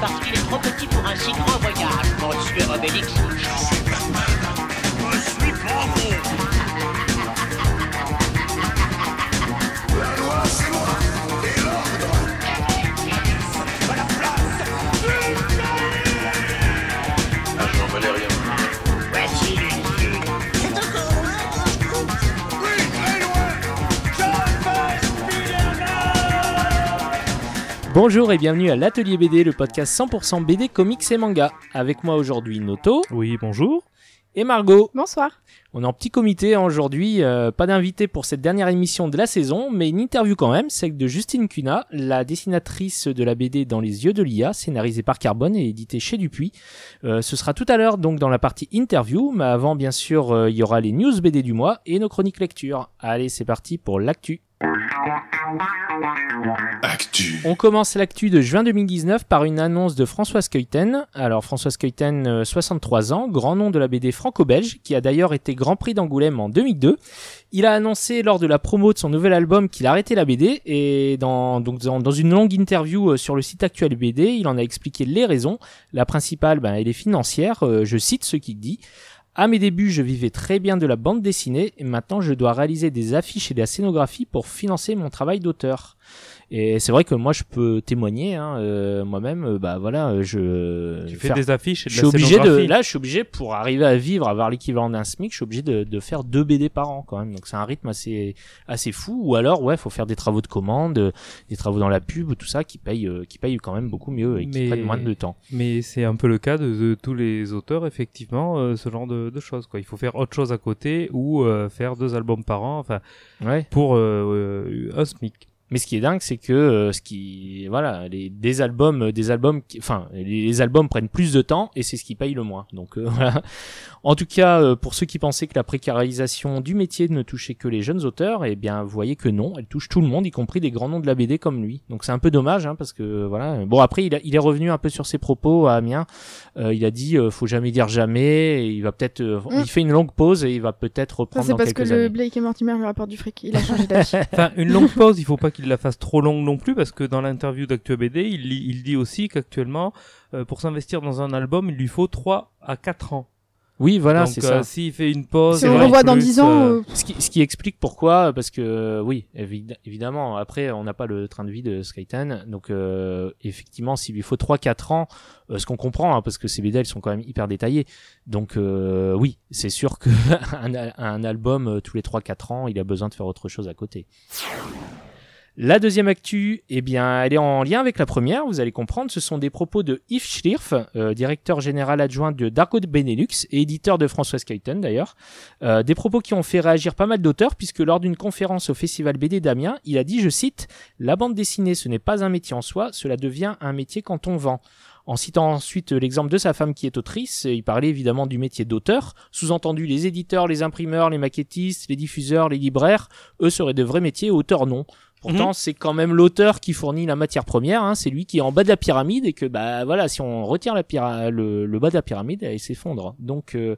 Parce qu'il est trop petit pour un si grand voyage, monsieur Obélix. Je suis pas bon Bonjour et bienvenue à l'Atelier BD, le podcast 100% BD, comics et manga. Avec moi aujourd'hui Noto Oui, bonjour. et Margot. Bonsoir. On est en petit comité hein, aujourd'hui, euh, pas d'invité pour cette dernière émission de la saison, mais une interview quand même, celle de Justine Cuna, la dessinatrice de la BD Dans les yeux de l'IA, scénarisée par Carbone et éditée chez Dupuis. Euh, ce sera tout à l'heure donc dans la partie interview, mais avant bien sûr euh, il y aura les news BD du mois et nos chroniques lecture. Allez c'est parti pour l'actu. On commence l'actu de juin 2019 par une annonce de Françoise Keuten. Alors Françoise Keuten, euh, 63 ans, grand nom de la BD franco-belge, qui a d'ailleurs été Grand Prix d'Angoulême en 2002. Il a annoncé lors de la promo de son nouvel album qu'il arrêtait la BD et dans, donc une longue interview euh, sur le site actuel BD, il en a expliqué les raisons. La principale, ben, elle est financière. Euh, je cite ce qu'il dit. À mes débuts, je vivais très bien de la bande dessinée et maintenant je dois réaliser des affiches et de la scénographie pour financer mon travail d'auteur. Et c'est vrai que moi je peux témoigner, hein, euh, moi-même, euh, bah voilà, euh, je Tu fais faire- des affiches et de je suis obligé de là je suis obligé pour arriver à vivre avoir l'équivalent d'un SMIC je suis obligé de, de faire deux BD par an quand même donc c'est un rythme assez assez fou ou alors ouais faut faire des travaux de commande euh, des travaux dans la pub tout ça qui paye qui paye quand même beaucoup mieux et qui Mais- prennent moins de temps Mais c'est un peu le cas de, de tous les auteurs, effectivement, euh, ce genre de, de choses. Quoi. Il faut faire autre chose à côté ou euh, faire deux albums par an, enfin, ouais pour un SMIC. Mais ce qui est dingue, c'est que euh, ce qui, voilà, les, des albums, euh, des albums, qui- enfin, les, les albums prennent plus de temps et c'est ce qui paye le moins. Donc euh, voilà. En tout cas, euh, pour ceux qui pensaient que la précarisation du métier ne touchait que les jeunes auteurs, eh bien, vous voyez que non, elle touche tout le monde, y compris des grands noms de la BD comme lui. Donc c'est un peu dommage, hein, parce que voilà. Bon après, il, a- il est revenu un peu sur ses propos à Amiens. Euh, il a dit, euh, faut jamais dire jamais. Et il va peut-être, euh, Mm. il fait une longue pause et il va peut-être Ça, reprendre c'est dans parce que quelques le années. Blake et Mortimer lui rapporte du fric. Il a changé d'avis. Enfin, une longue pause, il faut pas qu'il la fasse trop longue non plus, parce que dans l'interview d'Actua BD, il, dit aussi qu'actuellement, euh, pour s'investir dans un album, il lui faut 3 à 4 ans. Oui, voilà, c'est euh, ça. s'il fait une pause... si on revoit dans plus, 10 ans, euh, euh, Ce qui, ce qui explique pourquoi, parce que euh, oui, évi- évidemment, après on n'a pas le train de vie de Skytan, donc euh, effectivement, s'il lui faut 3-4 ans, euh, ce qu'on comprend, hein, parce que ces BD elles sont quand même hyper détaillées, donc euh, oui, c'est sûr que un, al- un album tous les 3-4 ans, il a besoin de faire autre chose à côté. La deuxième actu, eh bien, elle est en lien avec la première, vous allez comprendre. Ce sont des propos de Yves Schlierf, euh, directeur général adjoint de Dargo de Benelux et éditeur de Françoise Keuten d'ailleurs. Euh, des propos qui ont fait réagir pas mal d'auteurs puisque lors d'une conférence au Festival BD d'Amiens, il a dit, je cite, La bande dessinée, ce n'est pas un métier en soi, cela devient un métier quand on vend. En citant ensuite l'exemple de sa femme qui est autrice, il parlait évidemment du métier d'auteur, sous-entendu les éditeurs, les imprimeurs, les maquettistes, les diffuseurs, les libraires, eux seraient de vrais métiers, auteurs non. Pourtant, c'est quand même l'auteur qui fournit la matière première, hein, c'est lui qui est en bas de la pyramide et que bah voilà, si on retire la pyra- le, le bas de la pyramide, il s'effondre. Donc euh,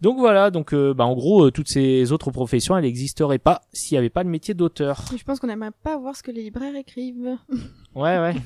donc voilà, donc euh, bah en gros euh, toutes ces autres professions, elles n'existeraient pas s'il n'y avait pas de métier d'auteur. je pense qu'on n'aimerait pas voir ce que les libraires écrivent. Ouais, ouais.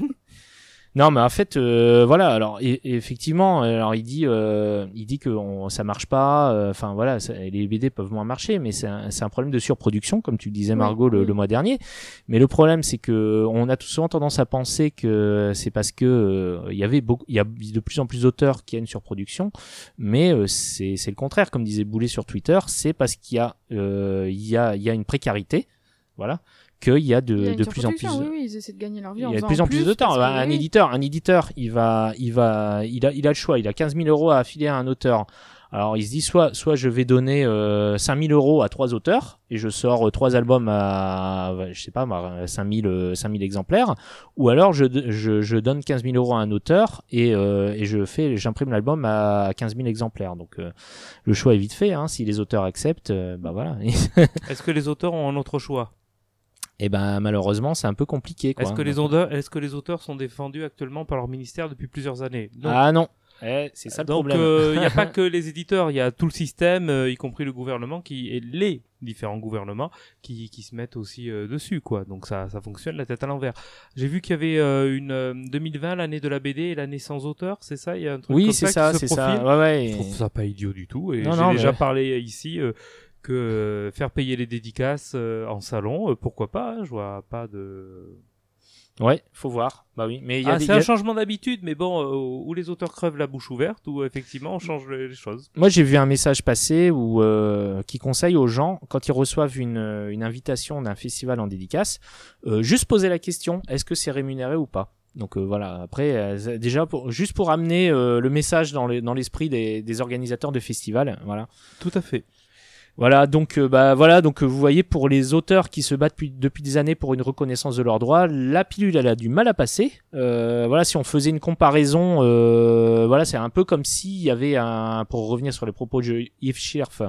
non, mais en fait, euh, voilà. Alors, et- et effectivement, alors il dit, euh, il dit que on, ça marche pas. euh, Enfin, voilà, ça- les BD peuvent moins marcher, mais c'est un, problème de surproduction, comme tu le disais, Margot, le, oui. le mois dernier. Mais le problème, c'est que on a tout souvent tendance à penser que c'est parce que euh, il y avait beaucoup, il y a de plus en plus d'auteurs qui a une surproduction, mais euh, c'est le contraire, comme disait Boulet sur Twitter, c'est parce qu'il y a, euh, il y a, il y a une précarité, voilà, qu'il y a de, Il y a une de plus en plus. Oui, oui, ils essaient de gagner leur vie Il y a de plus en plus de temps. un oui. éditeur, un éditeur, il va, il va, il a, il a le choix. Il a 15 000 euros à affiler à un auteur. Alors il se dit soit, soit je vais donner euh, 5 000 euros à trois auteurs et je sors euh, trois albums à, je sais pas, moi, 5 000, euh, 5 000 exemplaires, ou alors je, je, je donne 15 000 euros à un auteur et, euh, et je fais, j'imprime l'album à 15 000 exemplaires. Donc euh, le choix est vite fait. Hein, si les auteurs acceptent, euh, bah voilà. Est-ce que les auteurs ont un autre choix? Et ben malheureusement c'est un peu compliqué. Est-ce que, les auteurs, est-ce que les auteurs sont défendus actuellement par leur ministère depuis plusieurs années? Non. Ah non. Eh, c'est ça le Donc problème. euh, il n'y a pas que les éditeurs, il y a tout le système, euh, y compris le gouvernement qui et les différents gouvernements qui, qui se mettent aussi euh, dessus quoi. Donc ça ça fonctionne la tête à l'envers. J'ai vu qu'il y avait euh, une euh, 2020 l'année de la BD et l'année sans auteur, c'est ça? Il y a un truc oui, comme c'est ça, ça, qui se c'est ça. Ouais, ouais. Je trouve ça pas idiot du tout et Non, j'ai déjà parlé ici euh, que euh, faire payer les dédicaces euh, en salon, euh, pourquoi pas hein, Je vois pas de Ouais, faut voir. Bah oui, mais il y a ah, des- c'est y a- un changement d'habitude, mais bon, euh, où les auteurs crevent la bouche ouverte, ou effectivement on change les les choses. Moi, j'ai vu un message passer où euh, qui conseille aux gens quand ils reçoivent une, une invitation d'un festival en dédicace, euh, juste poser la question est-ce que c'est rémunéré ou pas? Donc euh, voilà, après, euh, déjà, pour, juste pour amener euh, le message dans les- dans l'esprit des, des organisateurs de festivals, voilà. Tout à fait. Voilà, donc euh, bah voilà, donc euh, vous voyez pour les auteurs qui se battent depuis, depuis des années pour une reconnaissance de leurs droits, la pilule elle a du mal à passer. Euh, voilà, si on faisait une comparaison, euh, voilà, c'est un peu comme s'il y avait un, pour revenir sur les propos de Yves Schirf,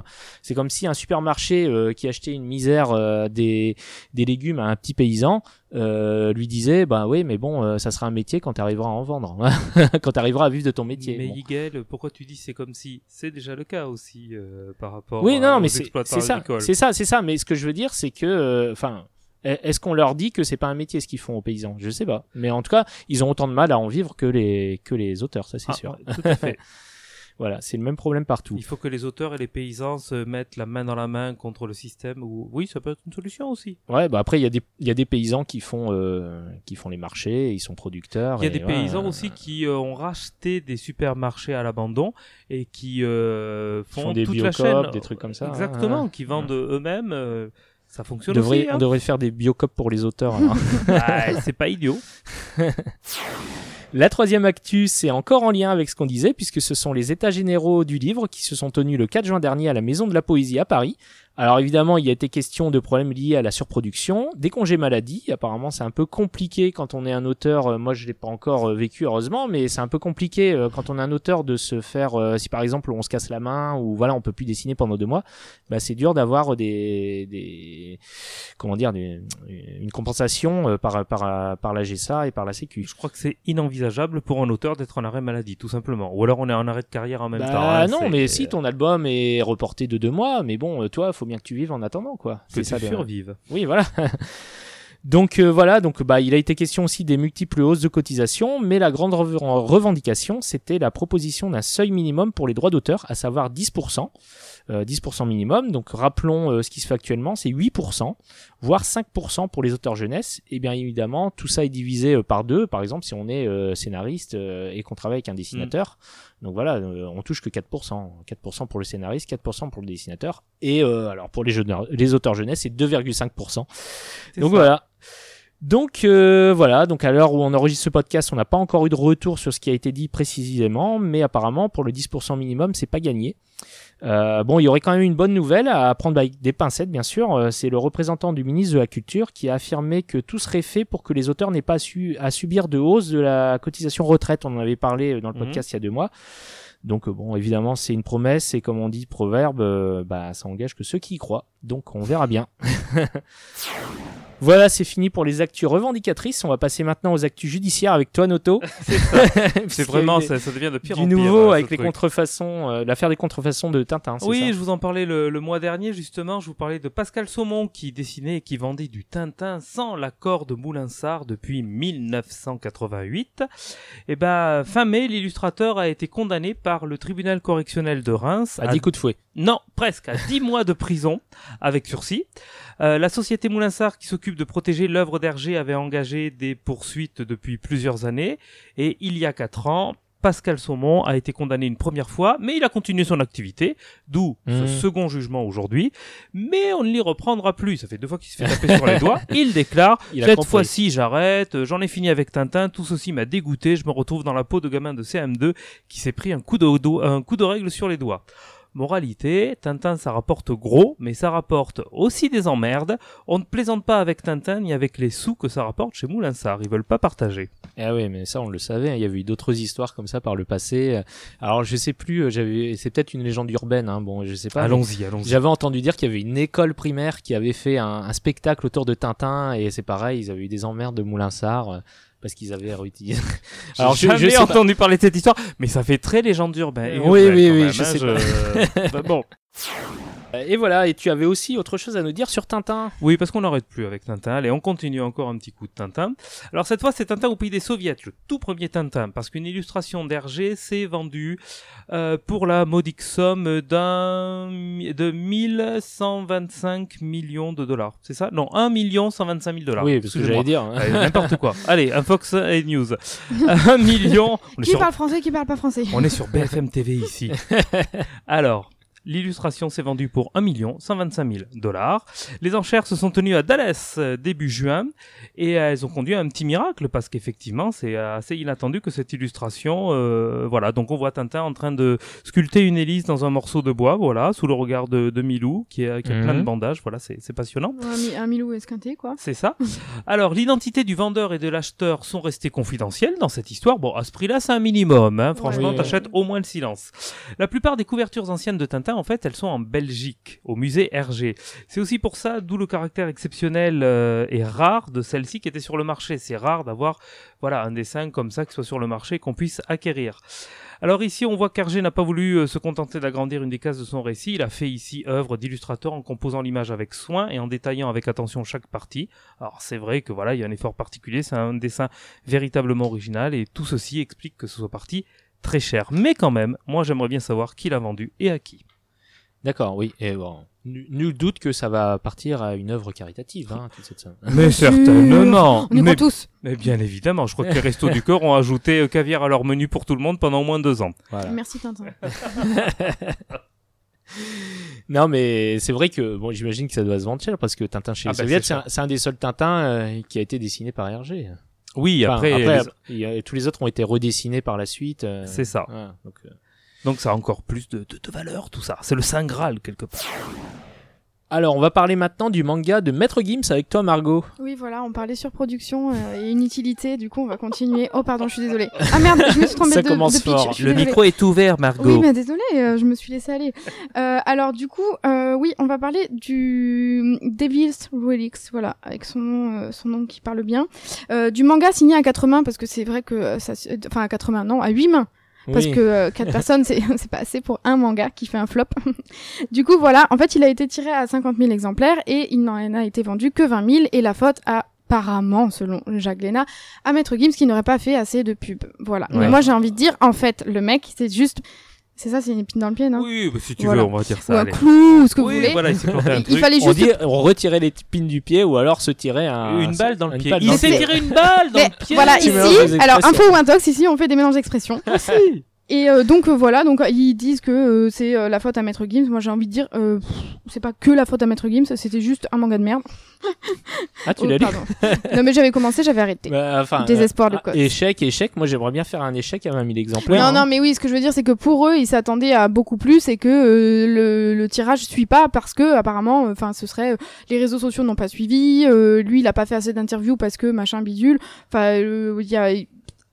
c'est comme si un supermarché euh, qui achetait une misère euh, des des légumes à un petit paysan euh, lui disait, bah oui, mais bon, euh, ça sera un métier quand tu arriveras à en vendre, quand tu arriveras à vivre de ton métier. Mais Bon. Pourquoi tu dis c'est comme si C'est déjà le cas aussi euh, par rapport Oui, non, mais c'est ça, c'est ça, c'est ça. Mais ce que je veux dire, c'est que, euh, enfin, est-ce qu'on leur dit que c'est pas un métier ce qu'ils font aux paysans? Je sais pas. Mais en tout cas, ils ont autant de mal à en vivre que les que les auteurs, ça c'est Ah, sûr. ouais, tout à fait. Voilà, c'est le même problème partout. Il faut que les auteurs et les paysans se mettent la main dans la main contre le système. Ou... Oui, ça peut être une solution aussi. Ouais, bah après il y a des il y a des paysans qui font euh, qui font les marchés, ils sont producteurs. Il y a des paysans aussi qui euh, ont racheté des supermarchés à l'abandon et qui euh, font, font des toute la chaîne. des trucs comme ça, Exactement, ouais. qui vendent eux-mêmes. ça On fonctionne devrait, aussi. hein. on devrait faire des biocopes pour les auteurs. Ah, c'est pas idiot. La troisième actu, c'est encore en lien avec ce qu'on disait, puisque ce sont les états généraux du livre qui se sont tenus le 4 juin dernier à la Maison de la Poésie à Paris. Alors évidemment, il y a été question de problèmes liés à la surproduction, des congés maladie. Apparemment, c'est un peu compliqué quand on est un auteur. euh, Moi, je l'ai pas encore euh, vécu heureusement, mais c'est un peu compliqué euh, quand on est un auteur de se faire. Si par exemple on se casse la main ou voilà, on peut plus dessiner pendant deux mois, bah c'est dur d'avoir des, des comment dire, des- une compensation par par par la GSA et par la Sécu. Je crois que c'est inenvisageable pour un auteur d'être en arrêt maladie, tout simplement. Ou alors on est en arrêt de carrière en même Bah temps. hein, non, mais si ton album est reporté de deux mois, mais bon, toi, faut bien que tu vives en attendant, quoi. que C'est tu ça. survives. Oui, voilà. donc euh, voilà, donc bah il a été question aussi des multiples hausses de cotisation, mais la grande rev- revendication, c'était la proposition d'un seuil minimum pour les droits d'auteur, à savoir 10%. euh, 10% minimum. Donc rappelons euh, ce qui se fait actuellement, c'est 8%, voire 5% pour les auteurs jeunesse. Et bien évidemment, tout ça est divisé euh, par deux. Par exemple, si on est euh, scénariste euh, et qu'on travaille avec un dessinateur, donc voilà, euh, on touche que 4%. 4% pour le scénariste, 4% pour le dessinateur. Et euh, alors pour les, jeunes, les auteurs jeunesse, c'est 2,5%. C'est Donc ça. voilà. Donc euh, voilà, donc à l'heure où on enregistre ce podcast, on n'a pas encore eu de retour sur ce qui a été dit précisément, mais apparemment pour le 10% minimum, c'est pas gagné. Euh, bon, il y aurait quand même une bonne nouvelle à prendre avec des pincettes, bien sûr. Euh, c'est le représentant du ministre de la Culture qui a affirmé que tout serait fait pour que les auteurs n'aient pas su à subir de hausse de la cotisation retraite. On en avait parlé dans le Mhm. podcast il y a deux mois. Donc euh, bon, évidemment, c'est une promesse et comme on dit proverbe, euh, bah ça engage que ceux qui y croient. Donc on verra bien. Voilà, c'est fini pour les actus revendicatrices. On va passer maintenant aux actus judiciaires avec toi, Noto. C'est vraiment, ça, ça devient de pire du en pire. nouveau euh, avec les truc. contrefaçons, euh, l'affaire des contrefaçons de Tintin. Oui, ça je vous en parlais le, le mois dernier justement. Je vous parlais de Pascal Saumon qui dessinait et qui vendait du Tintin sans l'accord de Moulinsart depuis 1988. Et ben fin mai, l'illustrateur a été condamné par le tribunal correctionnel de Reims à 10 coups de fouet. non, presque à 10 mois de prison avec sursis. Euh, la société Moulinsart qui s'occupe de protéger l'œuvre d'Hergé avait engagé des poursuites depuis plusieurs années et il y a 4 ans, Pascal Saumon a été condamné une première fois, mais il a continué son activité, d'où ce Mmh. second jugement aujourd'hui. Mais on ne l'y reprendra plus. Ça fait deux fois qu'il se fait taper sur les doigts. Il déclare Il cette fois-ci, j'arrête. J'en ai fini avec Tintin. Tout ceci m'a dégoûté. Je me retrouve dans la peau de gamin de CM2 qui s'est pris un coup de, do- un coup de règle sur les doigts. Moralité, Tintin ça rapporte gros, mais ça rapporte aussi des emmerdes. On ne plaisante pas avec Tintin ni avec les sous que ça rapporte chez Moulinsart. Ils veulent pas partager. Ah oui, mais ça on le savait. hein. Il y avait eu d'autres histoires comme ça par le passé. Alors je sais plus. euh, J'avais, c'est peut-être une légende urbaine. Hein. Bon, je sais pas. allons-y, allons-y. J'avais entendu dire qu'il y avait une école primaire qui avait fait un, un spectacle autour de Tintin et c'est pareil. Ils avaient eu des emmerdes de Moulinsart. Parce qu'ils avaient réutilisé. Alors, je- j'ai je sais pas. entendu parler de cette histoire, mais ça fait très légende Oui, urbaine oui, oui, même, je hein, sais je- Bah, bon. Et voilà, et tu avais aussi autre chose à nous dire sur Tintin. Oui, parce qu'on n'arrête plus avec Tintin. Allez, on continue encore un petit coup de Tintin. Alors cette fois, c'est Tintin au pays des soviets, le tout premier Tintin, parce qu'une illustration d'Hergé s'est vendue euh, pour la modique somme d'un de 1125 millions de dollars. C'est ça? Non, 1 million 125 000 dollars. Oui, parce que j'allais dire. hein. Allez, N'importe quoi. Allez, un Fox et News. 1 million. Qui sur- parle français, qui parle pas français? On est sur BFM TV ici. Alors, l'illustration s'est vendue pour 1 125 000 dollars. Les enchères se sont tenues à Dallas euh, début juin et euh, elles ont conduit à un petit miracle parce qu'effectivement, c'est euh, assez inattendu que cette illustration, euh, voilà. Donc on voit Tintin en train de sculpter une hélice dans un morceau de bois, voilà, sous le regard de, de Milou qui a, qui a plein de Mhm. bandages. Voilà, c'est passionnant. Un, mi- un Milou esquinté, quoi. C'est ça. Alors, l'identité du vendeur et de l'acheteur sont restées confidentielles dans cette histoire. Bon, à ce prix-là, c'est un minimum. Hein. Franchement, t'achètes au moins le silence. La plupart des couvertures anciennes de Tintin, en fait, elles sont en Belgique, au musée Hergé. C'est aussi pour ça, d'où le caractère exceptionnel euh, et rare de celle-ci qui était sur le marché. C'est rare d'avoir, voilà, un dessin comme ça qui soit sur le marché qu'on puisse acquérir. Alors ici, on voit qu'Hergé n'a pas voulu euh, se contenter d'agrandir une des cases de son récit. Il a fait ici œuvre d'illustrateur en composant l'image avec soin et en détaillant avec attention chaque partie. Alors c'est vrai que voilà, il y a un effort particulier, c'est un dessin véritablement original et tout ceci explique que ce soit parti très cher. Mais quand même, moi j'aimerais bien savoir qui l'a vendu et à qui. D'accord, oui. Et bon, nu- nul doute que ça va partir à une œuvre caritative, hein, toute cette somme. Mais certainement. On y mais, tous. mais bien évidemment, je crois que les restos du cœur ont ajouté euh, caviar à leur menu pour tout le monde pendant au moins deux ans. Voilà. Merci Tintin. Non, mais c'est vrai que bon, j'imagine que ça doit se vendre cher parce que Tintin chez Ah les bah, Soviets, c'est un, des seuls Tintins euh, qui a été dessiné par Hergé. Oui, Enfin, après, après, les- tous les autres ont été redessinés par la suite. euh, c'est ça. donc, euh, Donc ça a encore plus de, de, de valeur tout ça. C'est le saint graal quelque part. Alors, on va parler maintenant du manga de Maître Gims avec toi, Margot. Oui, voilà, on parlait surproduction euh, et inutilité, du coup on va continuer. Oh pardon, je suis désolée. Ah merde, je me suis trompée Ça de, commence de pitch. fort. Le désolée. micro est ouvert, Margot. Oui, mais désolée, euh, je me suis laissée aller. Euh, alors du coup, euh, oui, on va parler du Devil's Relics, voilà, avec son nom, euh, son nom qui parle bien, euh, du manga signé à quatre mains parce que c'est vrai que ça, enfin à quatre mains, non, à huit mains parce Oui. que euh, quatre personnes, c'est c'est pas assez pour un manga qui fait un flop. du coup, voilà, en fait, il a été tiré à 50 000 exemplaires et il n'en a été vendu que 20 000 et la faute a apparemment, selon Jacques Léna, à Maître Gims qui n'aurait pas fait assez de pub. Voilà. Ouais. Mais moi, j'ai envie de dire, en fait, le mec, c'est juste... C'est ça, c'est une épine dans le pied, non? Oui, bah, si tu Voilà. veux, on va dire Ou ça. un allez. clou, ou ce que oui, vous voulez. voilà, il un Il fallait on juste... dit on retirait les pines du pied ou alors se tirer un, Une balle dans le une pied. balle Il s'est tiré une balle dans Mais le pied. voilà, ici, alors info ou intox, ici on fait des mélanges d'expressions. Et euh, donc euh, voilà, donc euh, ils disent que euh, c'est euh, la faute à Maître Gims. Moi j'ai envie de dire, euh, c'est pas que la faute à Maître Gims, c'était juste un manga de merde. Ah, tu Oh, l'as lu non mais j'avais commencé, j'avais arrêté. Bah, enfin, Désespoir de ah, cause. Échec, échec. Moi, j'aimerais bien faire un échec à 20 000 exemplaires. non, hein. non, mais oui, ce que je veux dire, c'est que pour eux, ils s'attendaient à beaucoup plus et que euh, le, le tirage suit pas parce que apparemment, enfin, ce serait euh, les réseaux sociaux n'ont pas suivi, euh, lui, il a pas fait assez d'interviews parce que machin bidule. Enfin, euh, il y a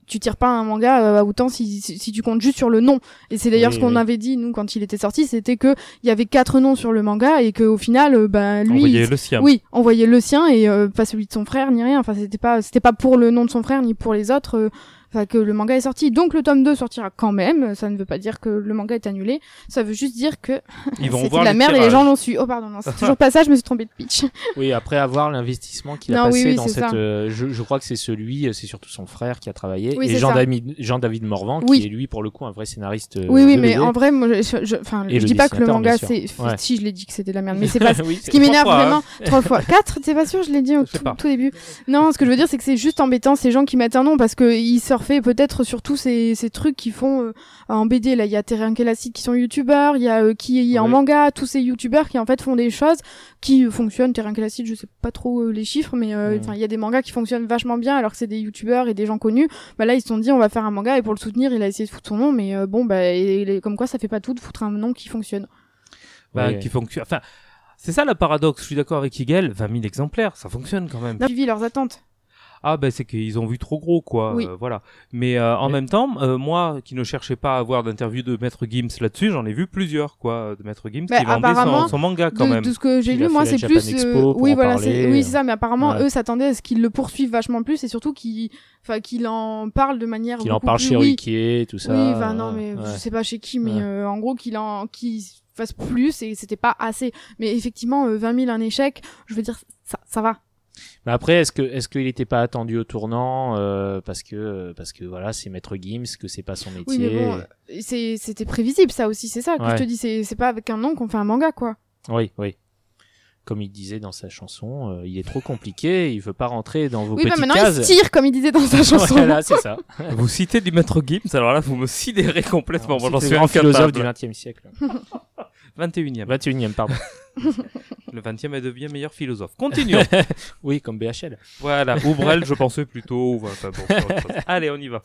tu tires pas un manga euh, à autant si, si, si tu comptes juste sur le nom. Et c'est d'ailleurs Oui, ce qu'on oui. avait dit nous quand il était sorti, c'était que il y avait quatre noms sur le manga et que au final, euh, ben lui, Envoyez il- le sien. oui, envoyer le sien et euh, pas celui de son frère ni rien. Enfin, c'était pas c'était pas pour le nom de son frère ni pour les autres. Enfin, que le manga est sorti. Donc le tome 2 sortira quand même. Ça ne veut pas dire que le manga est annulé. Ça veut juste dire que Ils vont c'était voir de la merde et les gens l'ont su. Oh pardon, non, c'est toujours pas ça, je me suis trompée de pitch. Oui, après avoir l'investissement qu'il a Non, passé oui, dans cette, euh, je, je crois que c'est celui, euh, c'est surtout son frère qui a travaillé Oui, et c'est Jean. David, Jean David Morvan Oui. qui est lui pour le coup un vrai scénariste. euh, oui, oui, mais BD. en vrai, moi, je, je, enfin, je dis pas que le manga, c'est. Ouais. si je l'ai dit que c'était de la merde, mais c'est pas oui, Ce qui m'énerve fois, vraiment, trois fois. Quatre, t'es pas sûr, je l'ai dit au tout, début. Non, ce que je veux dire, c'est que c'est juste embêtant ces gens qui mettent un nom parce que ils surfaient peut-être sur tous ces, ces trucs qui font euh, en BD. Là, il y a Terrain Kelacid qui sont youtubeurs, il y a euh, qui en Oui. manga, tous ces youtubeurs qui en fait font des choses qui euh, fonctionnent. Terrain Kelacid, je sais pas trop euh, les chiffres, mais enfin, il y a des mangas qui fonctionnent vachement bien alors que c'est des youtubeurs et des gens connus. Bah là, ils se sont dit, on va faire un manga et pour le soutenir, il a essayé de foutre son nom, mais euh, bon, bah, et- et comme quoi, ça fait pas tout de foutre un nom qui fonctionne. Bah, Ouais. qui fonctionne. Enfin, c'est ça le paradoxe. Je suis d'accord avec Hegel. 20 000 exemplaires, ça fonctionne quand même. Suivi leurs attentes. Ah ben c'est qu'ils ont vu trop gros quoi, Oui. euh, voilà. Mais euh, en Mais- même temps, euh, moi qui ne cherchais pas à avoir d'interview de Maître Gims là-dessus, j'en ai vu plusieurs quoi de Maître Gims Bah, qui vendait apparemment, son, son manga quand de, même. de ce que j'ai lu, moi, c'est plus. Japan Expo pour oui, en voilà, c'est, oui, c'est ça. Mais apparemment, Ouais. eux s'attendaient à ce qu'ils le poursuivent vachement plus et surtout qu'ils, enfin, qu'ils en parlent de manière. Qu'il en parle plus- chez oui. Ruquier, tout ça. Oui, enfin non, mais ouais. je sais pas chez qui, mais Ouais. euh, en gros qu'il en, qu'il fasse plus et c'était pas assez. Mais effectivement, euh, 20 000 un échec, je veux dire, ça, ça va. Mais après, est-ce que est-ce qu'il n'était pas attendu au tournant euh, parce que parce que voilà, c'est Maître Gims, que c'est pas son métier. Oui, mais bon, c'était prévisible, ça aussi, c'est ça que Ouais. je te dis. C'est, c'est pas avec un nom qu'on fait un manga, quoi. Oui, oui. Comme il disait dans sa chanson, euh, il est trop compliqué, il veut pas rentrer dans vos oui, bah petites maintenant cases. il se tire, comme il disait dans sa chanson. voilà, c'est ça. Vous citez du Maître Gims, alors là vous me sidérez complètement. Moi, j'en C'est suis le grand philosophe du. XXe siècle. 21e. 21e, pardon. Le 20e est devient meilleur philosophe. Continuons. Oui, comme BHL. voilà, ou Brel, je pensais plutôt. ou Enfin, bon. Allez, on y va.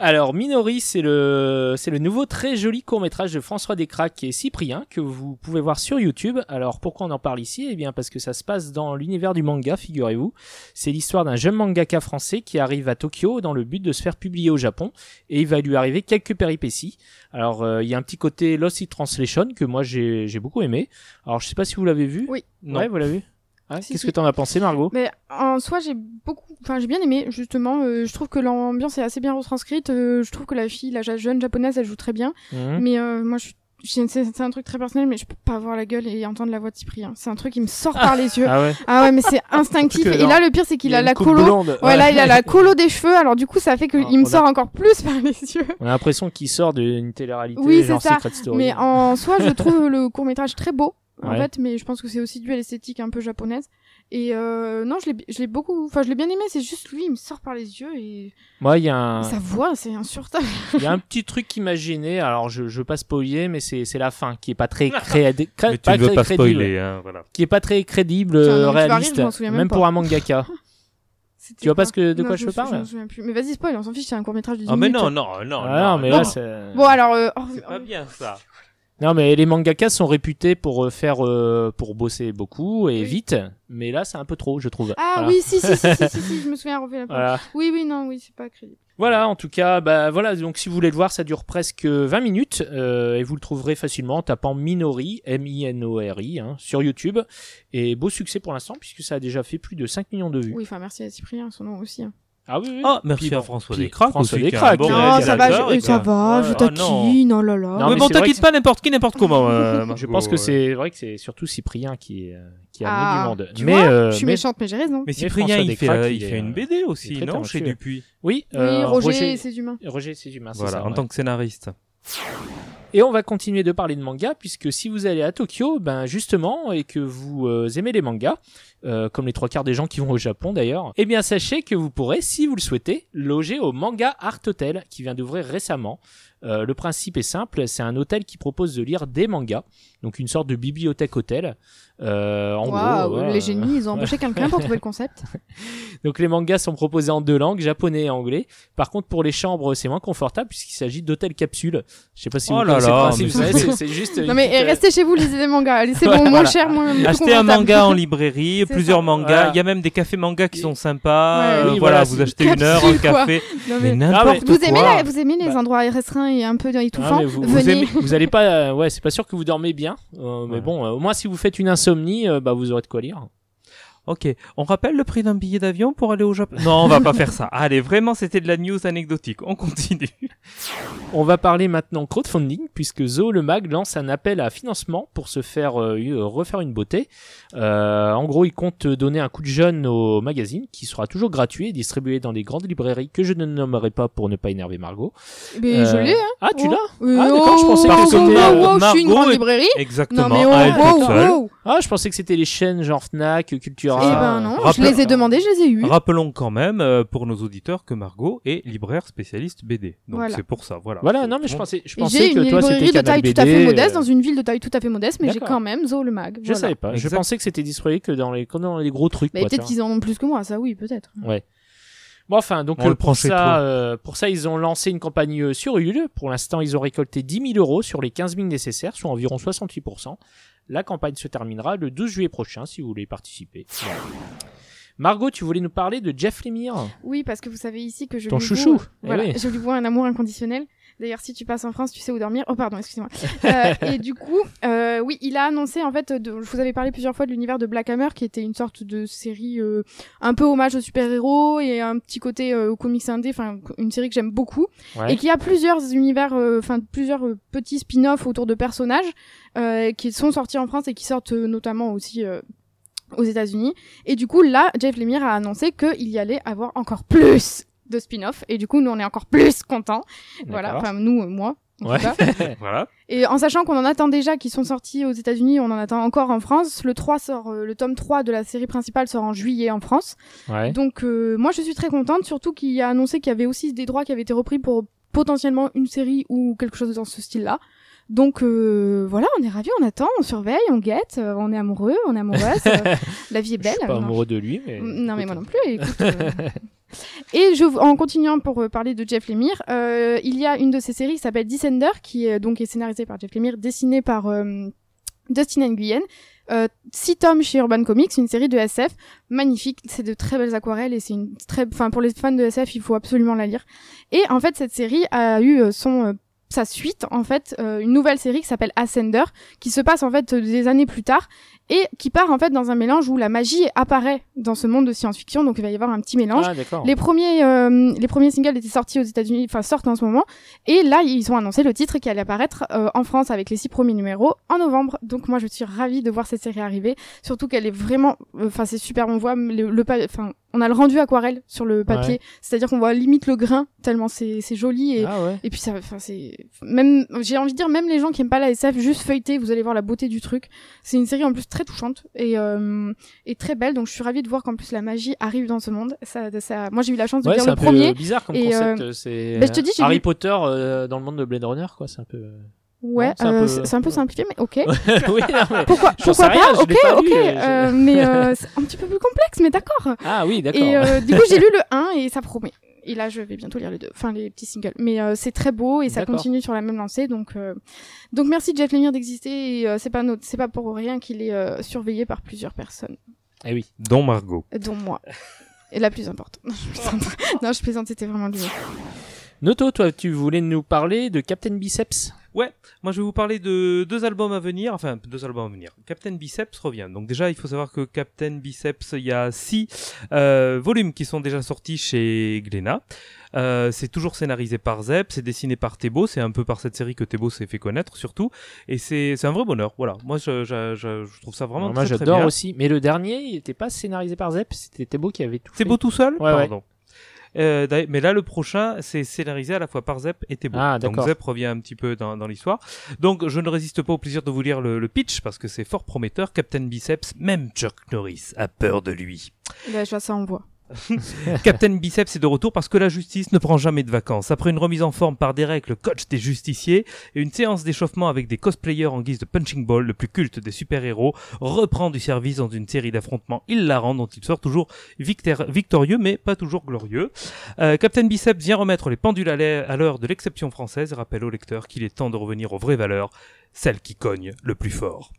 Alors, Minori, c'est le, c'est le nouveau très joli court-métrage de François Descraques et Cyprien que vous pouvez voir sur YouTube. Alors, pourquoi on en parle ici? Eh bien, parce que ça se passe dans l'univers du manga, figurez-vous. C'est l'histoire d'un jeune mangaka français qui arrive à Tokyo dans le but de se faire publier au Japon et il va lui arriver quelques péripéties. Alors, euh, il y a un petit côté Lost in Translation que moi j'ai, j'ai beaucoup aimé. Alors, je sais pas si vous l'avez vu. Oui. Non. Ouais, vous l'avez vu? Ah, Si, Qu'est-ce si. que t'en as pensé, Margot? Mais en soi, j'ai beaucoup, enfin, j'ai bien aimé, justement. euh, je trouve que l'ambiance est assez bien retranscrite. euh, je trouve que la fille, la jeune japonaise, elle joue très bien. Mhm. Mais euh, moi, je c'est un truc très personnel, mais je peux pas voir la gueule et entendre la voix de Cyprien. C'est un truc qui me sort par les yeux. Ah ouais. Ah ouais, mais c'est instinctif. Et là, le pire, c'est qu'il Il a la colo. blonde. Ouais, là, il a la colo des cheveux, alors du coup, ça fait qu'il Ah, me a- sort encore plus par les yeux. On a l'impression qu'il sort d'une télé-réalité, Oui, c'est ça. Secret Story. Mais en soi, je trouve le court métrage très beau, en Ouais. fait, mais je pense que c'est aussi dû à l'esthétique un peu japonaise. Et euh, non, je l'ai, je l'ai beaucoup, enfin, je l'ai bien aimé. C'est juste lui, il me sort par les yeux et Moi, il y a un, sa voix, c'est insupportable. il y a un petit truc qui m'a gêné. Alors, je, je veux pas spoiler, mais c'est, c'est la fin qui est pas très crédible. Mais tu ne veux pas spoiler, hein, voilà. Qui est pas très crédible, Tiens, rire, réaliste. je m'en souviens même même pas. pour un mangaka. C'était Tu vois pas ce que- de Non, quoi je me parle Je plus. Mais vas-y, spoil, on s'en fiche, c'est un court métrage de 10 Ah, mais minutes. non, non, non. Ah, non, mais là, c'est... Bon, alors, euh, oh, C'est pas bien ça. Non, mais les mangakas sont réputés pour euh, faire, euh, pour bosser beaucoup et Oui. vite. Mais là, c'est un peu trop, je trouve. Ah Voilà. oui, si, si, si, si, si, si, je me souviens, la. Voilà. Oui, oui, non, oui, c'est pas crédible. Voilà, en tout cas, bah voilà. Donc, si vous voulez le voir, ça dure presque 20 minutes euh, et vous le trouverez facilement en tapant Minori, M-I-N-O-R-I, hein, sur YouTube. Et beau succès pour l'instant puisque ça a déjà fait plus de 5 millions de vues. Oui, enfin, merci à Cyprien, son nom aussi. hein. Ah oui, oui. Ah, merci Puis à François puis Descraques François Descraques, bon Non, a- ça va, je, et ça va, je taquine, oh là là. Non, mais mais bon, c'est t'inquiète pas, n'importe qui, n'importe comment. euh, Je pense que ouais. c'est vrai que c'est surtout Cyprien qui, est, euh, qui a amené Ah, du monde. tu mais, vois, euh, je suis mais- méchante, mais j'ai raison. Mais Cyprien, il fait, euh, il fait une BD aussi, non Chez. Dupuis. Oui, Oui, Roger et ses humains. Roger, c'est humain, c'est Voilà, ça, en tant que scénariste. Et on va continuer de parler de manga puisque si vous allez à Tokyo, ben justement, et que vous euh, aimez les mangas, euh, comme les trois quarts des gens qui vont au Japon d'ailleurs, eh bien sachez que vous pourrez, si vous le souhaitez, loger au Manga Art Hotel qui vient d'ouvrir récemment. Euh, le principe est simple, c'est un hôtel qui propose de lire des mangas, donc une sorte de bibliothèque hôtel. Euh, en Waouh, gros, voilà. les génies, ils ont embauché quelqu'un pour trouver le concept. Donc les mangas sont proposés en deux langues, japonais et anglais. Par contre, pour les chambres, c'est moins confortable puisqu'il s'agit d'hôtels capsules. Je sais pas si Oh vous là connaissez le principe, c'est- juste. Non mais petite, eh, euh, restez chez vous, lisez des mangas. C'est Ouais, bon, moins voilà. cher, moins Achetez un manga en librairie, plusieurs ça. mangas. Voilà. Il y a même des cafés mangas qui sont sympas. Ouais. Euh, Oui, voilà, vous achetez une heure, un café. Non, Mais mais- n'importe Vous aimez, la- vous aimez les Bah. endroits restreints et un peu Ah, étouffants mais vous, aimez- vous allez pas, euh, ouais, c'est pas sûr que vous dormez bien, euh, mais Ouais. bon, euh, au moins si vous faites une insomnie, euh, bah vous aurez de quoi lire. Ok, on rappelle le prix d'un billet d'avion pour aller au Japon? Non, on va pas faire ça. Allez, vraiment, c'était de la news anecdotique. On continue. On va parler maintenant crowdfunding puisque Zo le Mag lance un appel à financement pour se faire euh, euh, refaire une beauté. Euh, en gros, il compte donner un coup de jeune au magazine qui sera toujours gratuit et distribué dans les grandes librairies que je ne nommerai pas pour ne pas énerver Margot. Mais je l'ai, hein. Ah, tu Oh. l'as? Ah, d'accord, je oh, pensais que oh, c'était, oh, euh, oh, je suis une Margot grande librairie. Exactement. Non mais à elle oh, toute oh, seule. oh. Ah, je pensais que c'était les chaînes genre Fnac, Cultura. Eh ben non, je les ai demandés, je les ai eus. Rappelons quand même euh, pour nos auditeurs que Margot est libraire spécialiste BD. Donc Voilà. c'est pour ça, voilà. Voilà, non, mais je pensais, je pensais J'ai que une toi c'était librairie de taille BD. tout à fait modeste, euh, dans une ville de taille tout à fait modeste, mais j'ai quand même Zo le mag. Je Voilà. savais pas. Je Exact. pensais que c'était distribué que dans les, dans les gros trucs. Mais peut-être qu'ils en ont plus que moi, ça oui, peut-être. Bon, enfin, donc On euh, pour ça, euh, pour ça, ils ont lancé une campagne euh, sur Ulule. Pour l'instant, ils ont récolté 10 000 euros sur les 15 000 nécessaires, soit environ 68%. La campagne se terminera le 12 juillet prochain, si vous voulez participer. Margot, tu voulais nous parler de Jeff Lemire? Oui, parce que vous savez ici que je Ton lui chouchou. voue, Eh voilà, oui. je lui vois un amour inconditionnel. D'ailleurs, si tu passes en France, tu sais où dormir. Oh, pardon, excusez-moi. Euh, et du coup, euh, oui, il a annoncé, en fait, de, je vous avais parlé plusieurs fois de l'univers de Black Hammer, qui était une sorte de série euh, un peu hommage aux super-héros et un petit côté euh, comics indé, enfin, une série que j'aime beaucoup. Ouais. Et qui a plusieurs univers, euh, enfin, plusieurs euh, petits spin-offs autour de personnages euh, qui sont sortis en France et qui sortent notamment aussi euh, aux États-Unis. Et du coup, là, Jeff Lemire a annoncé qu'il y allait avoir encore plus de spin-off. Et du coup, nous, on est encore plus contents. Voilà, enfin, nous, euh, moi. en Ouais. tout cas. Voilà. Et en sachant qu'on en attend déjà qui sont sortis aux États-Unis, on en attend encore en France. Le 3 sort, euh, le tome 3 de la série principale sort en juillet en France. Ouais. Donc euh, moi je suis très contente, surtout qu'il a annoncé qu'il y avait aussi des droits qui avaient été repris pour potentiellement une série ou quelque chose dans ce style-là. Donc euh, voilà, on est ravis, on attend, on surveille, on guette, euh, on est amoureux, on est amoureuse, euh, la vie est Je belle. suis pas Non. amoureux de lui, mais. Non mais moi non plus. Écoute, euh. Et je, en continuant pour euh, parler de Jeff Lemire, euh, il y a une de ses séries qui s'appelle Descender, qui est, donc est scénarisée par Jeff Lemire, dessinée par euh, Dustin Nguyen. Euh, six tomes chez Urban Comics, une série de SF magnifique. C'est de très belles aquarelles et c'est une très, enfin pour les fans de SF, il faut absolument la lire. Et en fait, cette série a eu euh, son euh, sa suite, en fait, euh, une nouvelle série qui s'appelle Ascender, qui se passe en fait euh, des années plus tard et qui part en fait dans un mélange où la magie apparaît dans ce monde de science-fiction. Donc il va y avoir un petit mélange. Ah. Les premiers, euh, les premiers singles étaient sortis aux États-Unis, enfin sortent en ce moment. Et là, ils ont annoncé le titre qui allait apparaître euh, en France avec les six premiers numéros en novembre. Donc moi, je suis ravie de voir cette série arriver. Surtout qu'elle est vraiment, euh, enfin c'est super. On voit le, le enfin on a le rendu aquarelle sur le papier, c'est-à-dire qu'on voit limite le grain tellement c'est c'est joli et Ah ouais. et puis ça, enfin c'est même, j'ai envie de dire même les gens qui aiment pas la SF, juste feuilleter, vous allez voir la beauté du truc. C'est une série en plus très touchante et euh, et très belle, donc je suis ravie de voir qu'en plus la magie arrive dans ce monde. Ça, ça, moi j'ai eu la chance de Ouais, lire c'est le un peu premier. bizarre comme et, concept. euh, c'est bah, je te dis, Harry lu- Potter euh, dans le monde de Blade Runner, quoi. C'est un peu. Ouais, c'est un euh, peu- c'est c'est un peu simplifié, mais ok. oui, non, mais- Pourquoi, pourquoi rien, pas Ok, pas ok. lu, euh, mais euh, c'est un petit peu plus complexe, mais d'accord. Ah oui, d'accord. Et du coup, j'ai lu le 1 et ça promet. Et là, je vais bientôt lire les deux, enfin les petits singles. Mais euh, c'est très beau et ça continue sur la même lancée. Donc, euh, donc merci Jeff Lemire d'exister. Et euh, c'est pas notre- c'est pas pour rien qu'il est euh, surveillé par plusieurs personnes, Eh oui. Dont Margot. dont moi. Et la plus importante. Non, je plaisante. non, je plaisante, c'était vraiment lui. Noto, toi, tu voulais nous parler de Captain Biceps? Moi, je vais vous parler de deux albums à venir, enfin deux albums à venir. Captain Biceps revient. Donc déjà, il faut savoir que Captain Biceps, il y a six euh, volumes qui sont déjà sortis chez Glénat. Euh, c'est toujours scénarisé par Zep, c'est dessiné par Thébault, c'est un peu par cette série que Thébault s'est fait connaître surtout, et c'est un vrai bonheur. Voilà, moi je, je, je, je trouve ça vraiment moi, très, très j'adore aussi. Mais le dernier, il était pas scénarisé par Zep, c'était Thébault qui avait tout. Thébault tout seul Ouais, ouais. Euh, mais là, le prochain, c'est scénarisé à la fois par Zep et Thébault. Ah, Donc. Zep revient un petit peu dans, dans l'histoire. Donc je ne résiste pas au plaisir de vous lire le, le pitch parce que c'est fort prometteur. Captain Biceps, même Chuck Norris a peur de lui. Là, je vois ça en voix. Captain Biceps est de retour parce que la justice ne prend jamais de vacances. Après une remise en forme par Derek, le coach des justiciers, et une séance d'échauffement avec des cosplayers en guise de punching ball, le plus culte des super-héros, reprend du service dans une série d'affrontements hilarants dont il sort toujours victor- victorieux mais pas toujours glorieux. Euh, Captain Biceps vient remettre les pendules à l'heure de l'exception française et rappelle au lecteur qu'il est temps de revenir aux vraies valeurs, celles qui cognent le plus fort.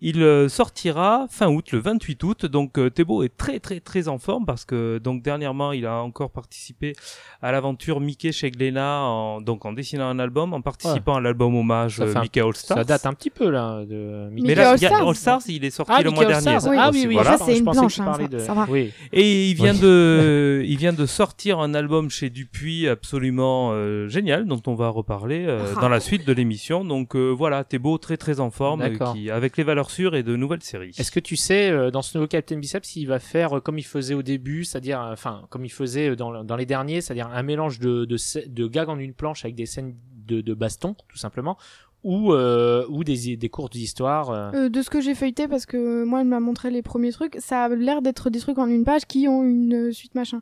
Il euh, sortira fin août, le 28 août. Donc euh, Thébault est très très très en forme parce que donc dernièrement il a encore participé à l'aventure Mickey chez Glénat en, donc en dessinant un album, en participant à l'album hommage Ça euh, Mickey All Stars. Ça date un petit peu là de Mickey Mais là, All Stars. All Stars, il est sorti Ah, le Mickey mois All dernier. Oui. Ah oui, oui. Voilà. Ça, c'est une planche, hein, parlais ça- de- ça va. Oui. Et il vient Oui. de, il vient de sortir un album chez Dupuis absolument euh, génial, dont on va reparler euh, Ah. dans la suite de l'émission. Donc euh, voilà, Thébault très très en forme, euh, qui avec les valeurs sûres et de nouvelles séries. Est-ce que tu sais, euh, dans ce nouveau Captain Biceps, il va faire euh, comme il faisait au début, c'est-à-dire, euh, enfin, comme il faisait dans, dans les derniers, c'est-à-dire un mélange de, de, gags en une planche avec des scènes de, de baston, tout simplement, ou, euh, ou des, des courtes histoires. euh. Euh, de ce que j'ai feuilleté, parce que moi, elle m'a montré les premiers trucs, ça a l'air d'être des trucs en une page qui ont une suite machin.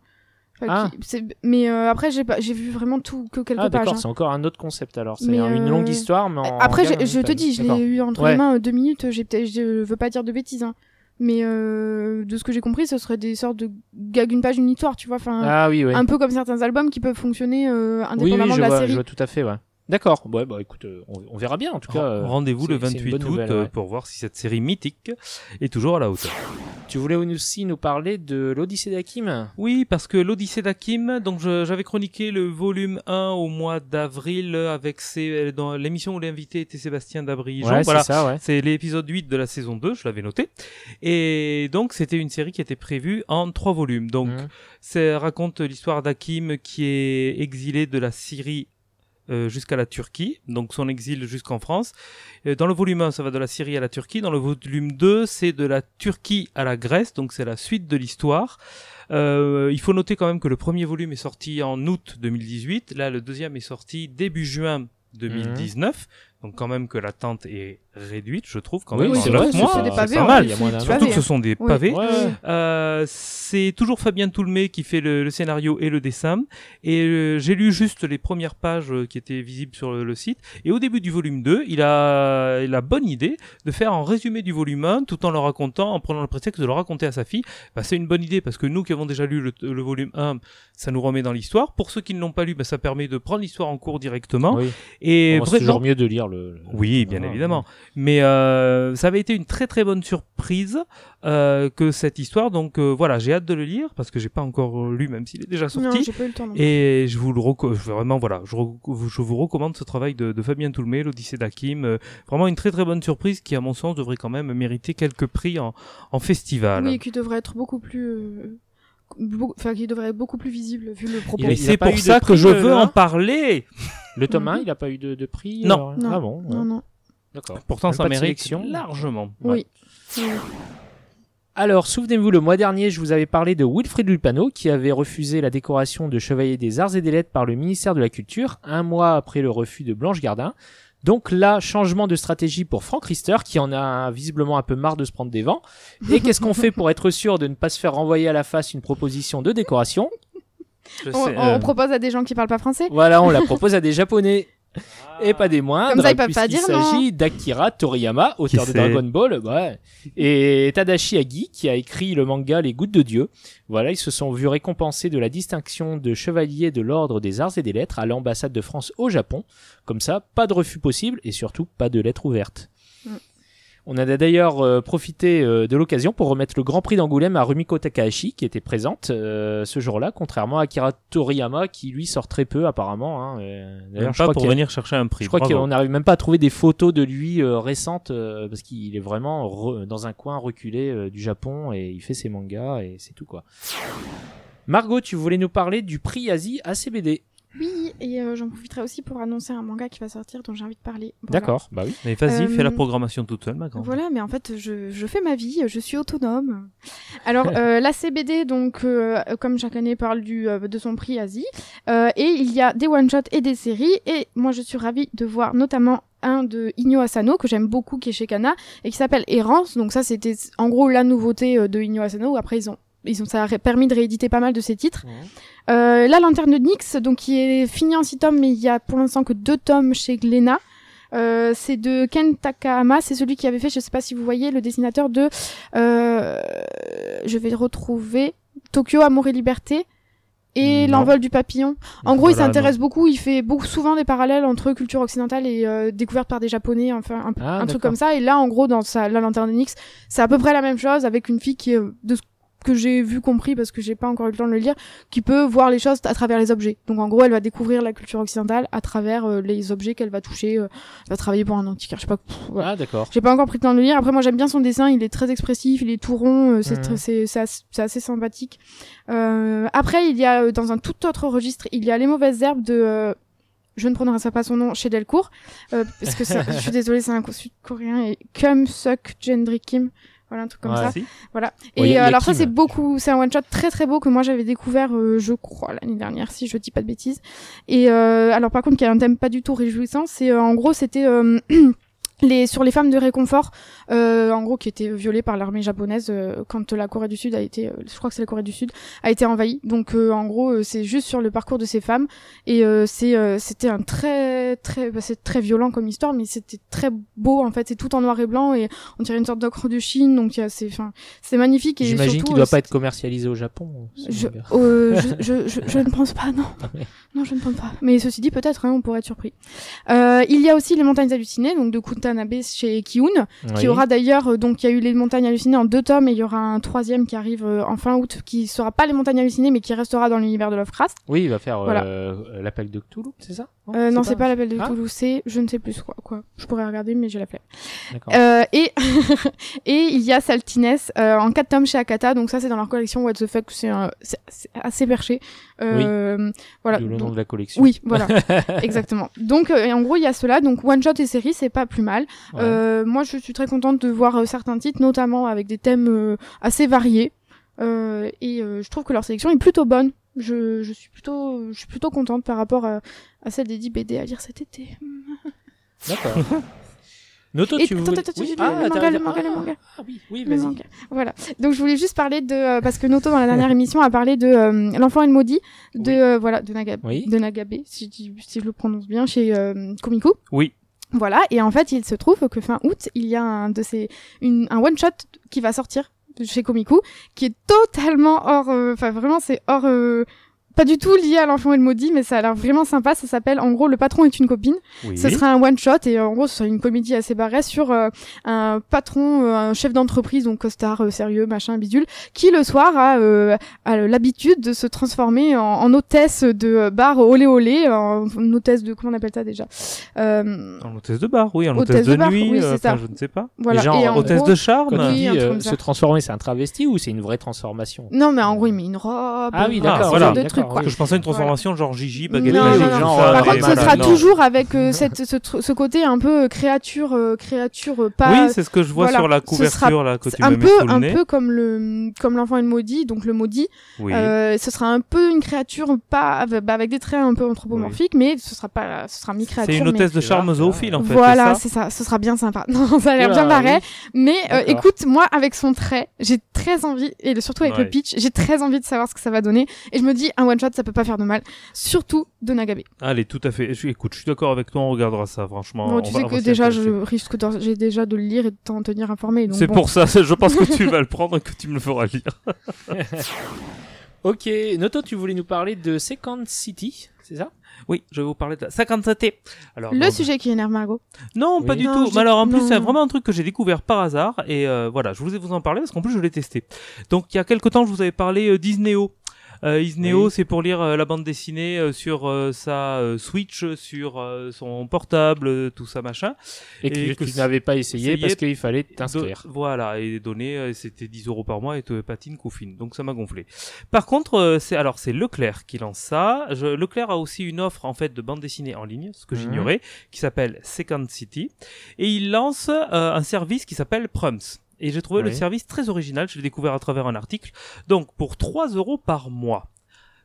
Ah. qui- mais euh, après, j'ai pas, j'ai vu vraiment tout que quelques Ah pages. d'accord, hein. c'est encore un autre concept alors. C'est une euh, longue histoire, mais en Après, en je te dis, je l'ai eu entre Ouais. les mains euh, deux minutes. J'ai peut-être, je veux pas dire de bêtises, hein. Mais euh, de ce que j'ai compris, ce serait des sortes de gags une page une histoire, tu vois. Enfin, Ah oui, oui. un peu comme certains albums qui peuvent fonctionner euh, Oui, indépendamment oui, je de la vois, série. je vois tout à fait, ouais. D'accord. Ouais, bah écoute, on, on verra bien en tout cas. Rendez-vous le c'est- c'est une 28 bonne août nouvelle, ouais. pour voir si cette série mythique est toujours à la hauteur. Tu voulais aussi nous parler de l'Odyssée d'Hakim? Oui, parce que l'Odyssée d'Hakim, donc j'avais chroniqué le volume 1 au mois d'avril avec ses, dans l'émission où l'invité était Sébastien Dabry. Ouais, voilà. c'est ouais. L'épisode 8 de la saison 2, je l'avais noté. Et donc, c'était une série qui était prévue en trois volumes. Donc, Mhm. ça raconte l'histoire d'Hakim qui est exilé de la Syrie euh, jusqu'à la Turquie, donc son exil jusqu'en France. Euh, Dans le volume 1, ça va de la Syrie à la Turquie. Dans le volume 2, c'est de la Turquie à la Grèce, donc c'est la suite de l'histoire. Euh, il faut noter quand même que le premier volume est sorti en août 2018. Là, le deuxième est sorti début juin 2019. Donc quand même que l'attente est réduite, je trouve quand Oui, même. oui, c'est vrai, c'est des pavés, pas en mal. Surtout que ce hein. sont des pavés. Euh, c'est toujours Fabien Toulmé qui fait le, le scénario et le dessin. Et euh, j'ai lu juste les premières pages euh, qui étaient visibles sur le, le site. Et au début du volume 2, il a la bonne idée de faire un résumé du volume 1 tout en le racontant, en prenant le prétexte de le raconter à sa fille. Bah, c'est une bonne idée parce que nous qui avons déjà lu le, le volume 1, ça nous remet dans l'histoire. Pour ceux qui ne l'ont pas lu, bah, ça permet de prendre l'histoire en cours directement. Oui. Et vraiment- toujours mieux de lire le. le- oui, bien évidemment. Mais euh, ça avait été une très très bonne surprise euh, que cette histoire. Donc euh, voilà, j'ai hâte de le lire parce que j'ai pas encore lu, même s'il est déjà Non, sorti. j'ai pas eu le temps. non plus. Et je vous le reco- je- vraiment voilà, je, vous recommande ce travail de, de Fabien Toulmé, l'Odyssée d'Hakim. Euh, vraiment une très très bonne surprise qui, à mon sens, devrait quand même mériter quelques prix en, en festival. Oui, qui devrait être beaucoup plus. Euh, Enfin, qui devrait être beaucoup plus visible vu le propos. Et c'est pour ça que je le- veux le en parler. Le tome 1, Mhm. il a pas eu de, de prix Non. alors Non. Ah bon ouais. Non, non. D'accord. Pourtant, ça mérite sélection. largement. Oui. Oui. Alors, souvenez-vous, le mois dernier, je vous avais parlé de Wilfried Lupano, qui avait refusé la décoration de chevalier des arts et des lettres par le ministère de la Culture, un mois après le refus de Blanche Gardin. Donc là, changement de stratégie pour Frank Rister, qui en a visiblement un peu marre de se prendre des vents. Et qu'est-ce qu'on fait pour être sûr de ne pas se faire renvoyer à la face une proposition de décoration? Je On, sais, on euh, propose à des gens qui parlent pas français? Voilà, on la propose à des Japonais. Et pas des moindres. Comme ça, ils peuvent pas puisqu'il dire non. s'agit d'Akira Toriyama, auteur Qui de c'est Dragon Ball, ouais. et Tadashi Agi, qui a écrit le manga Les Gouttes de Dieu. Voilà, ils se sont vus récompensés de la distinction de chevalier de l'ordre des arts et des lettres à l'ambassade de France au Japon. Comme ça, pas de refus possible et surtout pas de lettres ouvertes. On a d'ailleurs euh, profité euh, de l'occasion pour remettre le Grand Prix d'Angoulême à Rumiko Takahashi, qui était présente euh, ce jour-là, contrairement à Akira Toriyama, qui lui sort très peu apparemment. Hein. D'ailleurs, je pas crois pour venir chercher un prix. je crois qu'on n'arrive même pas à trouver des photos de lui euh, récentes euh, parce qu'il est vraiment re- dans un coin reculé euh, du Japon et il fait ses mangas et c'est tout quoi. Margot, tu voulais nous parler du prix Asie ACBD. Oui, et euh, j'en profiterai aussi pour annoncer un manga qui va sortir dont j'ai envie de parler. Voilà. D'accord, bah oui. Mais vas-y, Euh, fais la programmation toute seule, ma grande. Voilà, mais en fait, je, je fais ma vie, je suis autonome. Alors, euh, la CBD, donc, euh, comme chaque année, parle du, euh, de son prix Asie. Euh, et il y a des one-shots et des séries. Et moi, je suis ravie de voir notamment un de Inyo Asano, que j'aime beaucoup, qui est chez Kana, et qui s'appelle Errance. Donc ça, c'était en gros la nouveauté euh, de Inyo Asano. Après, ils ont, ils ont, ça a permis de rééditer pas mal de ses titres. Euh, la lanterne de Nyx, donc qui est fini en six tomes, mais il y a pour l'instant que deux tomes chez Glénat. Euh, c'est de Ken Takahama, c'est celui qui avait fait, je sais pas si vous voyez, le dessinateur de, euh, je vais retrouver Tokyo Amour et Liberté et l'envol du papillon. En gros, il s'intéresse beaucoup, il fait beaucoup souvent des parallèles entre culture occidentale et euh, découverte par des japonais, enfin un, Ah, un truc comme ça. Et là, en gros, dans sa, la lanterne de Nyx, c'est à peu près la même chose avec une fille qui est de ce que j'ai vu compris parce que j'ai pas encore eu le temps de le lire qui peut voir les choses à travers les objets. Donc en gros elle va découvrir la culture occidentale à travers euh, les objets qu'elle va toucher euh, elle va travailler pour un antiquaire. Je sais pas pff, voilà. Ah d'accord. j'ai pas encore pris le temps de le lire. Après moi j'aime bien son dessin. Il est très expressif il est tout rond euh, c'est c'est c'est assez, assez sympathique. Euh, après il y a euh, dans un tout autre registre il y a les mauvaises herbes de euh, je ne prononcerai pas son nom chez Delcourt euh, parce que c'est- je suis désolée c'est un sud-coréen et Kum Suk Jendri Kim voilà un truc comme Ouais. ça Si. voilà. Et euh, alors ça c'est beaucoup, c'est un one shot très très beau que moi j'avais découvert, euh, je crois l'année dernière si je dis pas de bêtises. Et euh, alors par contre qui a un thème pas du tout réjouissant, c'est euh, en gros c'était euh, les sur les femmes de réconfort, euh, en gros qui étaient violées par l'armée japonaise euh, quand la Corée du Sud a été, euh, je crois que c'est la Corée du Sud, a été envahie. Donc euh, en gros euh, c'est juste sur le parcours de ces femmes et euh, c'est euh, c'était un très très bah, c'est très violent comme histoire, mais c'était très beau en fait, c'est tout en noir et blanc et on dirait une sorte d'ocre de Chine, donc c'est enfin c'est magnifique et J'imagine qu'il doit pas être commercialisé au Japon. ce je, euh, je, je, je, ne pense pas, non. Ah Non, je ne pense pas. Mais ceci dit, peut-être, hein, on pourrait être surpris. Euh, il y a aussi Les Montagnes hallucinées, donc de Kunta Watanabe chez Kiun, qui aura d'ailleurs euh, donc il y a eu les montagnes hallucinées en deux tomes et il y aura un troisième qui arrive euh, en fin août qui sera pas les montagnes hallucinées mais qui restera dans l'univers de Lovecraft. Oui, il va faire Voilà. euh, l'appel de Cthulhu, c'est ça? Euh, non, c'est pas l'appel de Ah. Toulouse, c'est je ne sais plus quoi. quoi. Je pourrais regarder mais j'ai la flemme. Euh, et et il y a Saltines euh, en quatre tomes chez Akata donc ça c'est dans leur collection What the fuck c'est assez perché. Euh, Voilà. D'où le nom de la collection. Oui, voilà, exactement. Donc, euh, et en gros, il y a cela. Donc, one shot et série, c'est pas plus mal. Ouais. Euh, moi, je suis très contente de voir euh, certains titres, notamment avec des thèmes assez variés. Euh, et euh, je trouve que leur sélection est plutôt bonne. Je, je suis plutôt, je suis plutôt contente par rapport à, à celle des 10 BD à lire cet été. D'accord. Noto, Et tu attends, attends, Oui. Ah, le t'as- manga, le ah, manga, le manga. Ah oui, oui, vas-y. Voilà. Donc je voulais juste parler de euh, parce que Noto dans la dernière émission a parlé de euh, l'enfant et le maudit de Oui. euh, voilà de Nagabe de Nagabe si, je- si je le prononce bien chez euh, Komiku. Oui. Voilà et en fait il se trouve que fin août il y a un de ces une, un one shot qui va sortir chez Komiku qui est totalement hors enfin vraiment c'est hors pas du tout lié à l'enfant et le maudit, mais ça a l'air vraiment sympa. Ça s'appelle, en gros, Le patron est une copine. Oui. Ce sera un one shot et en gros, ce sera une comédie assez barrée sur euh, un patron, euh, un chef d'entreprise, donc costard, euh, sérieux, machin, bidule, qui le soir a, euh, a l'habitude de se transformer en, en hôtesse de bar olé olé, en, en hôtesse de comment on appelle ça déjà euh, En hôtesse de bar, oui, en Hôtesse hôtesse, de de, bar, nuit, oui, euh, c'est ça. enfin, je ne sais pas. Voilà. genre, et en hôtesse gros- de charme Quand euh, ça. se transformer, c'est un travesti ou c'est une vraie transformation? Non, mais en gros, il met une robe. Ah oui, d'accord, voilà. Genre quoi. Je pensais à une transformation genre Gigi, baguette Non, magique, non, non. ça, Par Ah, mais contre, ce sera non. toujours avec euh, cette, ce, ce côté un peu euh, créature, euh, créature euh, pas. Oui, c'est ce que je vois voilà. sur la Ce couverture sera- là que tu un me mets peu, sous le un peu comme le, comme l'enfant et le maudit, donc le maudit. Oui. Euh, ce sera un peu une créature pas avec, bah, avec des traits un peu anthropomorphiques, mais ce sera pas, ce sera mi-créature. C'est une mais- hôtesse de charme zoophile en fait. Voilà, c'est ça. Ce sera bien sympa. Non, ça a l'air Oula, bien barré. oui. Mais euh, écoute, moi, avec son trait, j'ai très envie, et surtout avec Ouais. le pitch, j'ai très envie de savoir ce que ça va donner. Et je me dis, un one shot, ça peut pas faire de mal. Surtout de Nagabe. Allez, tout à fait. Je- écoute, je suis d'accord avec toi, on regardera ça, franchement. On tu va- sais que déjà, je risque j'ai déjà de le lire et de t'en tenir informé. C'est bon. pour ça, je pense que tu vas le prendre et que tu me le feras lire. Ok, Noto, tu voulais nous parler de Second City, c'est ça? Oui, je vais vous parler de la 57 Alors, Le non, sujet qui énerve Margot. Non, Oui. pas du Non, tout. Mais alors en plus, c'est vraiment un truc que j'ai découvert par hasard et euh, voilà, je voulais vous en parler parce qu'en plus je l'ai testé. Donc il y a quelque temps, je vous avais parlé euh, d'Isneo. Euh, Isneo, Oui. c'est pour lire euh, la bande dessinée euh, sur euh, sa euh, Switch, sur euh, son portable, euh, tout ça machin. Et que, Et que tu n'avais pas essayé parce qu'il fallait t'inscrire. Voilà, et donner, euh, c'était 10 euros par mois et te patine coufine. Donc ça m'a gonflé. Par contre, euh, c'est alors c'est Leclerc qui lance ça. Je- Leclerc a aussi une offre en fait de bande dessinée en ligne, ce que Mhm. j'ignorais, qui s'appelle Second City, et il lance euh, un service qui s'appelle Prums. Et j'ai trouvé le service très original. Je l'ai découvert à travers un article. Donc pour 3 euros par mois.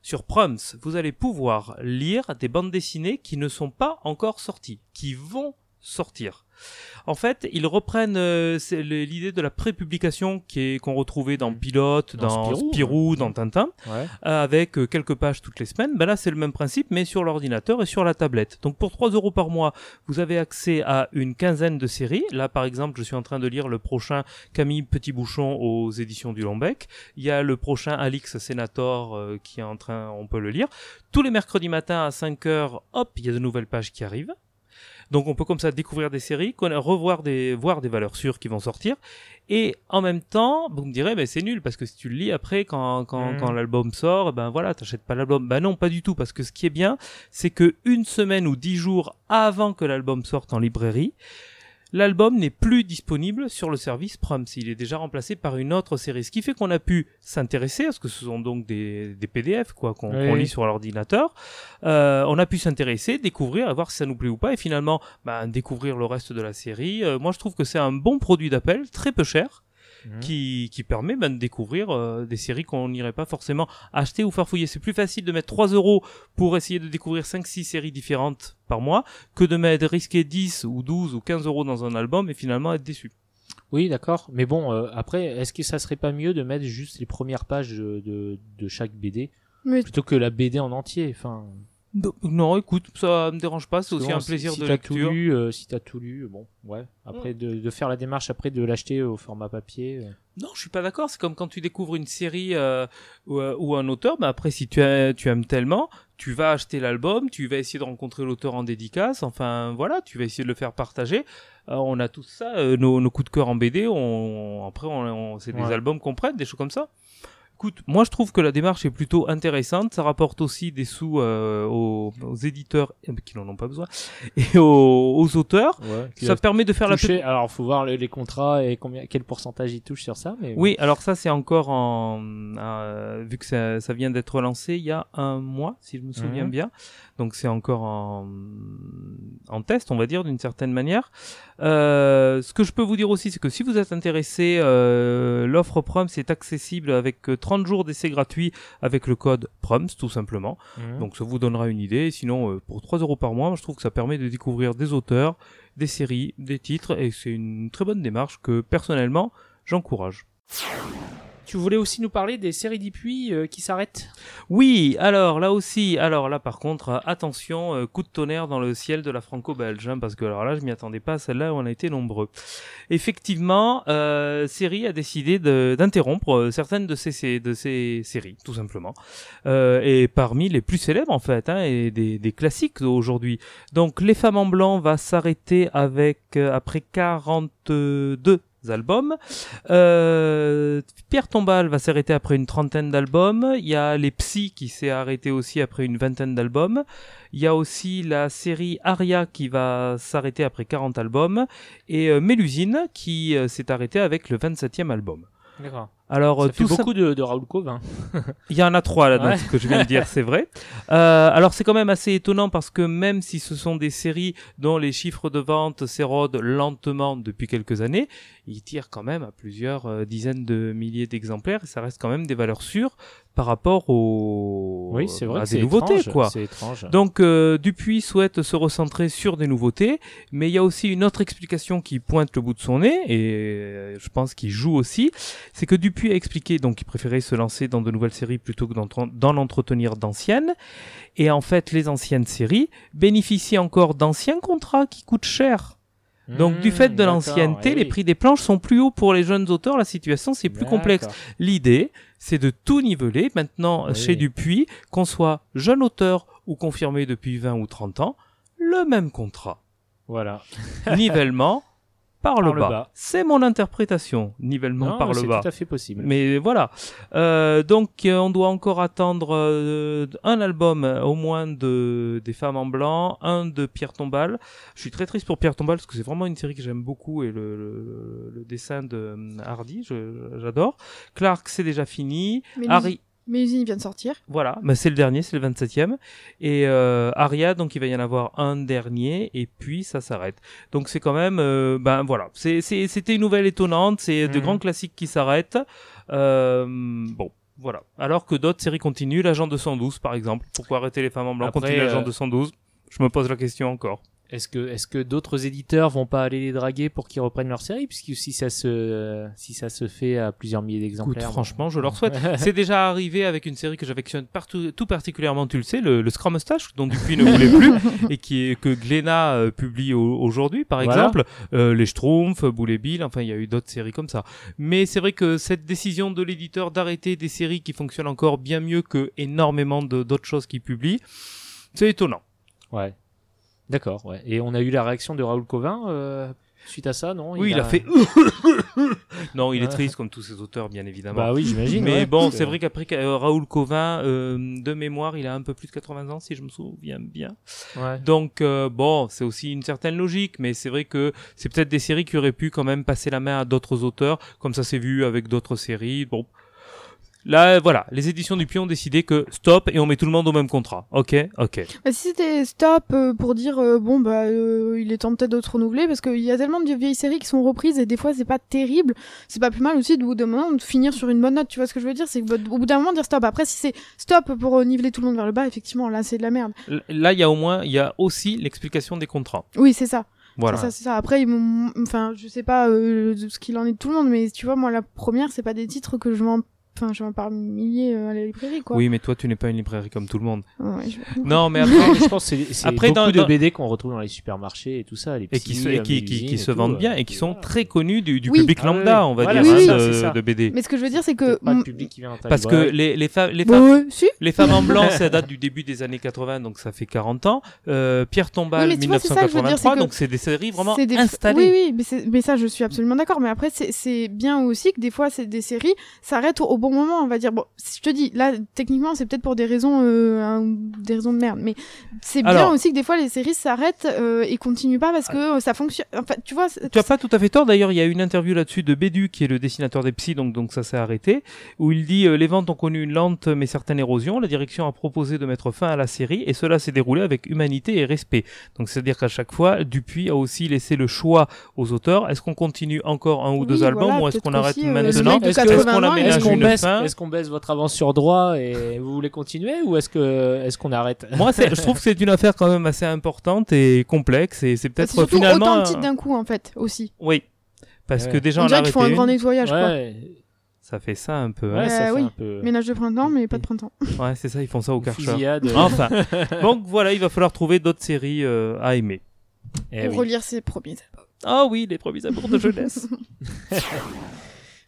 Sur Prums, vous allez pouvoir lire des bandes dessinées qui ne sont pas encore sorties, qui vont sortir. En fait, ils reprennent euh, l'idée de la prépublication qui est qu'on retrouvait dans Pilote, Dans dans, Spirou, Spirou, dans Tintin, Ouais. euh, avec euh, quelques pages toutes les semaines. Ben là, c'est le même principe, mais sur l'ordinateur et sur la tablette. Donc pour 3 euros par mois, vous avez accès à une quinzaine de séries. Là, par exemple, je suis en train de lire le prochain Camille Petit Bouchon aux éditions du Lombec. Il y a le prochain Alix Senator qui est en train, on peut le lire. Tous les mercredis matins à 5 heures, hop, il y a de nouvelles pages qui arrivent. Donc on peut comme ça découvrir des séries, revoir des, voir des valeurs sûres qui vont sortir. Et en même temps, vous me direz, mais c'est nul parce que si tu le lis après, quand, quand, Mhm. quand l'album sort, ben voilà, t'achètes pas l'album. Ben non, pas du tout, parce que ce qui est bien, c'est que une semaine ou dix jours avant que l'album sorte en librairie, l'album n'est plus disponible sur le service Prums. Il est déjà remplacé par une autre série. Ce qui fait qu'on a pu s'intéresser, parce que ce sont donc des, des PDF, quoi, qu'on Oui. lit sur l'ordinateur. Euh, on a pu s'intéresser, découvrir, voir si ça nous plaît ou pas, et finalement, ben, découvrir le reste de la série. Euh, moi, je trouve que c'est un bon produit d'appel, très peu cher, Mhm. qui, qui permet ben, de découvrir euh, des séries qu'on n'irait pas forcément acheter ou faire fouiller. C'est plus facile de mettre 3 euros pour essayer de découvrir 5-6 séries différentes par mois que de mettre risquer 10 ou 12 ou 15 euros dans un album et finalement être déçu. Oui, d'accord. Mais bon, euh, après, est-ce que ça serait pas mieux de mettre juste les premières pages de, de, de chaque BD Mais plutôt que la BD en entier? Enfin, Non, écoute, ça me dérange pas, c'est aussi un plaisir si, de si tout lecture. lu, euh, si t'as tout lu, bon, ouais. Après, Mm. de, de faire la démarche après de l'acheter au format papier. euh. Non, je suis pas d'accord. C'est comme quand tu découvres une série euh, ou, euh, ou un auteur. Bah après, si tu, tu aimes tellement, tu vas acheter l'album, tu vas essayer de rencontrer l'auteur en dédicace. Enfin, voilà, tu vas essayer de le faire partager. On a tout ça, nos, nos coups de cœur en BD. On, après, on, on- c'est des albums qu'on prête, des choses comme ça. Écoute, moi je trouve que la démarche est plutôt intéressante. Ça rapporte aussi des sous euh, aux, aux éditeurs euh, qui n'en ont pas besoin et aux, aux auteurs. Ouais. Ça permet de faire la Toucher- Alors, faut voir les, les contrats et combien, quel pourcentage ils touchent sur ça. Mais Oui, alors ça c'est encore en euh, vu que ça, ça vient d'être lancé il y a un mois, si je me souviens Mhm. bien. Donc c'est encore en, en test, on va dire d'une certaine manière. Euh, ce que je peux vous dire aussi, c'est que si vous êtes intéressé, euh, l'offre Proms est accessible avec euh, 30 jours d'essai gratuit avec le code Proms tout simplement. Mhm. Donc ça vous donnera une idée. Sinon, euh, pour 3 euros par mois, je trouve que ça permet de découvrir des auteurs, des séries, des titres, et c'est une très bonne démarche que personnellement j'encourage. Tu voulais aussi nous parler des séries d'Ipuis euh, qui s'arrêtent? Oui, alors là aussi, alors là par contre, euh, attention, euh, coup de tonnerre dans le ciel de la franco-belge, hein, parce que alors là je m'y attendais pas, celle-là on a été nombreux. Effectivement, euh, Série a décidé d'interrompre euh, certaines de ces- de ces séries, tout simplement, Euh, et parmi les plus célèbres en fait, hein, et des, des classiques aujourd'hui. Donc Les Femmes en Blanc va s'arrêter avec après 42 albums. Euh, Pierre Tombal va s'arrêter après une trentaine d'albums. Il y a Les Psys qui s'est arrêté aussi après une vingtaine d'albums. Il y a aussi la série Aria qui va s'arrêter après 40 albums. Et euh, Mélusine qui euh, s'est arrêté avec le 27e album. D'accord. Alors, Ça euh, fait tout ça- beaucoup de, de Raoul Cove. il y en a trois là dans Ouais. ce que je viens de dire, c'est vrai. Euh, alors c'est quand même assez étonnant parce que même si ce sont des séries dont les chiffres de vente s'érodent lentement depuis quelques années, ils tirent quand même à plusieurs euh, dizaines de milliers d'exemplaires et ça reste quand même des valeurs sûres par rapport aux Oui, c'est vrai. à des nouveautés étrange, quoi. Étrange. Donc euh, Dupuis souhaite se recentrer sur des nouveautés, mais il y a aussi une autre explication qui pointe le bout de son nez et euh, je pense qu'il joue aussi, c'est que Dupuis a expliqué donc qu'il préférait se lancer dans de nouvelles séries plutôt que d'en d'en entretenir d'anciennes et en fait les anciennes séries bénéficient encore d'anciens contrats qui coûtent cher. Donc du fait de d'accord, l'ancienneté, les prix des planches sont plus hauts pour les jeunes auteurs, la situation c'est plus complexe. L'idée, c'est de tout niveler maintenant Oui. chez Dupuis, qu'on soit jeune auteur ou confirmé depuis 20 ou 30 ans, le même contrat. Voilà. Nivellement par, le Par le bas. bas. C'est mon interprétation, nivellement Non, par le c'est bas. tout à fait possible. Mais voilà. Euh, donc euh, on doit encore attendre euh, un album euh, au moins de des femmes en blanc, un de Pierre Tombal. Je suis très triste pour Pierre Tombal parce que c'est vraiment une série que j'aime beaucoup et le, le, le dessin de euh, Hardy, je- j'adore. Clark c'est déjà fini. Mais Harry, Mélusine vient de sortir. voilà, mais c'est le dernier, c'est le 27e. Et euh, Aria, donc il va y en avoir un dernier, et puis ça s'arrête. Donc c'est quand même, euh, ben voilà, c'est- c'est- c'était une nouvelle étonnante, c'est de Mhm. grands classiques qui s'arrêtent. Euh, bon, voilà. Alors que d'autres séries continuent, l'agent 212 par exemple. Pourquoi arrêter les femmes en blanc? Après, continue l'agent euh, 212 Je me pose la question encore. Est-ce que, est-ce que d'autres éditeurs vont pas aller les draguer pour qu'ils reprennent leur série, puisque si ça se, si ça se fait à plusieurs milliers Écoute, d'exemplaires. franchement, je leur souhaite. c'est déjà arrivé avec une série que j'affectionne partout, tout particulièrement, tu le sais, le, le Scrum Mustache, dont Dupuis ne voulait plus, et qui est, que Glénat euh, publie au- aujourd'hui, par Voilà. exemple. Euh, les Schtroumpfs, Boulet Bill, enfin, il y a eu d'autres séries comme ça. Mais c'est vrai que cette décision de l'éditeur d'arrêter des séries qui fonctionnent encore bien mieux que énormément d'autres choses qu'il publie, c'est étonnant. Ouais. D'accord, ouais. Et on a eu la réaction de Raoul Covin euh, suite à ça, non? Oui, il a, fait. non, il est triste comme tous ses auteurs, bien évidemment. Bah oui, j'imagine. Mais ouais, bon, c'est vrai qu'après euh, Raoul Covin, euh, de mémoire, il a un peu plus de 80 ans, si je me souviens bien. Ouais. Donc euh, bon, c'est aussi une certaine logique, mais c'est vrai que c'est peut-être des séries qui auraient pu quand même passer la main à d'autres auteurs, comme ça s'est vu avec d'autres séries. Bon, là, voilà, les éditions du Pion ont décidé que stop et on met tout le monde au même contrat. Ok, ok. Bah, si c'était stop euh, pour dire euh, bon bah euh, il est temps peut-être de se renouveler parce qu'il y a tellement de vieilles séries qui sont reprises et des fois c'est pas terrible c'est pas plus mal aussi de bout d'un moment de finir sur une bonne note tu vois ce que je veux dire? C'est bah, au bout d'un moment dire stop après si c'est stop pour euh, niveler tout le monde vers le bas effectivement là c'est de la merde L- Là, il y a au moins, il y a aussi l'explication des contrats. oui c'est ça Voilà. c'est ça ça après ils enfin je sais pas euh, ce qu'il en est de tout le monde mais tu vois moi la première c'est pas des titres que je m'en enfin, je vais par milliers euh, à la librairie, quoi. Oui, mais toi, tu n'es pas une librairie comme tout le monde. Ouais, je- Non, mais après, je pense que c'est- beaucoup dans- de dans- BD qu'on retrouve dans les supermarchés et tout ça. Les et qui se, et euh, qui, qui, et se tout, vendent euh, bien et qui sont voilà. très connus du, du Oui. public Ah oui, lambda, oui. on va Voilà, dire, c'est hein, ça, de, c'est ça. de BD. Mais ce que je veux dire, c'est que. Peut-être pas le public qui vient dans ta Parce que les, les, fa- les, Bah femmes ouais, si. les femmes en blanc, ça date du début des années 80, donc ça fait 40 ans. Euh, Pierre Tombal, Oui, mais tu vois, c'est ça que je veux dire, 1983, c'est que donc c'est des séries vraiment C'est des- installées. Oui, oui, mais, ça, je suis absolument d'accord. Mais après, c'est- bien aussi que des fois, c'est des séries s'arrêtent au, au bon moment. On va dire, bon, si je te dis, là, techniquement, c'est peut-être pour des raisons, euh, des raisons de merde. Mais c'est bien Alors- aussi que des fois, les séries s'arrêtent euh, et continuent pas parce que euh, ça fonctionne. Enfin, tu vois, Tu as pas tout à fait tort. D'ailleurs, il y a une interview là-dessus de Bédu, qui est le dessinateur des Psy, donc, donc ça s'est arrêté, où il dit euh, les ventes ont connu une lente mais certaine érosion. La direction a proposé de mettre fin à la série et cela s'est déroulé avec humanité et respect. Donc c'est-à-dire qu'à chaque fois, Dupuis a aussi laissé le choix aux auteurs. Est-ce qu'on continue encore un ou deux albums voilà, ou est-ce qu'on arrête maintenant le mec de Est-ce que- 80 est-ce qu'on ans, aménage Est-ce qu'on une baisse, fin est-ce qu'on baisse votre avance sur droit et vous voulez continuer ou est-ce que est-ce qu'on arrête Moi, c'est- je trouve que c'est une affaire quand même assez importante et complexe et c'est c'est peut-être surtout finalement. autant de un- titres d'un coup, en fait, aussi. Oui. Parce Ouais. que déjà On on dirait a qu'il faut arrêté un grand nettoyage, quoi. Ouais, Ça fait ça un peu. ouais, hein. ça Euh, fait oui. un peu Ménage de printemps, mais pas de printemps. Ouais, c'est ça, ils font ça au Karcher. Enfin, donc voilà, il va falloir trouver d'autres séries euh, à aimer. Eh Pour oui. relire ses premiers. Ah oui, les premiers amours de jeunesse.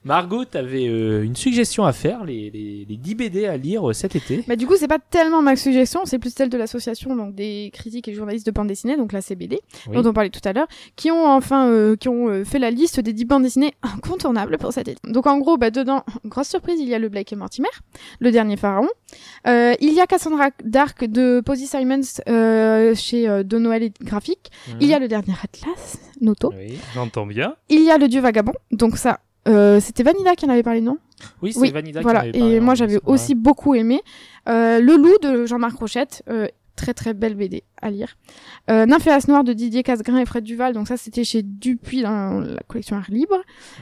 Margot, t'avais euh, une suggestion à faire, les, les, les 10 BD à lire euh, cet été. Bah, du coup, c'est pas tellement ma suggestion, c'est plus celle de l'association donc des critiques et journalistes de bande dessinée, donc la CBD, Oui. dont on parlait tout à l'heure, qui ont enfin euh, qui ont euh, fait la liste des 10 bandes dessinées incontournables pour cet été. Donc en gros, bah, dedans, grosse surprise, il y a le Blake et Mortimer, le dernier pharaon. Euh, il y a Cassandra Dark de Posy Simons euh, chez euh, De Noël et Graphique. Mhm. Il y a le dernier Atlas, Noto. Oui, J'entends bien. Il y a le Dieu vagabond, donc ça. Euh, c'était Vanilla qui en avait parlé, non? Oui c'est Oui, Vanida qui Voilà, en avait parlé, et moi hein, j'avais vrai. aussi beaucoup aimé. Euh, le Loup de Jean-Marc Rochette, euh, très très belle BD à lire. Euh, Nymphéas Noir de Didier Casgrain et Fred Duval, donc ça c'était chez Dupuis dans la collection Art Libre.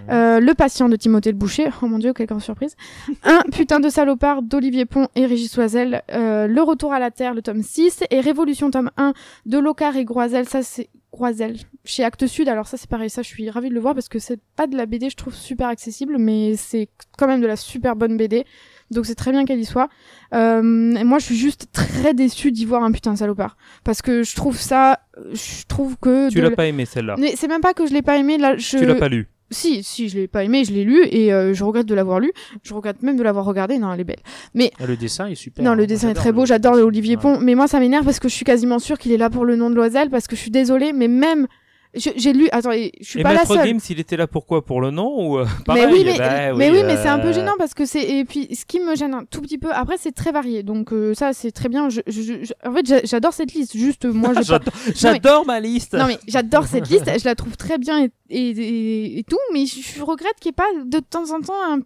Euh, le Patient de Timothée le Boucher, oh mon dieu, quelle grande surprise. Un putain de salopard d'Olivier Pont et Régis Oisel. Euh, le Retour à la Terre, le tome 6. Et Révolution tome 1 de Locard et Groisel, ça c'est Groisel chez Actes Sud. Alors ça c'est pareil, ça je suis ravie de le voir parce que c'est pas de la BD, je trouve super accessible, mais c'est quand même de la super bonne BD. Donc c'est très bien qu'elle y soit. Euh, et moi je suis juste très déçue d'y voir un putain de salopard parce que je trouve ça, je trouve que Tu l'as la- pas aimé celle-là. mais c'est même pas que je l'ai pas aimé là. Je... Tu l'as pas lu. Si, si, je l'ai pas aimé, je l'ai lu et euh, je regrette de l'avoir lu. Je regrette même de l'avoir regardé. Non, elle est belle. Ah, le dessin est super. non, hein. le Moi, dessin est très beau. J'adore Olivier Ouais. Pont. Mais moi, ça m'énerve parce que je suis quasiment sûre qu'il est là pour le nom de Loisel parce que je suis désolée, mais même j'ai lu. Attends, et je suis Et pas la Maître seule. Gims, il était là pourquoi Pour le nom ou euh, mais pareil, oui, mais, bah mais oui, mais euh, c'est un peu gênant parce que c'est et puis ce qui me gêne un tout petit peu. Après, c'est très varié, donc euh, ça c'est très bien. Je, je- je- en fait, j'a- j'adore cette liste. Juste moi, J'adore j'adore ma liste. Non mais j'adore cette liste, je la trouve très bien et, et, et- tout, mais je, je regrette qu'il n'y ait pas de temps en temps un,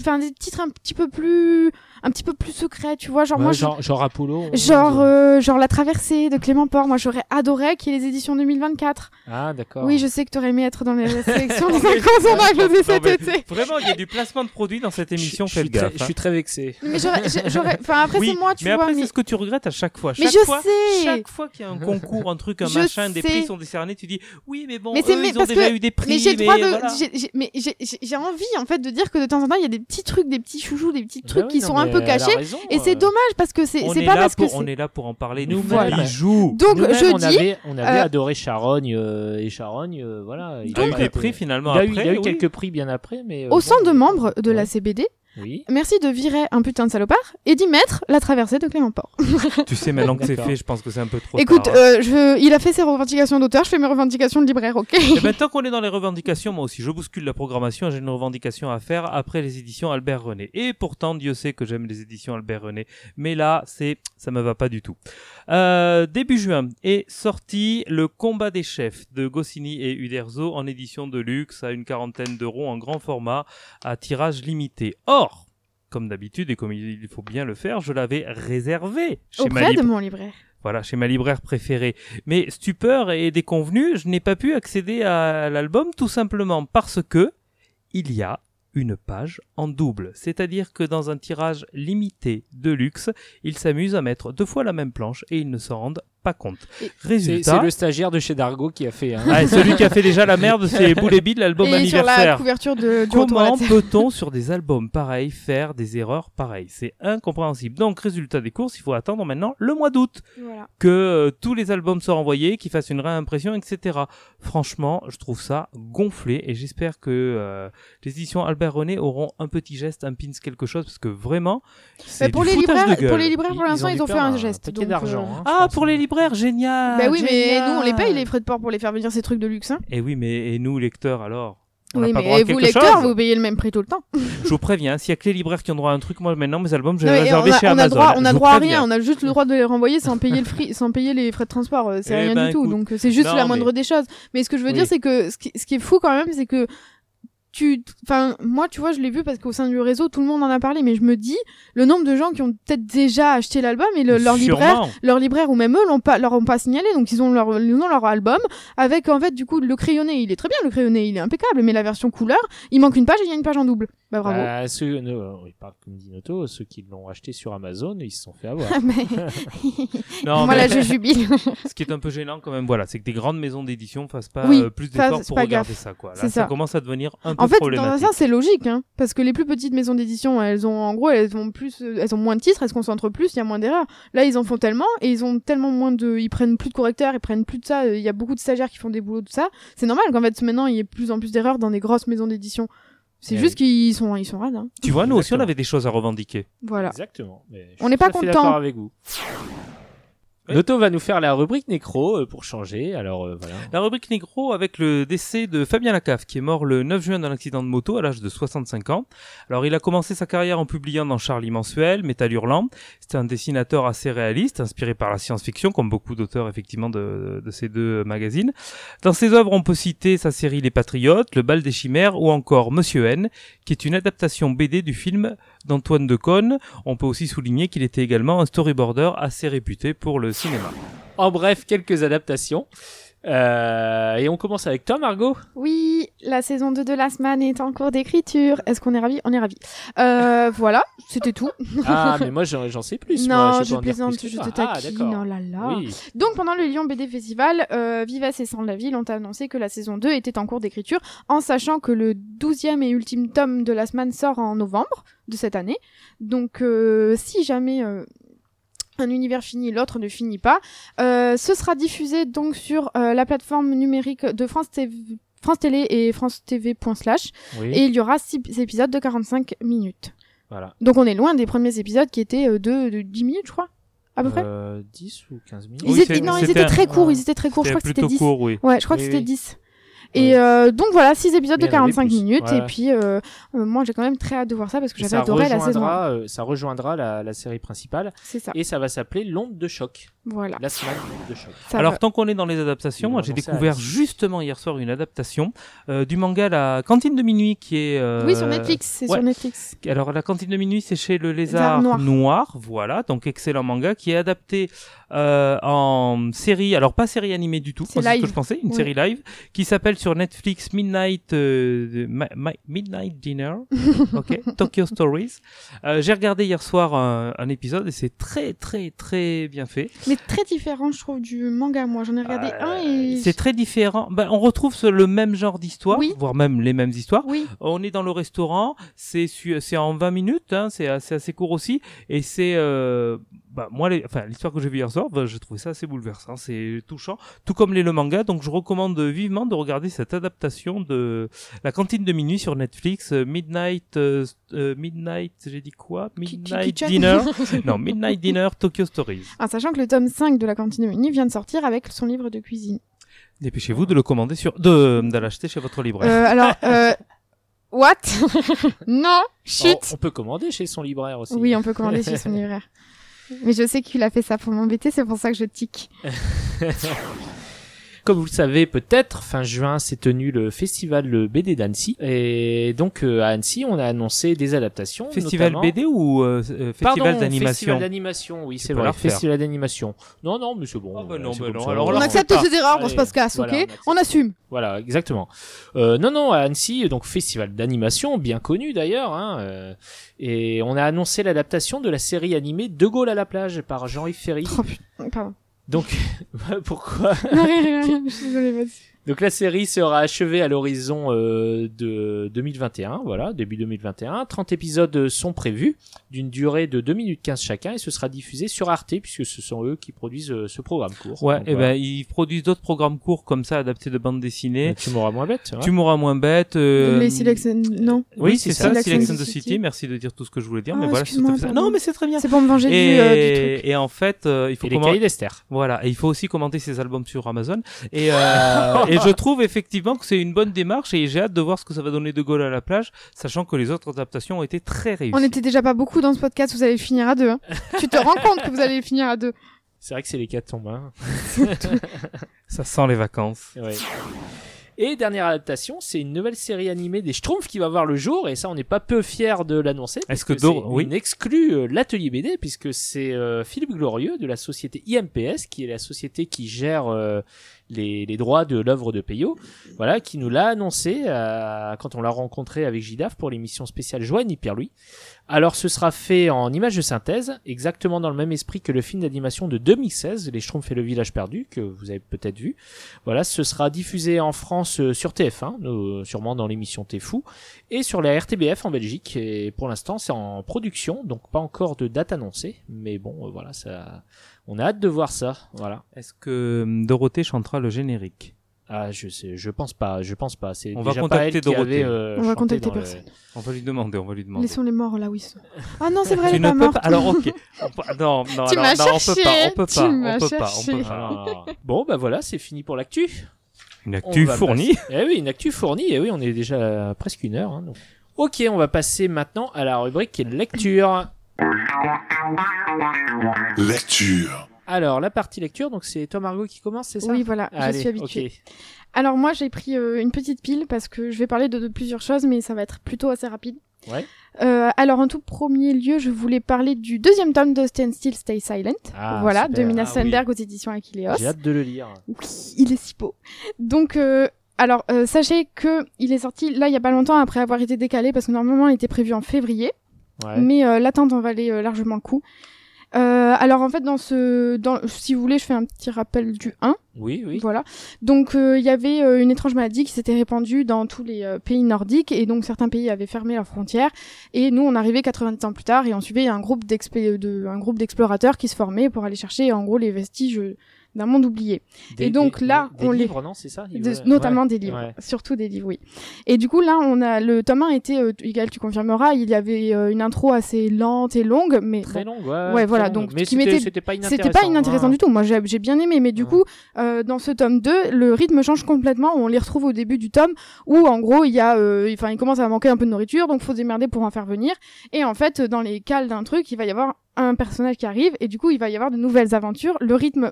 enfin des titres un petit peu plus, un petit peu plus secrets, tu vois, genre Ouais, moi, je- genre, genre Apollo. genre, euh, genre la traversée de Clément Port, moi j'aurais adoré qu'il y ait les éditions 2024. Ah, d'accord. Oui, je sais que tu aurais aimé être dans les sélections des incontournables de Non, cet mais été. Vraiment, il y a du placement de produits dans cette Je- émission. je, Faites suis très, gaffe. je hein. suis très vexé. Mais j'aurais, enfin après Oui, c'est moi, tu mais vois, après, mais, c'est ce que tu regrettes à chaque fois. mais Chaque je fois, sais. chaque fois qu'il y a un concours, un truc, un Je machin, des prix sont décernés, tu dis oui, mais bon, Mais c'est- eux, mais ils ont déjà eu des prix. Mais j'ai droit de, mais j'ai, envie en fait de dire que de temps en temps il y a des petits trucs, des petits chouchous, des petits trucs Bah qui oui, non, sont un mais peu raison, Et c'est euh. dommage parce que c'est, pas parce que pour, c'est. on est là pour en parler. Nous-mêmes. Voilà. bijoux. Donc Nous-mêmes, je on dis, avait, on avait euh, adoré Charogne euh, et Charogne, euh, voilà. Il a eu des prix finalement Il a eu, après. il a eu oui. quelques prix bien après, mais. euh, au bon, sein de membres de la. CBD, Oui. merci de virer un putain de salopard et d'y mettre la traversée de Clément Port. Tu sais, maintenant que c'est fait, je pense que c'est un peu trop Écoute, tard. hein. euh, je, il a fait ses revendications d'auteur, je fais mes revendications de libraire, ok Et ben, tant qu'on est dans les revendications, moi aussi, je bouscule la programmation, j'ai une revendication à faire après les éditions Albert René. Et pourtant, Dieu sait que j'aime les éditions Albert René. Mais là, c'est, ça me va pas du tout. Euh, début juin est sorti Le combat des chefs de Goscinny et Uderzo en édition de luxe à une quarantaine d'euros en grand format à tirage limité. Or, comme d'habitude et comme il faut bien le faire, je l'avais réservé chez ma Auprès lib- de mon libraire. voilà, chez ma libraire préférée. Mais stupeur et déconvenue, je n'ai pas pu accéder à l'album tout simplement parce que il y a une page en double. C'est-à-dire que dans un tirage limité de luxe, ils s'amusent à mettre deux fois la même planche et ils ne s'en rendent pas compte. C'est Résultat, c'est le stagiaire de chez Dargo qui a fait. hein. Ah, celui qui a fait déjà la merde, c'est Boule Bill, l'album Et sur la anniversaire. couverture de, du Comment peut-on sur des albums pareils faire des erreurs pareilles? C'est incompréhensible. Donc résultat des courses, il faut attendre maintenant le mois d'août Voilà. que euh, tous les albums soient envoyés, qu'ils fassent une réimpression, etc. Franchement, je trouve ça gonflé et j'espère que euh, les éditions Albert René auront un petit geste, un pins, quelque chose, parce que vraiment, c'est Bah, pour, du les foutage libraires, de gueule. pour les libraires, pour l'instant, ils ils ont fait un geste. donc, d'argent. euh, hein, Ah, pour les libraires, génial Bah oui, mais nous, on les paye les frais de port pour les faire venir ces trucs de luxe. Hein. Et oui, mais et nous, lecteurs, alors on Oui, pas droit à mais vous, lecteurs, vous payez le même prix tout le temps. Je vous préviens, s'il y a que les libraires qui ont droit à un truc, moi maintenant mes albums, je les réservé chez Amazon. droit, on a droit à rien, on a juste le droit de les renvoyer sans payer le free, sans payer les frais de transport. euh, C'est Eh rien ben, du tout. écoute. Donc euh, c'est juste Non, la mais- moindre des choses. Mais ce que je veux Oui. dire, c'est que ce qui, ce qui est fou quand même, c'est que tu, enfin, moi, tu vois, je l'ai vu parce qu'au sein du réseau, tout le monde en a parlé, mais je me dis, le nombre de gens qui ont peut-être déjà acheté l'album et le, leur libraire, leur libraire ou même eux l'ont pas, leur ont pas signalé, donc ils ont leur, ils ont leur album avec en fait du coup le crayonné, il est très bien le crayonné, il est impeccable, mais la version couleur, il manque une page et il y a une page en double. Bah bravo. Bah, ceux, oui, parle comme dit Noto, ceux qui l'ont acheté sur Amazon, ils se sont fait avoir. mais... Non, voilà, mais je jubile. ce qui est un peu gênant quand même, voilà, c'est que des grandes maisons d'édition fassent pas Oui, euh, plus d'efforts pour regarder gaffe. ça, quoi. Là, ça. ça. commence à devenir un peu En fait, dans un sens, c'est logique, hein, parce que les plus petites maisons d'édition, elles ont, en gros, elles ont plus, elles ont moins de titres, elles se concentrent plus, il y a moins d'erreurs. Là, ils en font tellement, et ils ont tellement moins de, ils prennent plus de correcteurs, ils prennent plus de ça, il y a beaucoup de stagiaires qui font des boulots de ça. C'est normal qu'en fait, maintenant, il y ait plus en plus d'erreurs dans des grosses maisons d'édition. C'est Eh juste qu'ils sont, ils sont rades, hein. Tu vois, nous aussi, on avait des choses à revendiquer. Voilà. Exactement. Mais je On n'est pas content. avec vous. Oui. Noto va nous faire la rubrique nécro euh, pour changer. Alors euh, voilà. La rubrique Négro avec le décès de Fabien Lacave qui est mort le 9 juin d'un accident de moto à l'âge de 65 ans. Alors il a commencé sa carrière en publiant dans Charlie Mensuel, Métal Hurlant. C'était un dessinateur assez réaliste, inspiré par la science-fiction, comme beaucoup d'auteurs effectivement de, de ces deux magazines. Dans ses œuvres, on peut citer sa série Les Patriotes, Le Bal des Chimères ou encore Monsieur N, qui est une adaptation BD du film d'Antoine Decaune. On peut aussi souligner qu'il était également un storyboarder assez réputé pour le cinéma. En bref, quelques adaptations. Euh, et on commence avec toi, Margot. Oui, la saison 2 de Last Man est en cours d'écriture. Est-ce qu'on est ravis? On est ravis. Euh, voilà, c'était tout. Ah, mais moi j'en sais plus. non, je plaisante, je te Ah, taquine. d'accord. oh là là. Oui. Donc pendant le Lyon BD Festival, euh, Vivace et Sans la Ville ont annoncé que la saison 2 était en cours d'écriture, en sachant que le 12e et ultime tome de la semaine sort en novembre de cette année. Donc euh, si jamais euh, un univers finit, l'autre ne finit pas, euh, ce sera diffusé donc sur euh, la plateforme numérique de France TV. France Télé et France TV.slash Oui. et il y aura 6 épisodes de 45 minutes. Voilà. Donc on est loin des premiers épisodes qui étaient euh, de, de 10 minutes je crois à peu près. Euh, 10 ou 15 minutes. Ils Oui, étaient, non, ils étaient un- très courts, ils étaient très courts, je crois que c'était plutôt 10. court, oui. Ouais, je crois que c'était oui. 10. Et euh, donc voilà, 6 épisodes Mais de il y en avait 45 plus. minutes. Ouais. Et puis, euh, moi j'ai quand même très hâte de voir ça parce que j'avais adoré la saison 1. rejoindra, euh, ça rejoindra la, la série principale C'est ça. et ça va s'appeler L'onde de choc. Voilà. La semaine l'onde de choc. Ça Alors va. tant qu'on est dans les adaptations, moi j'ai découvert justement hier soir une adaptation euh, du manga La Cantine de minuit qui est euh, Oui, sur Netflix, c'est ouais. sur Netflix. Alors la Cantine de minuit c'est chez le Lézard Lézard Noir. voilà donc excellent manga qui est adapté euh, en série, alors pas série animée du tout, C'est ce que je pensais, une Oui. série live qui s'appelle sur Netflix Midnight euh, Ma- Midnight Dinner, ok, Tokyo Stories. Euh, j'ai regardé hier soir un, un épisode et c'est très très très bien fait. Mais très différent, je trouve, du manga. Moi j'en ai regardé Euh, un et. C'est très différent. Ben, on retrouve le même genre d'histoire, Oui. voire même les mêmes histoires. Oui, On est dans le restaurant, c'est c'est en 20 minutes, hein, c'est assez, assez court aussi, et c'est euh, bah, moi les- enfin l'histoire que j'ai vue hier soir, bah, j'ai trouvé ça assez bouleversant, c'est touchant, tout comme les le manga, donc je recommande vivement de regarder cette adaptation de la cantine de minuit sur Netflix, euh, Midnight euh, euh, Midnight, j'ai dit quoi? Midnight. Dinner, non Midnight Dinner Tokyo Stories. en sachant que le tome 5 de la cantine de Mini vient de sortir avec son livre de cuisine. Dépêchez-vous de le commander sur, de, de l'acheter chez votre libraire. Euh, alors, euh, what? Non, chut Oh, on peut commander chez son libraire aussi. Oui, on peut commander chez son libraire. Mais je sais qu'il a fait ça pour m'embêter, c'est pour ça que je tic. Comme vous le savez peut-être, fin juin s'est tenu le festival le BD d'Annecy. Et donc euh, à Annecy, on a annoncé des adaptations. Festival notamment- BD ou euh, euh, festival Festival d'animation d'animation, oui, c'est vrai. Festival d'animation. Non, non, mais c'est bon. Ah bah non, c'est bah non, ça. alors On là, accepte ses erreurs, on se passe casse, voilà, ok on. On assume. Voilà, exactement. Euh, non, non, à Annecy, donc festival d'animation, bien connu d'ailleurs. Hein, euh, et on a annoncé l'adaptation de la série animée De Gaulle à la plage par Jean-Yves Ferry. Oh putain, pardon. Donc, pourquoi Non, rien, rien, rien. Je suis désolée, vas-y. Donc la série sera achevée à l'horizon euh, de 2021, voilà, début 2021. 30 épisodes sont prévus, d'une durée de 2 minutes 15 chacun, et ce sera diffusé sur Arte, puisque ce sont eux qui produisent euh, ce programme court. Ouais, Donc, et voilà. ben ils produisent d'autres programmes courts comme ça, adaptés de bandes dessinées. Tu m'auras moins bête. ouais. Tu m'auras moins bête. euh, Les Silex, non. Oui, Oui, c'est ça. Selection Selection the the City. City. Merci de dire tout ce que je voulais dire, Ah, mais voilà, fait. Non, mais c'est très bien. C'est pour me venger du, euh, du truc. Et, et en fait, euh, il faut Et les comment- cahiers d'Esther. Voilà, et il faut aussi commenter ses albums sur Amazon. Et, euh, et je trouve effectivement que c'est une bonne démarche et j'ai hâte de voir ce que ça va donner de Gaulle à la plage, sachant que les autres adaptations ont été très réussies. On était déjà pas beaucoup dans ce podcast, vous allez le finir à deux. hein. tu te rends compte que vous allez le finir à deux. C'est vrai que c'est les quatre tombes. Hein. Ça sent les vacances. Ouais. Et dernière adaptation, c'est une nouvelle série animée des Schtroumpfs qui va voir le jour, et ça on n'est pas peu fier de l'annoncer. Est-ce que c'est oui. une exclue euh, l'atelier BD, puisque c'est euh, Philippe Glorieux de la société IMPS, qui est la société qui gère euh, les, les droits de l'œuvre de Peyo, voilà, qui nous l'a annoncé euh, quand on l'a rencontré avec Gidaf pour l'émission spéciale Joanne et Pierre-Louis. Alors ce sera fait en image de synthèse, exactement dans le même esprit que le film d'animation de 2016, Les Schtroumpfs et le village perdu, que vous avez peut-être vu. Voilà, ce sera diffusé en France euh, sur TF1, euh, sûrement dans l'émission T'es fou, et sur la RTBF en Belgique. Et pour l'instant, c'est en production, donc pas encore de date annoncée, mais bon, euh, voilà, ça, on a hâte de voir ça. Voilà. Est-ce que hum, Dorothée chantera le générique? Ah, je sais, je pense pas, je pense pas. C'est On va pas contacter elle qui Dorothée. avait, euh, On va contacter le- personne. On va lui demander, on va lui demander. Laissons les morts là où ils sont. Ah non, c'est vrai, elle est pas peux morte. pas. Alors ok. On peut- Non, non, Tu alors, m'as non, on peut pas, on peut pas, on peut pas, on cherché. peut Ah, pas. Bon, bah voilà, c'est fini pour l'actu. Une actu fournie. passer- Eh oui, une actu fournie. Et oui, on est déjà à presque une heure. hein, donc. Ok, on va passer maintenant à la rubrique lecture. Lecture. Alors, la partie lecture, donc c'est toi Margot qui commence, c'est ça? Oui, voilà, je Allez, suis habituée. Alors moi, j'ai pris euh, une petite pile parce que je vais parler de, de plusieurs choses, mais ça va être plutôt assez rapide. Ouais. Euh, alors en tout premier lieu, je voulais parler du deuxième tome de Stand Still, Stay Silent. Ah, voilà, super. de Mina Ah oui. Sandberg aux éditions Aquileos. J'ai hâte de le lire. Oui, il est si beau. Donc, euh, alors, euh, sachez que il est sorti là il y a pas longtemps après avoir été décalé parce que normalement il était prévu en février, Ouais. mais euh, l'attente en valait euh, largement le coup. Euh, alors en fait dans ce, dans, si vous voulez, je fais un petit rappel du 1. Oui, oui. Voilà. Donc euh, il y avait euh, une étrange maladie qui s'était répandue dans tous les euh, pays nordiques et donc certains pays avaient fermé leurs frontières et nous on arrivait 80 ans plus tard et on suivait un groupe de, un groupe d'explorateurs qui se formaient pour aller chercher en gros les vestiges euh, d'un monde oublié. Des- et donc des- là, des on les- livres, non, c'est ça De- notamment Ouais. des livres, Ouais. surtout des livres, oui. Et du coup, là, on a le tome 1 était, euh, Egal, tu confirmeras, il y avait euh, une intro assez lente et longue, mais Très bon, long, ouais. Ouais, voilà, donc, c'était pas inintéressant. c'était pas inintéressant hein. du tout. Moi, j'ai bien aimé, mais du coup, euh, dans ce tome 2, le rythme change complètement. On les retrouve au début du tome où, en gros, il y a, euh, enfin, il commence à manquer un peu de nourriture, donc faut se démerder pour en faire venir. Et en fait, dans les cales d'un truc, il va y avoir un personnage qui arrive et du coup il va y avoir de nouvelles aventures. Le rythme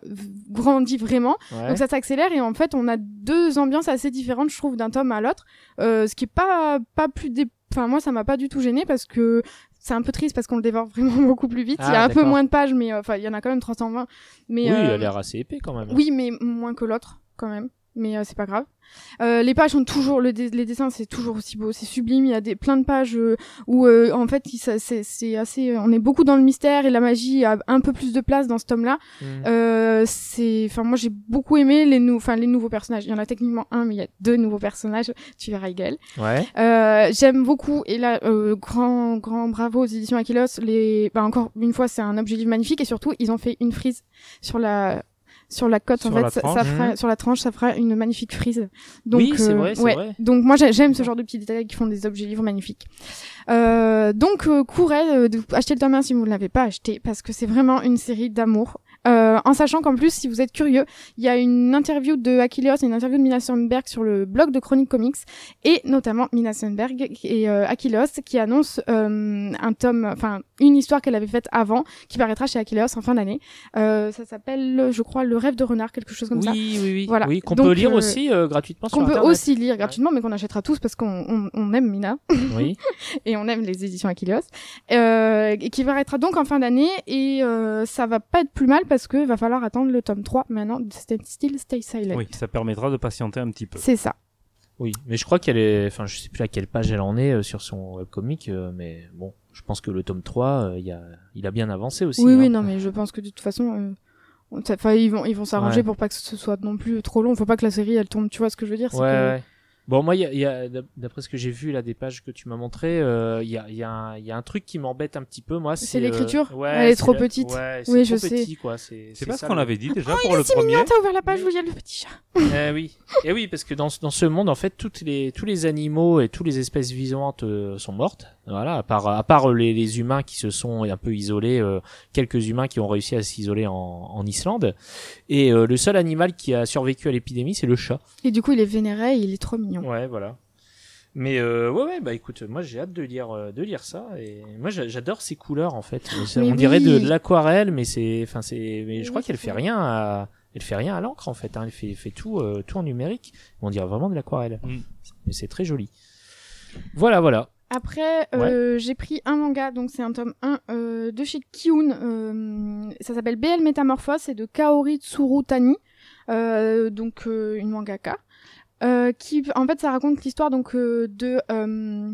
grandit vraiment. Ouais. donc ça s'accélère et en fait on a deux ambiances assez différentes je trouve d'un tome à l'autre. Euh, ce qui est pas pas plus dé... enfin moi ça m'a pas du tout gêné parce que c'est un peu triste parce qu'on le dévore vraiment beaucoup plus vite. Il y Ah, a un peu moins de pages mais euh, enfin il y en a quand même 320 mais Oui, euh, elle a l'air assez épais quand même. oui mais moins que l'autre quand même. Mais euh, c'est pas grave euh, les pages sont toujours le dé- les dessins c'est toujours aussi beau c'est sublime il y a des plein de pages euh, où euh, en fait c'est assez on est beaucoup dans le mystère et la magie a un peu plus de place dans ce tome là Mm. euh, c'est enfin moi j'ai beaucoup aimé les nou les nouveaux personnages. Il y en a techniquement un mais il y a deux nouveaux personnages. Tu verras Gaël Ouais. euh, j'aime beaucoup et là euh, grand grand bravo aux éditions Aquilos. Les bah encore une fois c'est un objet livre magnifique et surtout ils ont fait une frise sur la sur la cote en fait la ça, tranche. ça fera Mhm. sur la tranche ça fera une magnifique frise donc Oui, c'est euh, vrai, c'est ouais. vrai. donc moi j'ai- j'aime ce genre de petits détails qui font des objets livres magnifiques euh, donc euh, courez euh, de acheter le tome 1 si vous ne l'avez pas acheté parce que c'est vraiment une série d'amour euh, en sachant qu'en plus si vous êtes curieux il y a une interview de Achilleos et une interview de Mina Sundberg sur le blog de Chronique Comics et notamment Mina Sundberg et euh, Achilleos qui annonce euh, un tome enfin une histoire qu'elle avait faite avant qui paraîtra chez Achilleos en fin d'année euh, ça s'appelle je crois le rêve de renard quelque chose comme oui, ça oui, oui. Voilà. Oui, qu'on peut lire euh, aussi euh, gratuitement qu'on peut Internet. aussi lire gratuitement mais qu'on achètera tous parce qu'on on, on aime Mina Oui. et on aime les éditions Achilleos, euh, et qui paraîtra donc en fin d'année, et euh, ça va pas être plus mal parce que va falloir attendre le tome 3 maintenant de Stand Still, Stay Silent. Oui, ça permettra de patienter un petit peu. C'est ça. Oui, mais je crois qu'elle est, enfin, je sais plus à quelle page elle en est euh, sur son webcomic, euh, mais bon, je pense que le tome 3, euh, il y a, il a bien avancé aussi. oui, hein. oui, non, mais je pense que de toute façon, euh, on- ils vont, ils vont s'arranger Ouais. pour pas que ce soit non plus trop long. Faut pas que la série elle tombe. Tu vois ce que je veux dire c'est Ouais, que- ouais. Bon, moi, il y a, il y a- d'après ce que j'ai vu là des pages que tu m'as montré, euh, il y, a, il y, a un- il y a un truc qui m'embête un petit peu, moi. C'est euh, l'écriture ouais, Elle est c'est trop la- petite. Ouais, Oui, c'est je trop sais. petit, quoi. C'est C'est pas ce qu'on le- avait dit déjà pour le C'est premier. mignon, t'as ouvert la page où il y a le petit chat. Eh oui, et oui, parce que dans, ce- dans ce monde, en fait, toutes les, tous les animaux et toutes les espèces vivantes euh, sont mortes. Voilà, à part, à part les, les humains qui se sont un peu isolés, euh, quelques humains qui ont réussi à s'isoler en, en Islande. Et euh, le seul animal qui a survécu à l'épidémie, c'est le chat. Et du coup, il est vénéré, il est trop mignon. Ouais, voilà. Mais euh, ouais, ouais, bah écoute, moi j'ai hâte de lire, euh, de lire ça. Et moi j'a- j'adore ces couleurs en fait. On dirait de, l'aquarelle, mais c'est, enfin c'est, mais je Oui, crois qu'elle fait rien à, elle fait rien à l'encre en fait. Hein. Elle fait, fait tout, euh, tout en numérique. On dirait vraiment de l'aquarelle. Mm. Mais c'est très joli. Voilà, voilà. Après, euh, j'ai pris un manga, donc c'est un tome 1 euh, de chez Kiun. euh, ça s'appelle BL Métamorphose, c'est de Kaori Tsurutani, euh, donc euh, une mangaka. Euh, qui, en fait, ça raconte l'histoire donc euh, de euh,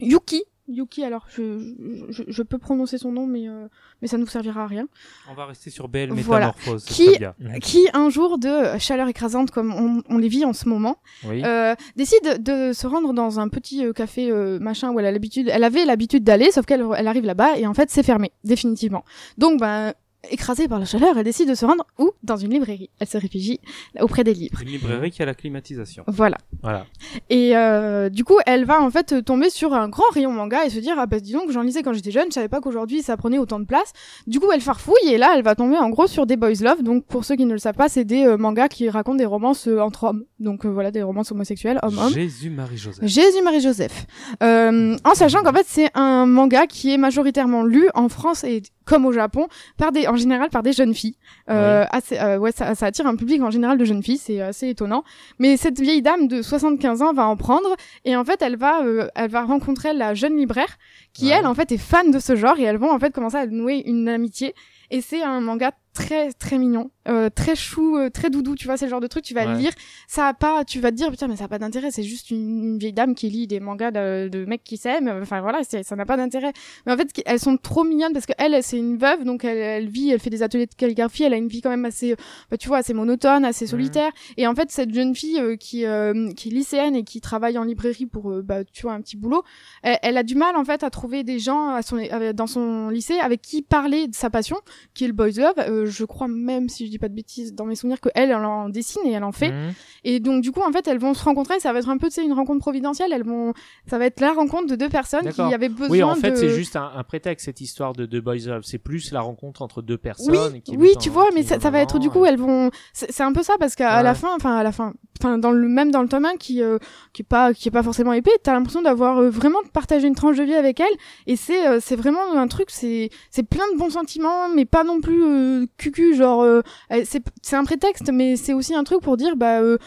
Yuki. Yuki, alors je, je, je peux prononcer son nom, mais, euh, mais ça ne nous servira à rien. On va rester sur BL Voilà. Métamorphose. c'est Qui-. Qui, un jour de chaleur écrasante comme on, on les vit en ce moment, Oui. euh, décide de se rendre dans un petit café euh, machin où elle a l'habitude, elle avait l'habitude d'aller, sauf qu'elle elle arrive là-bas et en fait c'est fermé définitivement. Donc ben écrasée par la chaleur, elle décide de se rendre où Dans une librairie. Elle se réfugie auprès des livres. Une librairie qui a la climatisation. Voilà. Voilà. Et euh, du coup, elle va en fait tomber sur un grand rayon manga et se dire ah bah dis donc j'en lisais quand j'étais jeune, je savais pas qu'aujourd'hui ça prenait autant de place. Du coup, elle farfouille et là, elle va tomber en gros sur des boys love. Donc pour ceux qui ne le savent pas, c'est des euh, mangas qui racontent des romances euh, entre hommes. Donc euh, voilà, des romances homosexuelles, homme-homme. Jésus-Marie-Joseph. Jésus-Marie-Joseph. Euh, en sachant qu'en fait, c'est un manga qui est majoritairement lu en France et comme au Japon, par des, en général par des jeunes filles. Euh, assez, euh, ouais, ça, ça attire un public en général de jeunes filles, c'est assez étonnant. Mais cette vieille dame de 75 ans va en prendre et en fait, elle va, euh, elle va rencontrer la jeune libraire qui Ouais. elle en fait est fan de ce genre et elles vont en fait commencer à nouer une amitié. Et c'est un manga très très mignon, euh, très chou, euh, très doudou. Tu vois, c'est le genre de truc tu vas Ouais. le lire, ça a pas, tu vas te dire putain mais ça a pas d'intérêt. C'est juste une, une vieille dame qui lit des mangas de, de mecs qui s'aiment. Enfin voilà, ça n'a pas d'intérêt. Mais en fait, elles sont trop mignonnes parce que elle, c'est une veuve, donc elle, elle vit, elle fait des ateliers de calligraphie. Elle a une vie quand même assez, euh, bah, tu vois, assez monotone, assez solitaire. Et en fait, cette jeune fille euh, qui euh, qui est lycéenne et qui travaille en librairie pour, euh, bah, tu vois, un petit boulot, elle, elle a du mal en fait à trouver des gens à son, dans son lycée avec qui parler de sa passion, qui est le boys love. Euh, je crois même, si je dis pas de bêtises, dans mes souvenirs que elle, elle en dessine et elle en fait. Mhm. Et donc du coup en fait elles vont se rencontrer, ça va être un peu tu sais une rencontre providentielle, elles vont ça va être la rencontre de deux personnes qui avaient besoin Oui, en fait, de c'est juste un, un prétexte cette histoire de deux boys love. C'est plus la rencontre entre deux personnes. Oui, qui oui, tu en- vois, mais ça, ça va être du coup, euh, elles vont. C'est un peu ça parce qu'à Ouais. la fin, enfin à la fin, enfin dans le même dans le tome 1 qui euh, qui est pas qui est pas forcément épais, t'as l'impression d'avoir euh, vraiment partagé une tranche de vie avec elle et c'est euh, c'est vraiment un truc, c'est c'est plein de bons sentiments, mais pas non plus euh, cucu genre euh, c'est c'est un prétexte, mais c'est aussi un truc pour dire bah euh,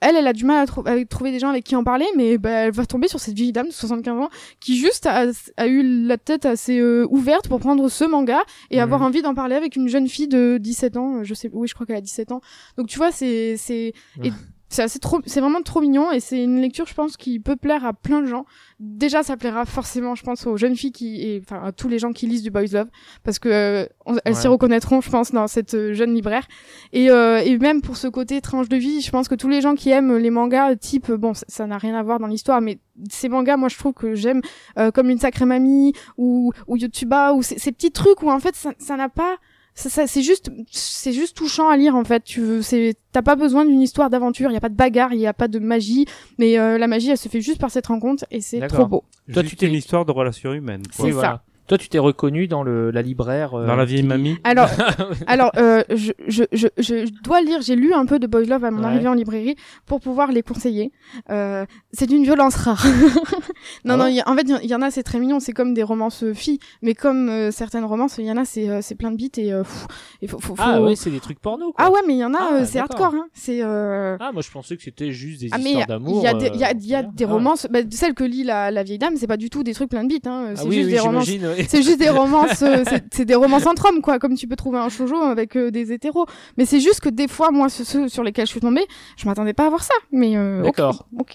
elle, elle a du mal à, trou- à trouver des gens avec qui en parler, mais bah, elle va tomber sur cette vieille dame de 75 ans qui juste a, a eu la tête assez euh, ouverte pour prendre ce manga et avoir envie d'en parler avec une jeune fille de 17 ans. Je sais, oui, je crois qu'elle a 17 ans. Donc tu vois, c'est c'est et c'est assez trop, c'est vraiment trop mignon et c'est une lecture, je pense, qui peut plaire à plein de gens. Déjà, ça plaira forcément, je pense, aux jeunes filles qui et enfin à tous les gens qui lisent du boys love parce que euh, on- elles s'y Ouais. reconnaîtront, je pense, dans cette euh, jeune libraire. Et, euh, et même pour ce côté tranche de vie, je pense que tous les gens qui aiment les mangas type, bon, ça- ça n'a rien à voir dans l'histoire, mais ces mangas, moi, je trouve que j'aime euh, comme une sacrée mamie ou ou Yotuba ou ces, ces petits trucs où en fait ça n'a pas c'est juste c'est juste touchant à lire en fait tu veux c'est t'as pas besoin d'une histoire d'aventure il y a pas de bagarre il y a pas de magie mais euh, la magie elle se fait juste par cette rencontre et c'est trop beau Toi, Juste tu t'es- une histoire de relation humaine. quoi. C'est ça. voilà. Toi, tu t'es reconnu dans le, la libraire. euh, Dans la vieille qui- mamie. alors alors euh, je, je, je, je dois lire j'ai lu un peu de Boys Love à mon Ouais. arrivée en librairie pour pouvoir les conseiller euh, c'est d'une violence rare non Ah non y a- en fait il y en- il y, en a c'est très mignon c'est comme des romances filles mais comme euh, certaines romances il y en a c'est euh, c'est plein de bites et euh, pff, il faut, faut, Ah ouais, c'est des trucs porno. Quoi. Ah ouais, mais il y en a, Ah, euh, c'est hardcore. Hein. C'est. Euh... Ah, moi je pensais que c'était juste des Ah mais il y histoires a, d'amour. il y a des, il y a, il y a des ah. romances. Bah, celles que lit la, la vieille dame, c'est pas du tout des trucs plein de bites. Hein. Ah C'est oui, juste oui, des romances. C'est juste des romances. euh, c'est- des romances entre hommes, quoi, comme tu peux trouver un shoujo avec euh, des hétéros. Mais c'est juste que des fois, moi, ceux, ceux sur lesquels je suis tombée, je m'attendais pas à voir ça. Mais euh, ok, D'accord. Ok.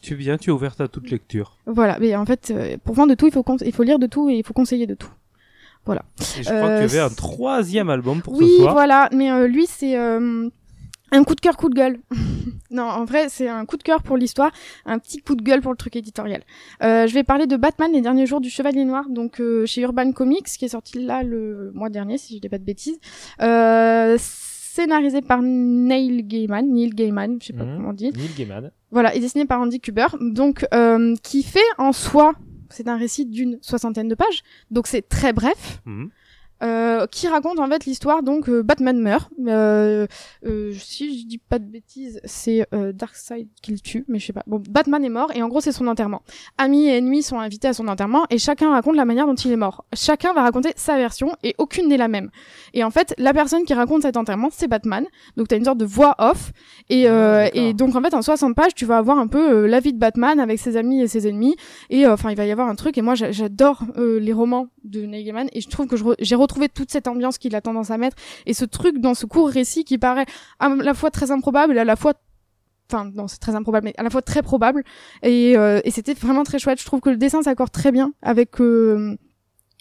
Tu viens, tu es ouverte à toute lecture. Voilà. Mais en fait, euh, pour vendre de tout, il faut il faut lire de tout et il faut conseiller de tout. Et je crois Euh, qu'il y avait un troisième album pour oui, ce soir. voilà, mais euh, lui, c'est euh, un coup de cœur, coup de gueule. non, en vrai, c'est un coup de cœur pour l'histoire, un petit coup de gueule pour le truc éditorial. Euh, je vais parler de Batman, les derniers jours du Chevalier Noir, donc euh, chez Urban Comics, qui est sorti là le mois dernier, si je dis pas de bêtises. Euh, scénarisé par Neil Gaiman, Neil Gaiman, je sais pas Mhm. comment on dit. Neil Gaiman. Voilà, et dessiné par Andy Kuber, donc euh, qui fait en soi, c'est un récit d'une soixantaine de pages, donc c'est très bref Mhm. Euh, qui raconte en fait l'histoire donc euh, Batman meurt. Euh, euh, si je dis pas de bêtises, c'est euh, Darkseid qui le tue, mais je sais pas. Bon, Batman est mort et en gros c'est son enterrement. Amis et ennemis sont invités à son enterrement et chacun raconte la manière dont il est mort. Chacun va raconter sa version et aucune n'est la même. Et en fait, la personne qui raconte cet enterrement, c'est Batman. Donc t'as une sorte de voix off et, euh, Ah, d'accord. et donc en fait en 60 pages, tu vas avoir un peu euh, la vie de Batman avec ses amis et ses ennemis et euh, enfin il va y avoir un truc et moi j'a- j'adore euh, les romans de Neil Gaiman et je trouve que j'ai retrouvé toute cette ambiance qu'il a tendance à mettre et ce truc dans ce court récit qui paraît à la fois très improbable et à la fois enfin non c'est très improbable mais à la fois très probable. Et, euh, et c'était vraiment très chouette. Je trouve que le dessin s'accorde très bien avec euh,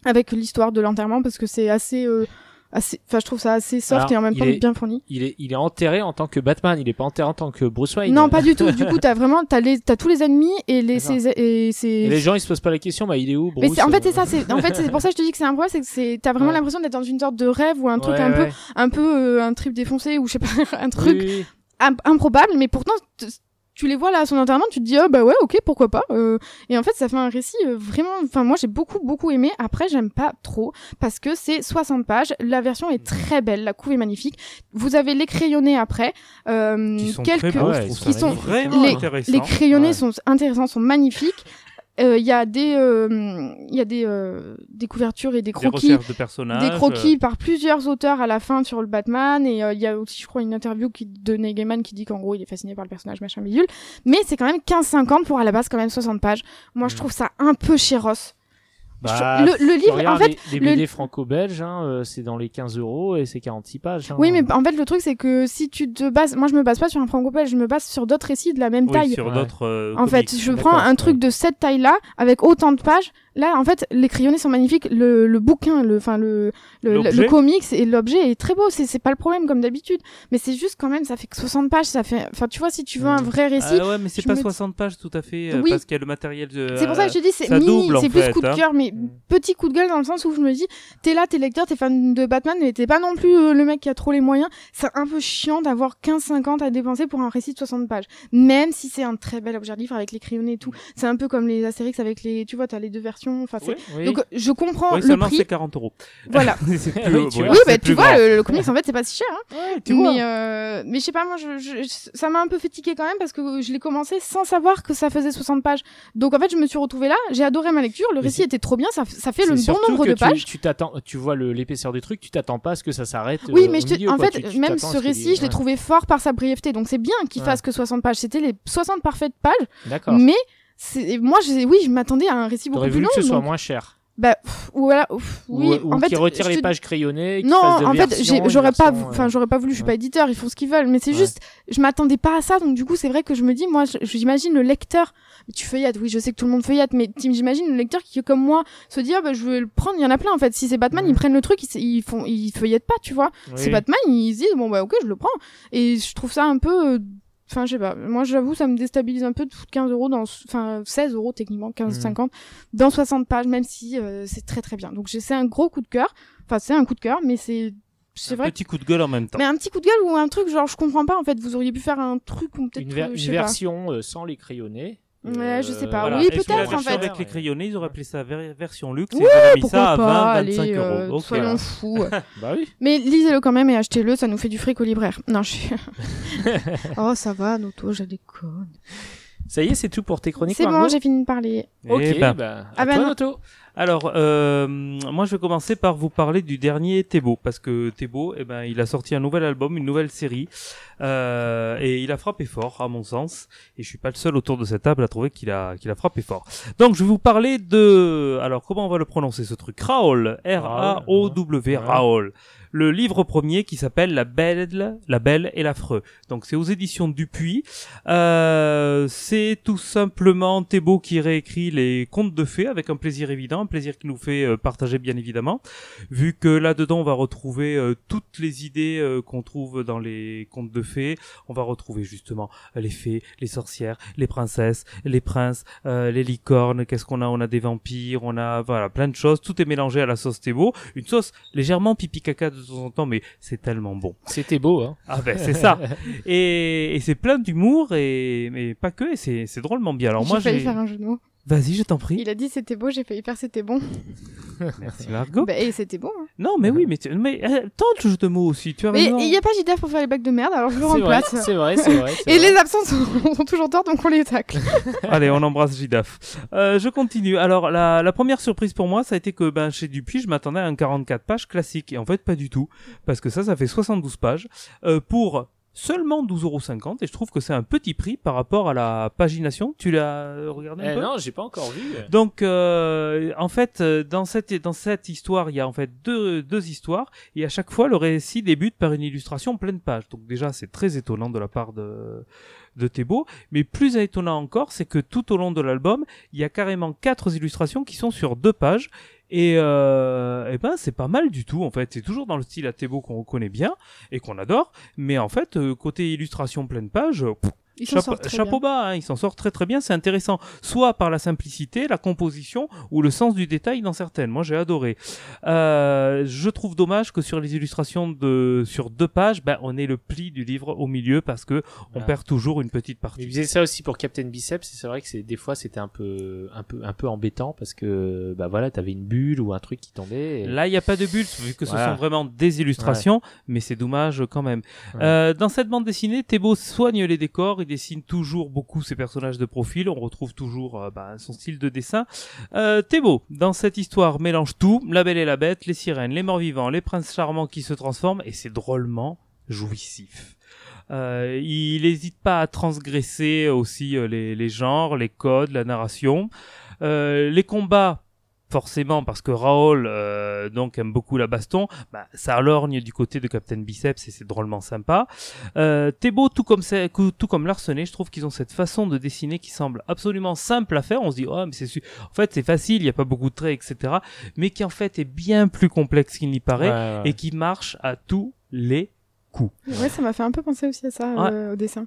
avec l'histoire de l'enterrement parce que c'est assez euh, assez enfin je trouve ça assez soft Alors, et en même temps est- bien fourni. Il est, il est enterré en tant que Batman, il est pas enterré en tant que Bruce Wayne. non pas du tout. Du coup t'as vraiment t'as les t'as tous les ennemis et les ses- et Et c'est les gens ils se posent pas la question, bah il est où Bruce mais c'est- en fait c'est euh, ça c'est en fait c'est pour ça que je te dis que c'est un problème c'est que c'est t'as vraiment Ouais. l'impression d'être dans une sorte de rêve ou un truc ouais, un peu un peu euh, un trip défoncé ou je sais pas un truc Oui, improbable, mais pourtant tu les vois là à son enterrement, tu te dis oh bah ouais ok pourquoi pas. Euh, et en fait ça fait un récit euh, vraiment, enfin moi j'ai beaucoup beaucoup aimé. Après j'aime pas trop parce que c'est 60 pages, la version est très belle, la couve est magnifique. Vous avez les crayonnés après, euh, Qui sont quelques très beaux, Ouais, trouve sont vraiment les- les crayonnés Ouais. sont intéressants, sont magnifiques. Euh, Il y a des euh, il y a des euh, des couvertures et des croquis. recherches de personnages. des croquis par plusieurs auteurs à la fin sur le Batman. Et il y a aussi je crois une interview qui de Neil Gaiman qui dit qu'en gros il est fasciné par le personnage machin bidule. Mais c'est quand même 15-50 pour à la base quand même 60 pages. Moi je Mm. trouve ça un peu chéros Bah, le, le livre en fait les, les le- franco-belges, hein, euh, c'est dans les 15 euros et c'est 46 pages. hein. oui mais en fait le truc c'est que si tu te bases moi je me base pas sur un franco je me base sur d'autres récits de la même Oui, taille sur Ouais. d'autres. euh, En fait, je prends un ouais. truc de cette taille-là avec autant de pages. Là, en fait, les crayonnés sont magnifiques. Le, le bouquin, le, enfin le, le, le, comics et l'objet est très beau. C'est, c'est pas le problème comme d'habitude. Mais c'est juste quand même, ça fait que 60 pages. Ça fait, enfin, tu vois, si tu veux un Mhm. vrai récit, Ah ouais, mais c'est pas me- 60 pages tout à fait, euh, Oui. parce qu'il y a le matériel de. c'est pour ça que je te dis, c'est mini, c'est plus fait, coup de hein. cœur, mais petit coup de gueule dans le sens où je me dis, t'es là, t'es lecteur, t'es fan de Batman, mais t'es pas non plus euh, le mec qui a trop les moyens. C'est un peu chiant d'avoir 15-50 à dépenser pour un récit de 60 pages. Même si c'est un très bel objet de livre avec les crayonnés et tout. C'est un peu comme les Astérix avec les, tu vois, t'as les deux versions. Enfin. Oui. donc je comprends Oui, le prix. c'est 40 euros. Voilà. C'est Oui, tu vois. bah tu vois, le, le comics en fait c'est pas si cher. Hein. Ouais, tu vois. Mais euh, mais je sais pas, moi je, je- ça m'a un peu fatigué quand même parce que je l'ai commencé sans savoir que ça faisait 60 pages. Donc en fait je me suis retrouvée là, j'ai adoré ma lecture, le Mais récit était trop bien, ça, ça fait le bon nombre que de tu- pages. Tu t'attends, tu vois l'épaisseur du truc, tu t'attends pas à ce que ça s'arrête. Oui, euh, mais je milieu, en quoi. fait, Tu- même ce récit, je l'ai trouvé fort par sa brièveté. Donc c'est bien qu'il fasse que 60 pages. C'était les 60 parfaites pages, D'accord. mais moi, je, oui, je m'attendais à un récit beaucoup plus voulu long. que ce soit moins cher. Bah, pff, voilà, pff, oui. ou ou en fait, retirent je les te- pages crayonnées. Non, en fait, versions, j'aurais pas, enfin, euh, j'aurais pas voulu. Je suis ouais. pas éditeur, ils font ce qu'ils veulent. Mais c'est Ouais. juste, je m'attendais pas à ça. Donc du coup, c'est vrai que je me dis, moi, j'imagine le lecteur. Tu feuillettes, oui, je sais que tout le monde feuillette, mais j'imagine le lecteur qui, comme moi, se dit, ah, bah, je vais le prendre. Il y en a plein en fait. Si c'est Batman, ils prennent le truc, ils, ils font, ils feuillettent pas, tu vois. oui. C'est Batman, ils se disent, bon bah ok, je le prends. Et je trouve ça un peu. Euh, Enfin, je sais pas. Moi, j'avoue, ça me déstabilise un peu de foutre 15 euros dans, enfin, 16 euros techniquement, 15, Mhm. 50, dans 60 pages, même si euh, c'est très très bien. Donc, j'ai- c'est un gros coup de cœur. Enfin, c'est un coup de cœur, mais c'est, c'est Un vrai. petit coup de gueule en même temps. Mais un petit coup de pas, euh, je sais pas. euh, pas. voilà. Oui, Et peut-être, en fait. Avec les crayonnés, ils auraient appelé ça ver- version luxe et Ouais, ils auraient mis Pourquoi ça à pas 20, 25 allez, euh, euros. Ok. soyons fous. Bah oui. Mais lisez-le quand même et achetez-le, ça nous fait du fric au libraire. Non, je suis... oh, ça va, Noto, je déconne. Ça y est, c'est tout pour tes chroniques. C'est bon, j'ai fini de parler. Eh Ok, ben, bah, Ah à toi, non. Noto. Alors, euh, moi, je vais commencer par vous parler du dernier Thébo, parce que Thébo, eh ben, il a sorti un nouvel album, une nouvelle série, euh, et il a frappé fort, à mon sens, et je suis pas le seul autour de cette table à trouver qu'il a, qu'il a frappé fort. Donc, je vais vous parler de, alors, comment on va le prononcer ce truc? Raoul, R-A-O-W, Ouais. Raoul. Le livre premier qui s'appelle La Belle, La Belle et l'Affreux. Donc, c'est aux éditions Dupuis. Euh, c'est tout simplement Thébo qui réécrit les contes de fées avec un plaisir évident un plaisir qui nous fait euh, partager bien évidemment, vu que là-dedans on va retrouver euh, toutes les idées euh, qu'on trouve dans les contes de fées, on va retrouver justement les fées, les sorcières, les princesses, les princes, les licornes, qu'est-ce qu'on a? On a des vampires, on a voilà plein de choses, tout est mélangé à la sauce Thébo, une sauce légèrement pipi caca de temps en temps, mais c'est tellement bon. C'était beau, hein. Ah ben c'est ça. et, et c'est plein d'humour et mais pas que, et c'est c'est drôlement bien. Alors moi j'ai faire un jeu de mots. Vas-y, je t'en prie. Il a dit c'était beau, j'ai failli faire c'était bon. Merci Margot. Bah, et c'était bon. hein. Non, mais oui, mais, tu- mais euh, tente le jeu de mots aussi, tu as Mais il n'y a pas JDF pour faire les blagues de merde, alors je le C'est vrai, remplace. c'est vrai, c'est vrai. Et vrai. les absents sont, sont toujours tort, donc on les tacle. Allez, on embrasse Gidaf. Euh, je continue. Alors, la, la première surprise pour moi, ça a été que ben, chez Dupuis, je m'attendais à un 44 pages classique. Et en fait, pas du tout. Parce que ça, ça fait 72 pages. Euh, pour seulement 12,50€ et je trouve que c'est un petit prix par rapport à la pagination. Tu l'as euh, regardé un Eh peu? non, j'ai pas encore vu. Donc, euh, en fait, euh, dans cette dans cette histoire, il y a en fait deux deux histoires et à chaque fois, le récit débute par une illustration pleine page. Donc déjà, c'est très étonnant de la part de de Thébault. Mais plus étonnant encore, c'est que tout au long de l'album, il y a carrément quatre illustrations qui sont sur deux pages. Et, euh, ben c'est pas mal du tout en fait. C'est toujours dans le style à Thébault qu'on reconnaît bien et qu'on adore. Mais en fait, euh, côté illustration pleine page, Chapeau, sortent très chapeau bien. bas, hein, il s'en sort très très bien, c'est intéressant, soit par la simplicité, la composition ou le sens du détail dans certaines. Moi j'ai adoré. Euh, je trouve dommage que sur les illustrations de sur deux pages, ben, on ait le pli du livre au milieu parce que on perd toujours une petite Il partie. faisait ça aussi pour Captain Biceps c'est vrai que c'est des fois c'était un peu un peu un peu embêtant parce que bah voilà t'avais une bulle ou un truc qui tombait. et- Là, il n'y a pas de bulles, vu que ce sont vraiment des illustrations, mais c'est dommage quand même. Ouais. Euh, dans cette bande dessinée, Thébault soigne les décors, il dessine toujours beaucoup ses personnages de profil, on retrouve toujours euh, bah, son style de dessin. Euh, Thébault, dans cette histoire, mélange tout, la belle et la bête, les sirènes, les morts-vivants, les princes charmants qui se transforment, et c'est drôlement jouissif. Euh, il n'hésite pas à transgresser aussi euh, les, genres, les codes, la narration. Les combats, forcément, parce que Raoul euh, donc aime beaucoup la baston, bah, ça lorgne du côté de Captain Biceps et c'est drôlement sympa. Euh, Thébault, tout comme, tout comme Larsenet, je trouve qu'ils ont cette façon de dessiner qui semble absolument simple à faire. On se dit, oh, mais c'est en fait c'est facile, il n'y a pas beaucoup de traits, etc. Mais qui en fait est bien plus complexe qu'il n'y paraît Ouais, ouais. et qui marche à tous les Ouais, ça m'a fait un peu penser aussi à ça euh, au dessin.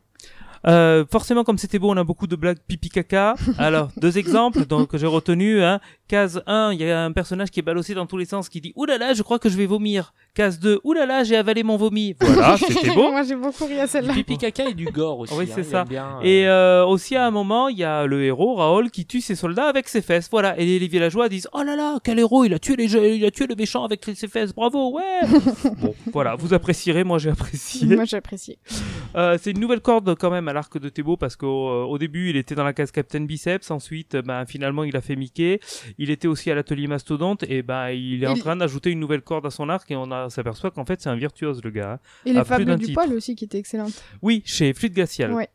Euh, forcément, comme c'était beau, on a beaucoup de blagues pipi caca. Alors, deux exemples donc, que j'ai retenus. Hein. Case 1, il y a un personnage qui est balancé dans tous les sens qui dit « Ouh là là, je crois que je vais vomir ». Case 2, « Ouh là là, j'ai avalé mon vomi ». Voilà, c'était beau. Moi, j'ai beaucoup ri à Du celle-là. pipi caca et du gore aussi. Oui, hein, c'est ça. bien, euh, Et euh, aussi à un moment, il y a le héros Raoul qui tue ses soldats avec ses fesses. Voilà. Et les villageois disent "Oh là là, quel héros Il a tué les jeux- il a tué le méchant avec ses fesses. Bravo, ouais." bon, voilà, vous apprécierez. Moi, j'ai apprécié. Moi, j'ai apprécié. Euh, c'est une nouvelle corde quand même à l'arc de Thébault parce qu'au euh, au début il était dans la case Captain Biceps, ensuite ben, finalement il a fait Mickey, il était aussi à l'atelier Mastodonte et ben il est en train d'ajouter une nouvelle corde à son arc et on a- s'aperçoit qu'en fait c'est un virtuose le gars. Et les fables du poil aussi, qui étaient excellentes. Oui, chez Fluide Glacial. Ouais.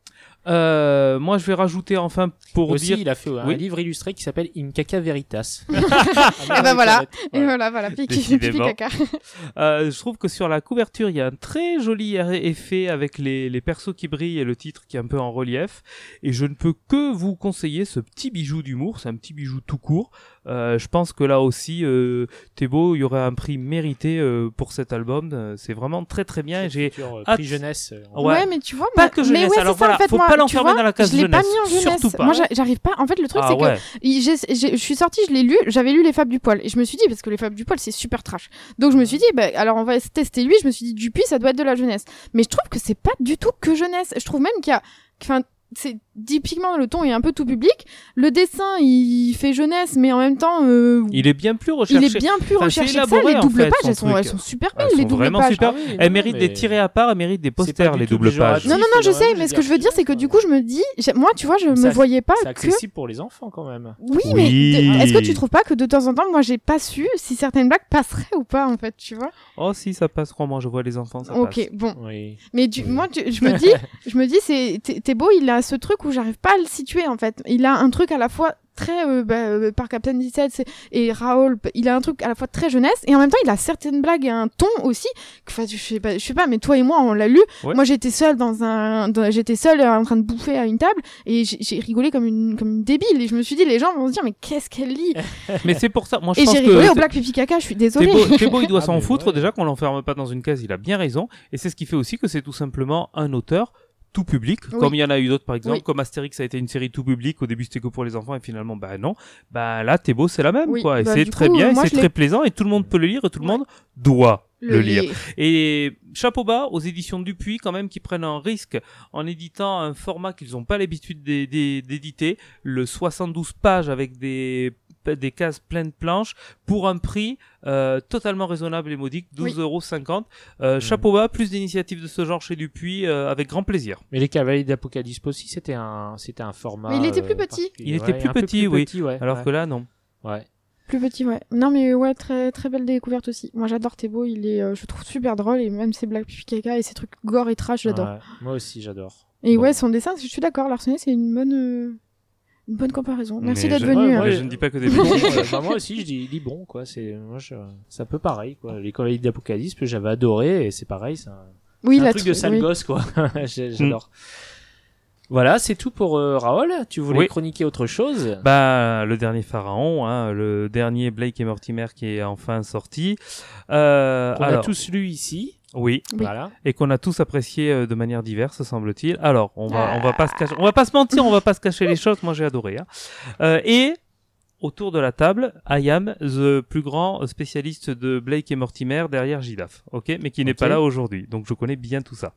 Euh, moi je vais rajouter enfin pour Aussi, dire il a fait un Oui. livre illustré qui s'appelle In Caca Veritas. Et ben voilà. Et voilà, voilà, pipi Décidément. caca. Euh, je trouve que sur la couverture, il y a un très joli effet avec les, les persos qui brillent et le titre qui est un peu en relief. Et je ne peux que vous conseiller ce petit bijou d'humour. C'est un petit bijou tout court. Euh, je pense que là aussi, euh, Thébault, il y aurait un prix mérité euh, pour cet album. Euh, C'est vraiment très très bien. Et j'ai euh, prix jeunesse. euh, en- Ouais. Ouais. mais tu vois, Pas moi- que mais jeunesse, ouais, alors c'est ça, voilà, en fait, faut moi, pas tu l'enfermer vois, dans la case Je l'ai pas mis en jeunesse. surtout pas, Moi, j'a- j'arrive pas. En fait, le truc, ah c'est que ouais. je suis sortie, je l'ai lu, j'avais lu les fables du poil et je me suis dit parce que les fables du poil c'est super trash. Donc je me suis dit bah alors on va tester lui, je me suis dit Dupuis ça doit être de la jeunesse. Mais je trouve que c'est pas du tout que jeunesse. Je trouve même qu'il y a enfin c'est typiquement le ton est un peu tout public. Le dessin il fait jeunesse mais en même temps euh, Il est bien plus il recherché. est bien plus Enfin, recherché c'est que ça. Les en doubles fait, pages elles sont, elles super Elles belles les sont doubles vraiment pages. super. Ah oui, Elles non, méritent mais- d'être tirées à part, elles méritent des posters, les doubles pages. Non non non je Vraiment, sais mais ce que je veux dire, c'est que euh, du coup je me dis moi tu vois je me voyais pas C'est que accessible pour les enfants quand même. Oui, Oui. mais est-ce que tu trouves pas que de temps en temps, moi, j'ai pas su si certaines blagues passeraient ou pas, en fait, tu vois? Oh si, ça passe, crois-moi, je vois les enfants, ça Ok, bon. Mais moi, je me dis, je me dis, c'est, t'es t'es beau, il a ce truc où j'arrive pas à le situer, en fait. Il a un truc à la fois très euh, bah, euh, par Captain 17 c'est- et Raoul, il a un truc à la fois très jeunesse et en même temps il a certaines blagues et un ton aussi. que, Enfin, je sais pas, je sais pas, mais toi et moi on l'a lu. Ouais. Moi j'étais seule dans un, dans- j'étais seule euh, en train de bouffer à une table et j'ai rigolé comme une comme une débile et je me suis dit les gens vont se dire mais qu'est-ce qu'elle lit? Mais c'est pour ça. Moi, je Et pense j'ai que rigolé au Black Pipi Caca. Je suis désolée. Thébo, Thébo, il doit Ah, s'en foutre ouais. déjà qu'on l'enferme pas dans une case. Il a bien raison. Et c'est ce qui fait aussi que c'est tout simplement un auteur tout public, Oui. comme il y en a eu d'autres par exemple, Oui. comme Astérix a été une série tout public, au début c'était que pour les enfants et finalement bah non, bah là Thébo c'est la même Oui, quoi, et bah, c'est très coup, bien, et c'est très plaisant et tout le monde peut le lire et tout le monde doit le, lire. lire. Et chapeau bas aux éditions Dupuis quand même qui prennent un risque en éditant un format qu'ils n'ont pas l'habitude d'é- d'é- d'éditer, le 72 pages avec des des cases pleines de planches pour un prix euh, totalement raisonnable et modique, 12,50 Euh, Mhm. Chapeau bas, plus d'initiatives de ce genre chez Dupuis, euh, avec grand plaisir. Mais les Cavaliers d'Apocalypse aussi, c'était un, c'était un format. Mais il était plus euh, petit. Il était plus petit, oui. ouais, Alors ouais. que là, non. Ouais. Plus petit, ouais. Non, mais ouais, très, très belle découverte aussi. Moi, j'adore Thébo. Il est, euh, je le trouve super drôle et même ses blagues pipi caca et ses trucs gore et trash, j'adore. Ouais. Moi aussi, j'adore. Et Bon. ouais, son dessin, je suis d'accord. Larsenet, c'est une bonne, euh, une bonne comparaison. Merci d'être venu. Ouais, hein. ouais, Mais je ne dis pas que des euh, bah, moi aussi, je dis, dis bon, quoi. C'est, moi, je, c'est un peu pareil, quoi. Les d'Apocalypse, j'avais adoré, et c'est pareil, c'est un, Oui, un la truc de sale oui. gosse, quoi. J'ai- J'adore. Voilà, c'est tout pour euh, Raoul. Tu voulais Oui. chroniquer autre chose? Bah, le dernier pharaon, hein, le dernier Blake et Mortimer qui est enfin sorti. Euh, On a tous lu ici. Oui, Oui. Voilà. et qu'on a tous apprécié euh, de manière diverse, semble-t-il. Alors, on va, on va pas se cacher, on va pas se mentir, on va pas se cacher les choses. Moi, j'ai adoré. Hein. Euh, et autour de la table, I am the plus grand spécialiste de Blake et Mortimer derrière Gidaf, ok, mais qui n'est pas là aujourd'hui. Donc, je connais bien tout ça.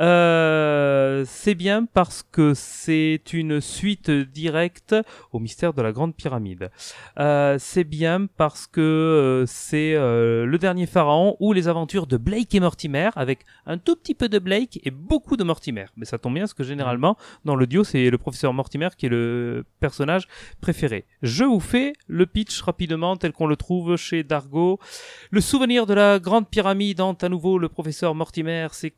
Euh, c'est bien parce que c'est une suite directe au mystère de la Grande Pyramide. Euh, c'est bien parce que euh, c'est euh, le dernier pharaon ou les aventures de Blake et Mortimer avec un tout petit peu de Blake et beaucoup de Mortimer. Mais ça tombe bien parce que généralement dans l'audio c'est le professeur Mortimer qui est le personnage préféré. Je vous le pitch rapidement tel qu'on le trouve chez Dargo. Le souvenir de la grande pyramide hante à nouveau le professeur Mortimer. Ses,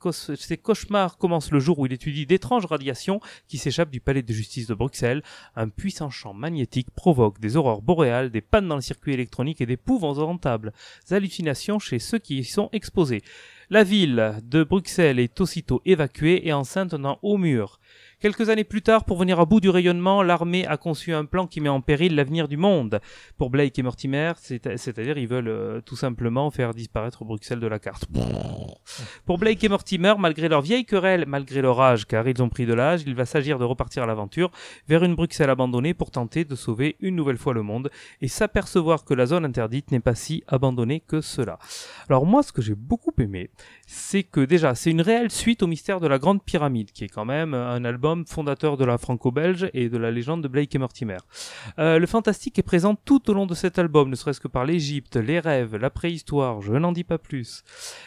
cauchemars commencent le jour où il étudie d'étranges radiations qui s'échappent du palais de justice de Bruxelles. Un puissant champ magnétique provoque des aurores boréales, des pannes dans le circuit électronique et d'épouvantables hallucinations chez ceux qui y sont exposés. La ville de Bruxelles est aussitôt évacuée et enceinte d'un haut mur. Quelques années plus tard, pour venir à bout du rayonnement, l'armée a conçu un plan qui met en péril l'avenir du monde. Pour Blake et Mortimer, c'est- c'est-à-dire ils veulent euh, tout simplement faire disparaître Bruxelles de la carte. Pour Blake et Mortimer, malgré leur vieille querelle, malgré leur âge, car ils ont pris de l'âge, il va s'agir de repartir à l'aventure vers une Bruxelles abandonnée pour tenter de sauver une nouvelle fois le monde et s'apercevoir que la zone interdite n'est pas si abandonnée que cela. Alors moi, ce que j'ai beaucoup aimé, c'est que déjà, c'est une réelle suite au mystère de la Grande Pyramide, qui est quand même un album fondateur de la franco-belge et de la légende de Blake et Mortimer. Euh, le fantastique est présent tout au long de cet album, ne serait-ce que par l'Égypte, les rêves, la préhistoire, je n'en dis pas plus.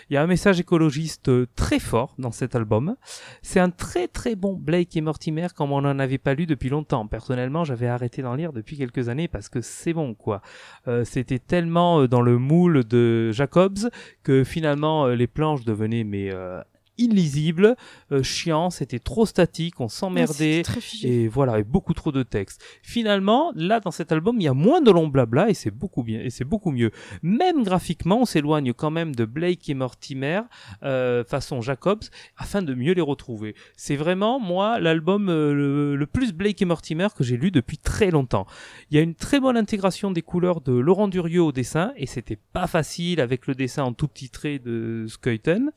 Il y a un message écologiste très fort dans cet album. C'est un très très bon Blake et Mortimer comme on n'en avait pas lu depuis longtemps. Personnellement, j'avais arrêté d'en lire depuis quelques années parce que c'est bon quoi. Euh, C'était tellement euh, dans le moule de Jacobs que finalement les planches devenaient mais illisibles, euh, chiants, c'était trop statique, on s'emmerdait. c'était très figé. Et voilà, et beaucoup trop de texte. Finalement, là, dans cet album, il y a moins de long blabla et c'est beaucoup bien, et c'est beaucoup mieux. Même graphiquement, on s'éloigne quand même de Blake et Mortimer, euh, façon Jacobs, afin de mieux les retrouver. C'est vraiment, moi, l'album euh, le, le plus Blake et Mortimer que j'ai lu depuis très longtemps. Il y a une très bonne intégration des couleurs de Laurent Durieux au dessin, et c'était pas facile avec le dessin en tout petit trait de Skeuten.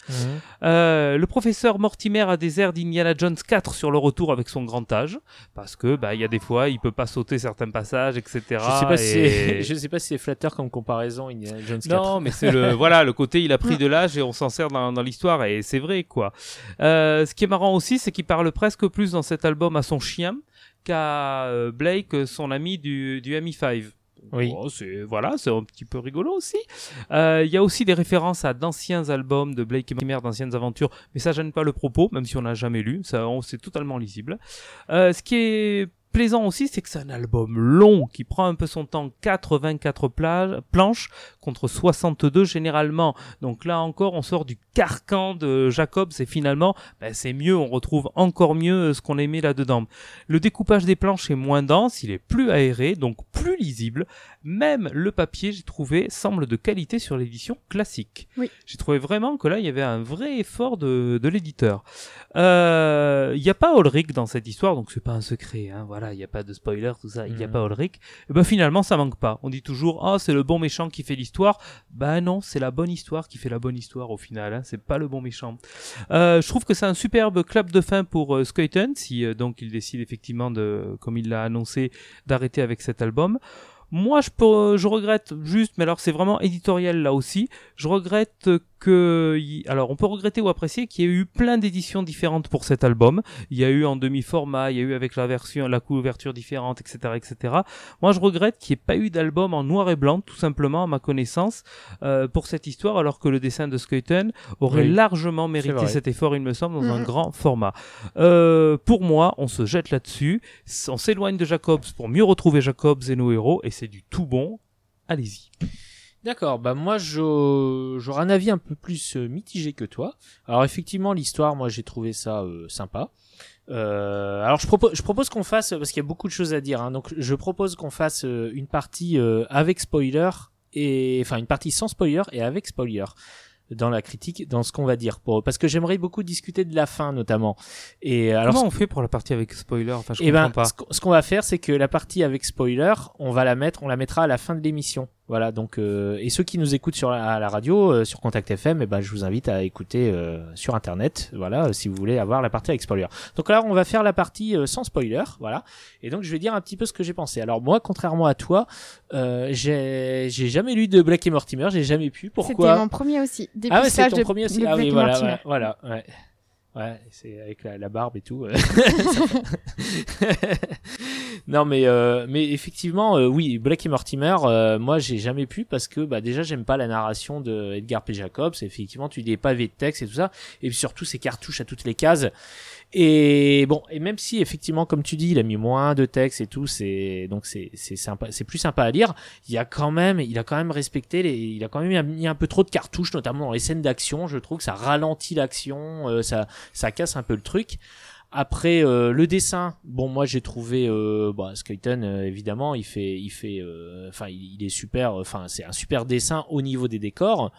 Euh, le professeur Mortimer a des airs d'Indiana Jones 4 sur le retour avec son grand âge, parce que bah il y a des fois il peut pas sauter certains passages, etc. Je sais pas si et- je sais pas si c'est flatteur comme comparaison, Indiana Jones 4. non, mais c'est le voilà le côté il a pris de l'âge et on s'en sert dans, dans l'histoire et c'est vrai quoi. Euh, ce qui est marrant aussi, c'est qu'il parle presque plus dans cet album à son chien qu'à euh, Blake, son ami du du MI5. Oui. Voilà, c'est un petit peu rigolo aussi. Euh, Il y a aussi des références à d'anciens albums de Blake et Mortimer, d'anciennes aventures, mais ça gêne pas le propos, même si on n'a jamais lu, ça on- c'est totalement lisible. Euh, ce qui est plaisant aussi, c'est que c'est un album long qui prend un peu son temps, 84 plages, planches contre 62 généralement. Donc là encore, on sort du carcan de Jacobs et finalement, ben, c'est mieux, on retrouve encore mieux ce qu'on aimait là-dedans. Le découpage des planches est moins dense, il est plus aéré, donc plus lisible. Même le papier, j'ai trouvé, semble de qualité sur l'édition classique. Oui. J'ai trouvé vraiment que là, il y avait un vrai effort de, de l'éditeur. Euh, Il n'y a pas Ulrich dans cette histoire, donc c'est pas un secret. Hein, voilà, il n'y a pas de spoiler, tout ça. Il n'y a Mhm. pas Ulrich. Et ben finalement, ça manque pas. On dit toujours, ah, c'est le bon méchant qui fait l'histoire. Bah non, c'est la bonne histoire qui fait la bonne histoire au final. Hein, c'est pas le bon méchant. Euh, je trouve que c'est un superbe clap de fin pour euh, si euh, donc il décide effectivement de, comme il l'a annoncé, d'arrêter avec cet album. Moi, je, peux, je regrette juste, mais alors c'est vraiment éditorial là aussi. Je regrette que, y- alors on peut regretter ou apprécier qu'il y ait eu plein d'éditions différentes pour cet album. Il y a eu en demi-format, il y a eu avec la version, la couverture différente, etc., etc. Moi, je regrette qu'il n'y ait pas eu d'album en noir et blanc, tout simplement à ma connaissance, euh, pour cette histoire, alors que le dessin de Skeuten aurait Oui. largement mérité cet effort, il me semble, dans un Mhm. grand format. Euh, pour moi, on se jette là-dessus, on s'éloigne de Jacobs pour mieux retrouver Jacobs et nos héros, et c'est du tout bon. Allez-y. D'accord, bah moi j'aurais un avis un peu plus euh, mitigé que toi. Alors effectivement l'histoire, moi j'ai trouvé ça euh, sympa. Euh, alors je propose, je propose qu'on fasse parce qu'il y a beaucoup de choses à dire. hein, donc je propose qu'on fasse euh, une partie euh, avec spoiler et enfin une partie sans spoiler et avec spoiler dans la critique, dans ce qu'on va dire. Pour, parce que j'aimerais beaucoup discuter de la fin notamment. Et alors Comment on fait pour la partie avec spoiler? Enfin, je eh comprends ben, pas. ce qu'on- ce qu'on va faire, c'est que la partie avec spoiler, on va la mettre, on la mettra à la fin de l'émission. Voilà. Donc, euh, et ceux qui nous écoutent sur la, à la radio, euh, sur Contact FM, eh ben, je vous invite à écouter euh, sur Internet. Voilà, euh, si vous voulez avoir la partie avec spoiler. Donc là, on va faire la partie euh, sans spoiler. Voilà. Et donc, je vais dire un petit peu ce que j'ai pensé. Alors moi, contrairement à toi, euh, j'ai j'ai jamais lu de Black et Mortimer. J'ai jamais pu. C'était Pourquoi mon premier aussi. Ah ouais, c'est ton de- premier aussi. Ah oui, voilà, ouais, voilà, ouais. Ouais, c'est avec la, barbe et tout. euh. non, mais euh, mais effectivement, euh, oui, Black et Mortimer, euh, moi j'ai jamais pu parce que bah déjà j'aime pas la narration de Edgar P. Jacobs. Effectivement, tu lis des pavés de texte et tout ça, et surtout ces cartouches à toutes les cases. Et bon, et même si effectivement, comme tu dis, il a mis moins de texte et tout, c'est donc c'est c'est sympa, c'est plus sympa à lire. Il y a quand même, il a quand même respecté les, il a quand même mis un peu trop de cartouches, notamment dans les scènes d'action. Je trouve que ça ralentit l'action, euh, ça ça casse un peu le truc. Après euh, le dessin, bon moi j'ai trouvé euh, bah, Skeuten euh, évidemment il fait il fait euh, enfin il est super enfin c'est un super dessin au niveau des décors.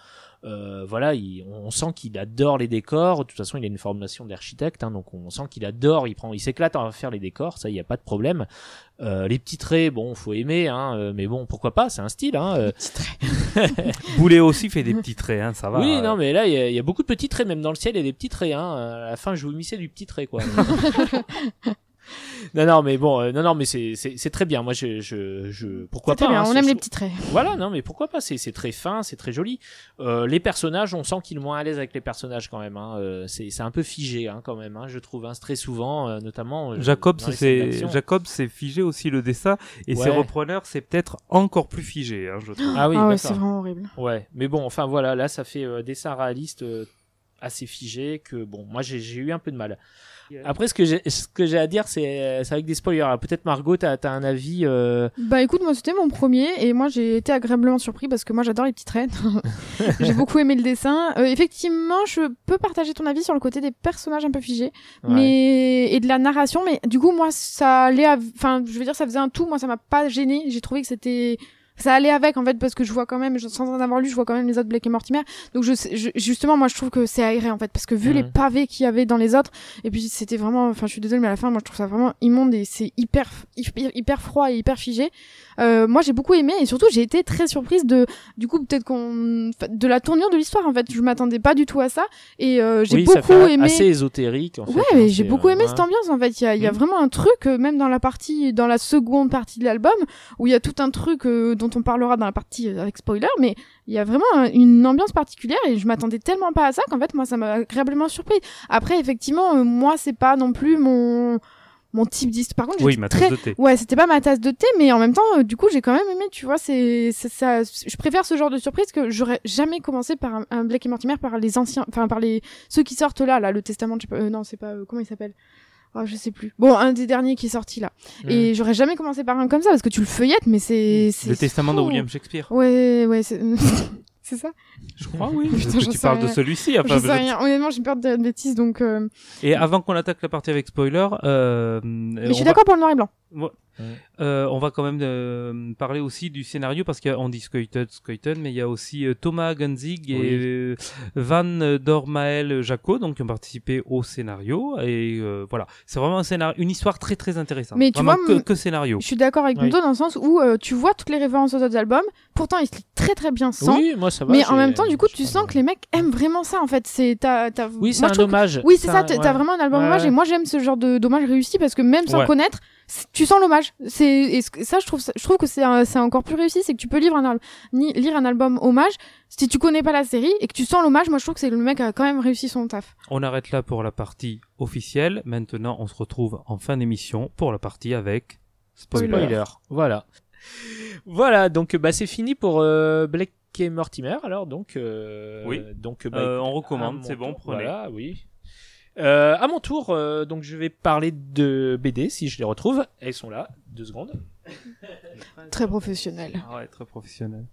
Euh, voilà, il- on sent qu'il adore les décors. De toute façon, il a une formation d'architecte, hein, donc on sent qu'il adore. Il prend, il s'éclate à faire les décors, ça, il y a pas de problème. Euh, les petits traits, bon, faut aimer, hein, euh, mais bon, pourquoi pas, c'est un style. Hein, euh. Boulet aussi fait des petits traits, hein, ça va. oui, euh. non, mais là, il y, a- il y a beaucoup de petits traits, même dans le ciel, il y a des petits traits. Hein. À la fin, je vous missais du petit trait, quoi. non, non, mais bon, euh, non, non, mais c'est c'est c'est très bien. Moi, je je je pourquoi C'est pas. très bien, hein, on aime les petits traits. Voilà, non, mais pourquoi pas C'est c'est très fin, c'est très joli. Euh, les personnages, on sent qu'il est moins à l'aise avec les personnages quand même. Hein. Euh, c'est c'est un peu figé hein, quand même. Hein, je trouve hein, très souvent, euh, notamment. euh, scènes c'est. Jacobs, c'est figé aussi le dessin, et ses repreneurs, c'est peut-être encore plus figé, hein, je trouve. Ah oui, ah ouais, c'est vraiment horrible. Ouais, mais bon, enfin voilà, là ça fait euh, dessin réaliste euh, assez figé que bon, moi j'ai j'ai eu un peu de mal. Après, ce que j'ai ce que j'ai à dire, c'est euh, c'est avec des spoilers. Peut-être Margot, t'as as un avis. euh, Bah écoute, moi c'était mon premier et moi j'ai été agréablement surpris parce que moi j'adore les petits traits. j'ai beaucoup aimé le dessin. Euh, effectivement, je peux partager ton avis sur le côté des personnages un peu figés, ouais. mais et de la narration. Mais du coup, moi ça allait, av- enfin je veux dire, ça faisait un tout. Moi ça m'a pas gêné. J'ai trouvé que c'était ça allait avec en fait parce que je vois quand même sans en avoir lu je vois quand même les autres Blake et Mortimer donc je, justement moi je trouve que c'est aéré en fait parce que vu les pavés qu'il y avait dans les autres et puis c'était vraiment enfin je suis désolée mais à la fin moi je trouve ça vraiment immonde et c'est hyper hyper hyper froid et hyper figé euh, moi j'ai beaucoup aimé et surtout j'ai été très surprise de du coup peut-être qu'on de la tournure de l'histoire en fait je m'attendais pas du tout à ça et euh, j'ai oui, ça beaucoup fait aimé assez ésotérique. En fait, Ouais, hein, mais j'ai beaucoup euh, aimé ouais. cette ambiance en fait. Il y a, il y a Mhm. vraiment un truc, euh, même dans la partie, dans la seconde partie de l'album, où il y a tout un truc euh, dont on parlera dans la partie euh, avec spoiler, mais il y a vraiment un- une ambiance particulière et je m'attendais tellement pas à ça qu'en fait moi ça m'a agréablement surpris. Après effectivement, euh, moi c'est pas non plus mon mon type d'histoire. Par contre, Oui, ma très... de thé. Ouais, c'était pas ma tasse de thé, mais en même temps, euh, du coup, j'ai quand même aimé, tu vois, c'est, c'est ça, je préfère ce genre de surprise que j'aurais jamais commencé par un, un Blake et Mortimer, par les anciens, enfin, par les, ceux qui sortent là, là, le testament, je sais pas, euh, non, c'est pas, euh, comment il s'appelle? Oh, je sais plus. Bon, un des derniers qui est sorti là. Et j'aurais jamais commencé par un comme ça parce que tu le feuillettes, mais c'est. c'est Le testament de. William Shakespeare. Ouais, ouais, c'est. ça? Je crois, oui. Putain, tu parles de celui-ci. Je sais rien. Honnêtement, j'ai peur de bêtises, donc. euh, Et avant qu'on attaque la partie avec spoiler, euh, Mais je suis va- d'accord pour le noir et blanc. Euh, on va quand même euh, parler aussi du scénario parce qu'on dit Skeuten, Skeuten, mais il y a aussi euh, Thomas Gunzig et Oui. euh, Van Dormael Jaco donc qui ont participé au scénario et euh, voilà c'est vraiment un scénario une histoire très très intéressante Mais tu vraiment vois, que, scénario Je suis d'accord avec Oui. Mundo dans le sens où euh, tu vois toutes les références aux autres albums, pourtant ils se très très bien sans. Oui, moi ça va. mais en même temps, du coup, tu sens que les mecs aiment vraiment ça en fait. C'est t'as, t'as... Oui, c'est moi, un que- hommage. Oui, c'est ça. un- T'as ouais. t'as vraiment un album Ouais, hommage et moi j'aime ce genre de d'hommage réussi parce que même sans Ouais. connaître, tu sens l'hommage. C'est et ça, je trouve, ça- je trouve que c'est un- c'est encore plus réussi, c'est que tu peux lire un ni- lire un album hommage si tu connais pas la série et que tu sens l'hommage. Moi, je trouve que c'est le mec a quand même réussi son taf. on arrête là pour la partie officielle maintenant on se retrouve en fin d'émission pour la partie avec spoiler, Spoiler. Voilà. Voilà, donc bah c'est fini pour euh, Blake et Mortimer. Alors donc. euh, Oui. Donc bah, Euh, écoute, on recommande, c'est bon, prenez. Voilà, oui. Euh, à mon tour, euh, donc je vais parler de BD si je les retrouve. Elles sont là, deux secondes. Très professionnel. Ah ouais, très professionnel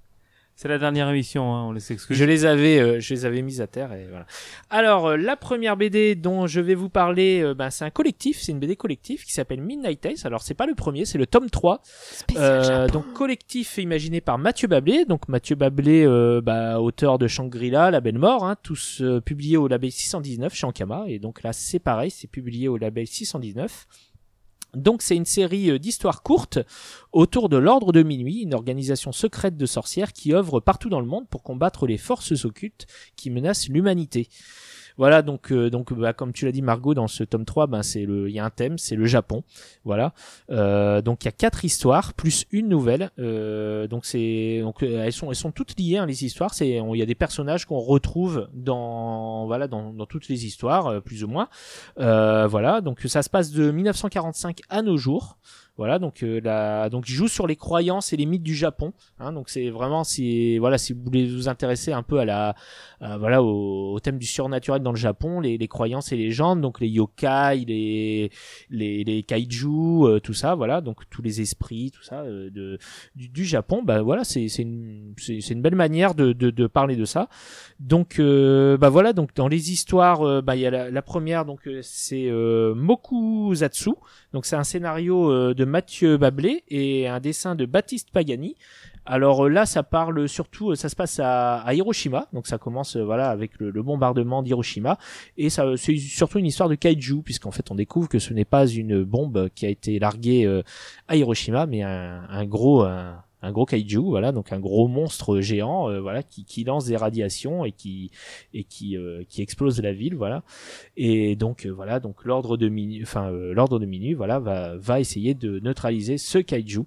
c'est la dernière émission hein, on les excuse Je les avais, euh, je les avais mises à terre et voilà. Alors euh, la première BD dont je vais vous parler, euh, ben, c'est un collectif, c'est une BD collectif qui s'appelle Midnight Tales. Alors c'est pas le premier, c'est le tome 3. Spécial Euh, donc collectif imaginé par Mathieu Bablé. Donc Mathieu Bablé, euh, bah, auteur de Shangri-La, La Belle Mort, hein, tous euh, publiés au label 619 chez Ankama. Et donc là c'est pareil, c'est publié au label 619. Donc c'est une série euh, d'histoires courtes autour de l'Ordre de Minuit, une organisation secrète de sorcières qui œuvre partout dans le monde pour combattre les forces occultes qui menacent l'humanité. Voilà, donc, euh, donc bah, comme tu l'as dit Margot, dans ce tome 3, ben, c'est le, il y a un thème, c'est le Japon. Voilà. Euh, donc il y a quatre histoires plus une nouvelle. Euh, donc c'est, donc elles sont, elles sont toutes liées hein, les histoires. C'est, il y a des personnages qu'on retrouve dans, voilà, dans, dans toutes les histoires, plus ou moins. Voilà. Donc ça se passe de 1945 à nos jours. Voilà, donc euh, la, donc il joue sur les croyances et les mythes du Japon. Hein, donc c'est vraiment si voilà si vous voulez vous intéresser un peu à la euh, voilà au, au thème du surnaturel dans le Japon, les, les croyances et légendes, donc les yokai, les les, les kaiju, euh, tout ça, voilà, donc tous les esprits, tout ça euh, de du, du Japon, bah voilà, c'est c'est une c'est une belle manière de, de de parler de ça. Donc euh, bah voilà, donc dans les histoires, euh, bah il y a la, la première, donc c'est Mokuzatsu, donc c'est un scénario euh, de Mathieu Bablé et un dessin de Baptiste Pagani. Alors euh, là, ça parle surtout, euh, ça se passe à, Hiroshima, donc ça commence voilà avec le, bombardement d'Hiroshima et ça c'est surtout une histoire de kaiju puisqu'en fait on découvre que ce n'est pas une bombe qui a été larguée à Hiroshima, mais un, gros un gros kaiju, voilà, donc un gros monstre géant, euh, voilà, qui, qui lance des radiations et qui et qui euh, qui explose la ville, voilà. Et donc euh, voilà, donc l'ordre de minuit, enfin euh, l'ordre de minuit, voilà, va va essayer de neutraliser ce kaiju,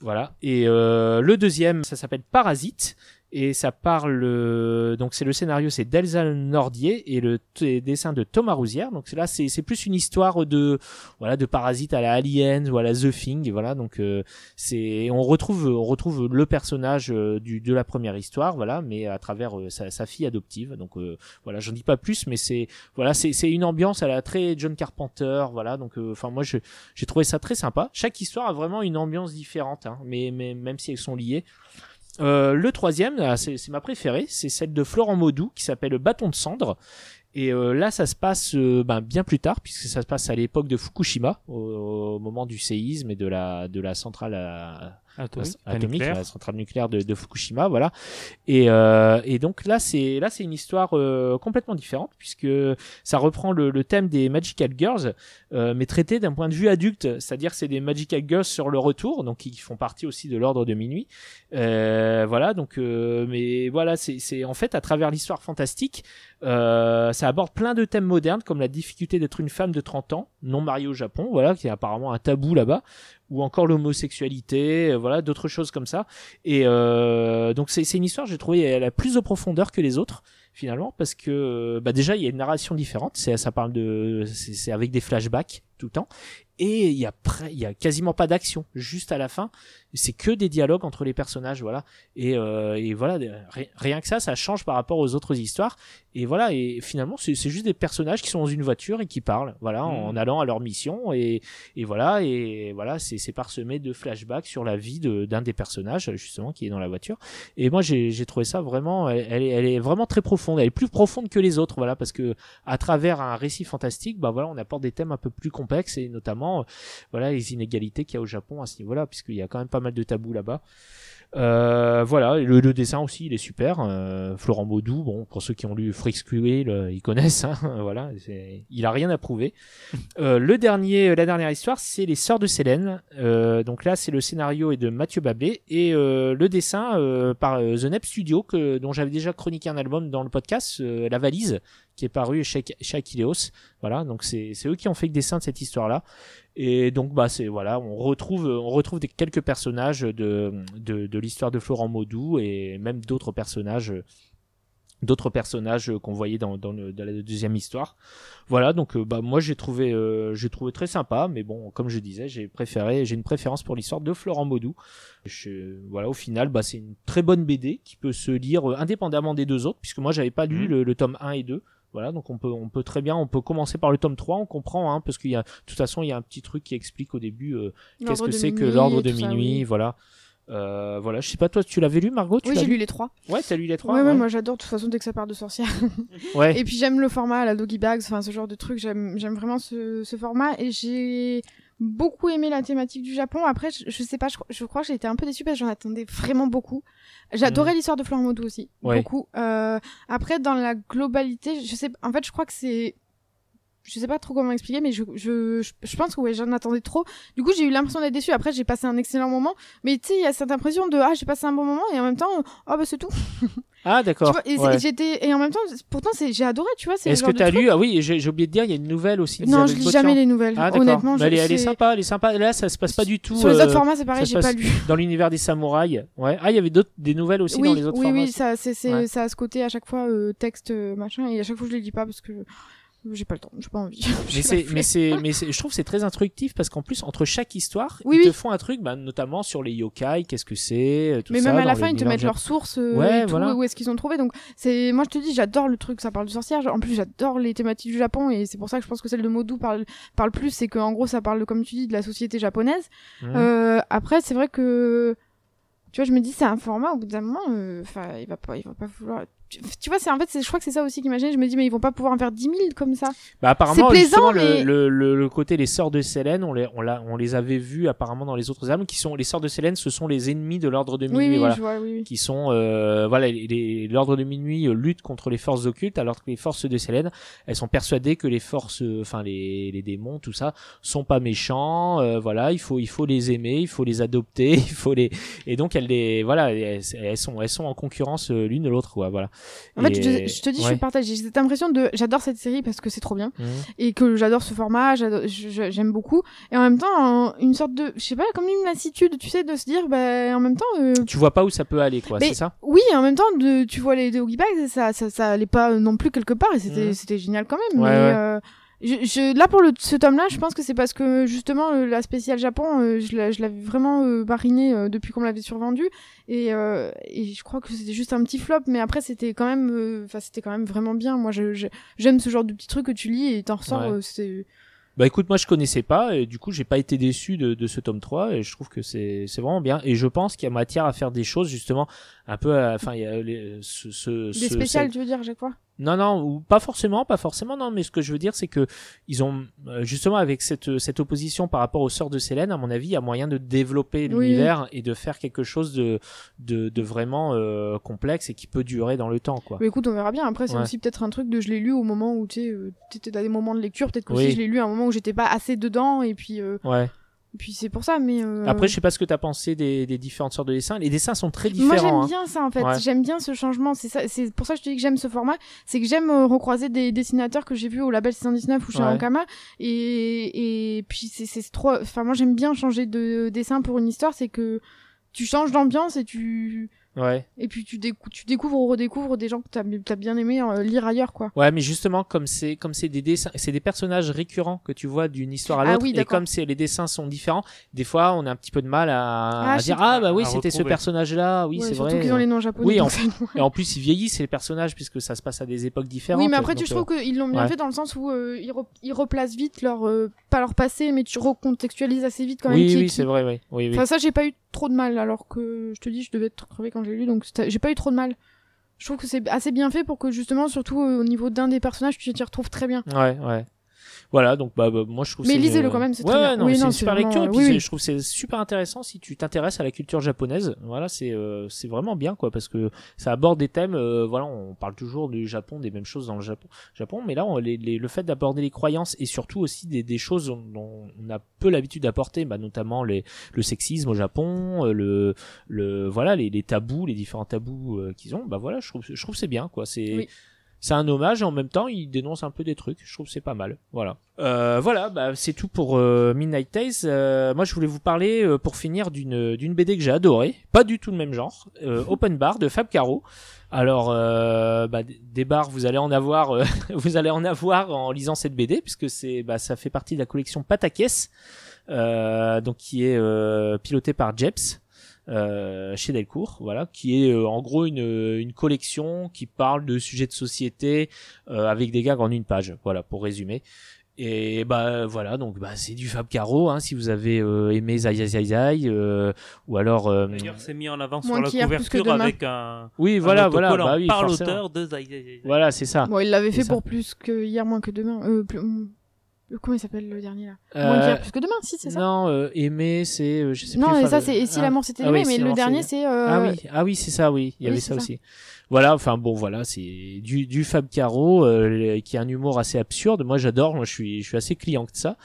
voilà. Et euh, le deuxième, ça s'appelle Parasite. Et ça parle, euh, donc c'est le scénario, c'est d'Elsa Nordier et le dessin de Thomas Rousière. Donc là, c'est plus une histoire de, voilà, de parasites à la Alien ou à la The Thing. Voilà, donc euh, c'est, on retrouve, on retrouve le personnage euh, du de la première histoire, voilà, mais à travers sa, sa fille adoptive. Donc voilà, j'en dis pas plus, mais c'est, voilà, c'est une ambiance à la très John Carpenter, voilà. Donc enfin moi j'ai trouvé ça très sympa. Chaque histoire a vraiment une ambiance différente, hein, mais mais même si elles sont liées. Euh, le troisième, ah, c'est ma préférée, c'est celle de Florent Maudou qui s'appelle Bâton de cendre. Et euh, là, ça se passe euh, ben, bien plus tard, puisque ça se passe à l'époque de Fukushima, au, au moment du séisme et de la de la centrale à, atomique, atomique, la centrale nucléaire de, de Fukushima, voilà. Et, euh, et donc là, c'est là, c'est une histoire euh, complètement différente puisque ça reprend le, le thème des Magical Girls, euh, mais traité d'un point de vue adulte, c'est-à-dire c'est des Magical Girls sur le retour, donc qui font partie aussi de l'ordre de minuit. Euh, voilà, donc, euh, mais voilà, c'est c'est en fait à travers l'histoire fantastique, euh, ça aborde plein de thèmes modernes comme la difficulté d'être une femme de 30 ans, non mariée au Japon, voilà, qui est apparemment un tabou là-bas ou encore l'homosexualité, euh, voilà, d'autres choses comme ça. Et euh, donc c'est une histoire, j'ai trouvé, elle a plus de profondeur que les autres finalement parce que bah déjà il y a une narration différente, c'est ça parle de c'est avec des flashbacks tout le temps. Et il y il y a quasiment pas d'action juste à la fin c'est que des dialogues entre les personnages voilà. Et, euh, et voilà ri- rien que ça ça change par rapport aux autres histoires. Et voilà et finalement c'est juste des personnages qui sont dans une voiture et qui parlent voilà en allant à leur mission. Et, et voilà et voilà c'est parsemé de flashbacks sur la vie de- d'un des personnages justement qui est dans la voiture. Et moi j'ai trouvé ça vraiment elle, elle est, elle est vraiment très profonde. Elle est plus profonde que les autres voilà parce que à travers un récit fantastique bah voilà on apporte des thèmes un peu plus complexes et notamment euh, voilà les inégalités qu'il y a au Japon à ce niveau-là puisqu'il y a quand même pas mal de tabous là-bas euh, voilà, le, le dessin aussi, il est super. Euh, Florent Baudou, bon, pour ceux qui ont lu Freak Squirrel, euh, ils connaissent. Hein, voilà, il a rien à prouver. Euh, le dernier, la dernière histoire, c'est les Sœurs de Célène. Donc là, c'est le scénario est de Mathieu Bablé et le dessin par The Nep Studio, que, dont j'avais déjà chroniqué un album dans le podcast, La Valise, qui est paru chez, chez Akileos. Voilà, donc c'est c'est eux qui ont fait le dessin de cette histoire-là. Et donc bah c'est voilà, on retrouve on retrouve des, quelques personnages de de, de l'histoire de Florent Maudou et même d'autres personnages d'autres personnages qu'on voyait dans, dans, le- dans la deuxième histoire. Voilà, donc euh, bah moi j'ai trouvé euh, j'ai trouvé très sympa, mais bon comme je disais j'ai préféré j'ai une préférence pour l'histoire de Florent Maudou. Je, voilà au final bah c'est une très bonne BD qui peut se lire euh, indépendamment des deux autres puisque moi j'avais pas lu Mhm. le, le tome 1 et 2. Voilà, donc on peut on peut très bien on peut commencer par le tome 3, on comprend hein, parce qu'il y a de toute façon il y a un petit truc qui explique au début euh, qu'est-ce que c'est que l'ordre de ça, minuit, oui. voilà. Euh, voilà, je sais pas toi tu l'avais lu Margot, tu Oui, j'ai lu les trois. Ouais, t'as lu les trois. ouais, ouais, moi j'adore de toute façon dès que ça parle de sorcière. Ouais. Et puis j'aime le format, la doggy bags, enfin ce genre de truc, j'aime j'aime vraiment ce, ce format et j'ai beaucoup aimé la thématique du Japon. Après, je, je sais pas, je, je crois que j'ai été un peu déçue parce que j'en attendais vraiment beaucoup. J'adorais l'histoire de Florent Maudou aussi, Ouais. beaucoup. Euh, après, dans la globalité, je sais, en fait, je crois que c'est je sais pas trop comment expliquer, mais je, je, je, je pense que ouais, j'en attendais trop. Du coup, j'ai eu l'impression d'être déçue. Après, j'ai passé un excellent moment. Mais tu sais, il y a cette impression de, ah, j'ai passé un bon moment, et en même temps, oh, bah, c'est tout. Ah d'accord. et, Ouais. j'étais, et en même temps, pourtant, c'est, j'ai adoré, tu vois, Est-ce genre que t'as lu Ah oui, j'ai oublié de dire, il y a une nouvelle aussi. Non, je lis jamais les nouvelles. Ah d'accord. Honnêtement, je, elle, est, elle est sympa, elle est sympa. Là, ça se passe pas du tout. Sur les euh, autres formats, c'est pareil, ça j'ai pas lu. Dans l'univers des samouraïs. Ouais. Ah, il y avait d'autres, des nouvelles aussi oui, dans les autres oui, formats. oui, ça, c'est, c'est, Ouais. ça a ce côté à chaque fois euh, texte euh, machin, et à chaque fois je les lis pas parce que j'ai pas le temps, j'ai pas envie. Mais c'est, mais c'est, mais je trouve que c'est très instructif parce qu'en plus entre chaque histoire, Oui, ils oui. te font un truc, bah, notamment sur les yokai, qu'est-ce que c'est, euh, tout mais ça. même à la fin, ils te mettent leurs sources, euh, Ouais, voilà. où est-ce qu'ils ont trouvé. Donc, c'est, moi, je te dis, j'adore le truc, ça parle de sorcière. En plus, j'adore les thématiques du Japon, et c'est pour ça que je pense que celle de Modu parle, parle plus, c'est qu'en gros, ça parle, comme tu dis, de la société japonaise. Mhm. Euh, après, c'est vrai que, tu vois, je me dis, c'est un format, au bout d'un moment, euh, enfin, il va pas, il va pas vouloir. Tu, vois, c'est en fait, je crois que c'est ça aussi qui m'imagine. Je me dis, mais ils vont pas pouvoir en faire 10 000 comme ça. Bah apparemment justement plaisant, le, mais- le, le, le côté les sœurs de Sélène, on les on, l'a- on les avait vus apparemment dans les autres âmes qui sont les sœurs de Sélène, ce sont les ennemis de l'ordre de minuit Oui, oui, voilà. je vois, oui, qui sont euh, voilà l'ordre de minuit euh, lutte contre les forces occultes alors que les forces de Sélène elles sont persuadées que les forces euh, enfin les, les démons tout ça sont pas méchants euh, voilà il faut il faut les aimer il faut les adopter il faut les et donc elles les voilà elles, elles sont elles sont en concurrence euh, l'une de l'autre quoi voilà En fait, je, je te dis, je ouais. suis partagée. J'ai cette impression de, j'adore cette série parce que c'est trop bien. Mhm. et que j'adore ce format, je- je- j'aime beaucoup. Et en même temps, une sorte de, je sais pas, comme une lassitude, tu sais, de se dire, bah, en même temps, euh, tu vois pas où ça peut aller quoi c'est ça? oui, en même temps, de, tu vois les Doggy Bags, ça, ça, ça allait pas non plus quelque part, et c'était, c'était génial quand même. Ouais, mais, ouais. euh, je, je- là, pour le, ce tome-là, je pense que c'est parce que, justement, euh, la spéciale Japon, euh, je l'a- je l'avais vraiment euh, mariné euh, depuis qu'on me l'avait survendu. Et, euh, et je crois que c'était juste un petit flop, mais après, c'était quand même, euh, enfin, c'était quand même vraiment bien. Moi, j'aime ce genre de petits trucs que tu lis et t'en ressors, Ouais. c'est, Bah écoute, moi je connaissais pas et du coup j'ai pas été déçu de, de ce tome 3 et je trouve que c'est c'est vraiment bien et je pense qu'il y a matière à faire des choses justement un peu à- enfin il y a les, ce, ce, des spéciales, tu veux dire, à chaque fois non non ou pas forcément pas forcément non mais ce que je veux dire c'est que ils ont euh, justement avec cette cette opposition par rapport aux sœurs de Célène à mon avis il y a moyen de développer Oui. l'univers et de faire quelque chose de de, de vraiment euh, complexe et qui peut durer dans le temps quoi. Mais écoute, on verra bien. Après, c'est Ouais. aussi peut-être un truc de je l'ai lu au moment où tu sais, euh, t'étais dans des moments de lecture. Peut-être qu'aussi Oui. je l'ai lu à un moment où j'étais pas assez dedans. Et puis, euh, Ouais. Puis c'est pour ça. Mais euh, Après je sais pas ce que t'as pensé des, des différentes sortes de dessins. Les dessins sont très différents. moi j'aime hein. bien ça en fait. Ouais. J'aime bien ce changement. C'est ça. C'est pour ça que je te dis que j'aime ce format. C'est que j'aime euh, recroiser des dessinateurs que j'ai vus au label 619 ou chez Ouais. Ankama. Et et puis c'est c'est trop. Enfin moi j'aime bien changer de dessin pour une histoire. C'est que tu changes d'ambiance et tu Ouais. Et puis tu, décou- tu découvres ou redécouvres des gens que t'as as bien aimé euh, lire ailleurs, quoi. Ouais, mais justement, comme c'est comme c'est des dessins, c'est des personnages récurrents que tu vois d'une histoire à Ah l'autre, oui, et comme c'est les dessins sont différents, des fois on a un petit peu de mal à, Ah, à dire ah bah oui c'était ce personnage-là, oui Ouais, c'est surtout vrai. qu'ils ont les noms japonais. Oui, en- Et en plus ils vieillissent les personnages puisque ça se passe à des époques différentes. Oui, mais après, tu donc, je trouve qu'ils l'ont bien ouais. fait dans le sens où euh, ils, re- ils replacent vite leur. euh, pas leur passé, mais tu recontextualises assez vite quand même. Oui qui oui qui. c'est vrai oui oui oui. Enfin, ça, j'ai pas eu trop de mal, alors que je te dis, je devais être crevé quand j'ai lu, donc j'ai pas eu trop de mal. Je trouve que c'est assez bien fait pour que justement, surtout euh, au niveau d'un des personnages, tu t'y retrouves très bien. Ouais, ouais. Voilà, donc bah, bah, moi je trouve Mais lisez-le quand même, c'est ouais, très bien. non, Oui, c'est une super vraiment- lecture et puis oui, c'est- oui. je trouve c'est super intéressant si tu t'intéresses à la culture japonaise. Voilà, c'est euh, c'est vraiment bien quoi parce que ça aborde des thèmes euh, voilà, on parle toujours du Japon, des mêmes choses dans le Japon, Japon mais là on, les, les- le fait d'aborder les croyances et surtout aussi des, des choses dont- on a peu l'habitude d'apporter, bah, notamment les le sexisme au Japon, euh, le le voilà, les, les tabous, les différents tabous euh, qu'ils ont, bah voilà, je trouve je trouve c'est bien quoi, c'est Oui. C'est un hommage et en même temps il dénonce un peu des trucs. Je trouve c'est pas mal. Voilà. Euh, voilà bah, c'est tout pour euh, Midnight Tales. Euh, moi je voulais vous parler euh, pour finir d'une d'une BD que j'ai adoré pas du tout le même genre. Euh, Open Bar de Fab Caro. Alors euh, bah, des bars vous allez en avoir vous allez en avoir en lisant cette BD puisque c'est bah, ça fait partie de la collection Pataquès donc qui est pilotée par Jeps euh, chez Delcourt, voilà, qui est euh, en gros une, une collection qui parle de sujets de société euh, avec des gags en une page, voilà, pour résumer. Et bah voilà, donc bah c'est du Fab Caro, hein, si vous avez euh, aimé Zai Zai Zai Zai, euh, ou alors euh, D'ailleurs, c'est mis en avant sur la couverture avec un, oui un voilà voilà, bah oui, par l'auteur de Zai Zai Zai. Voilà, c'est ça. Bon, il l'avait fait ça. pour plus que hier, moins que demain. Euh, plus- Comment il s'appelle le dernier là? Euh, Moins plus que demain, si, c'est ça? Non, euh, aimer c'est euh, je sais Non, plus. et enfin, ça, c'est Et si l'amour s'était Ah aimé, oui, mais le dernier, c'est. euh, Ah oui, ah oui, c'est ça, oui. Il y oui, avait ça. aussi. Voilà, enfin bon, voilà, c'est du, du Fab Caro euh, qui a un humour assez absurde. Moi, j'adore. Je suis, je suis assez client de ça.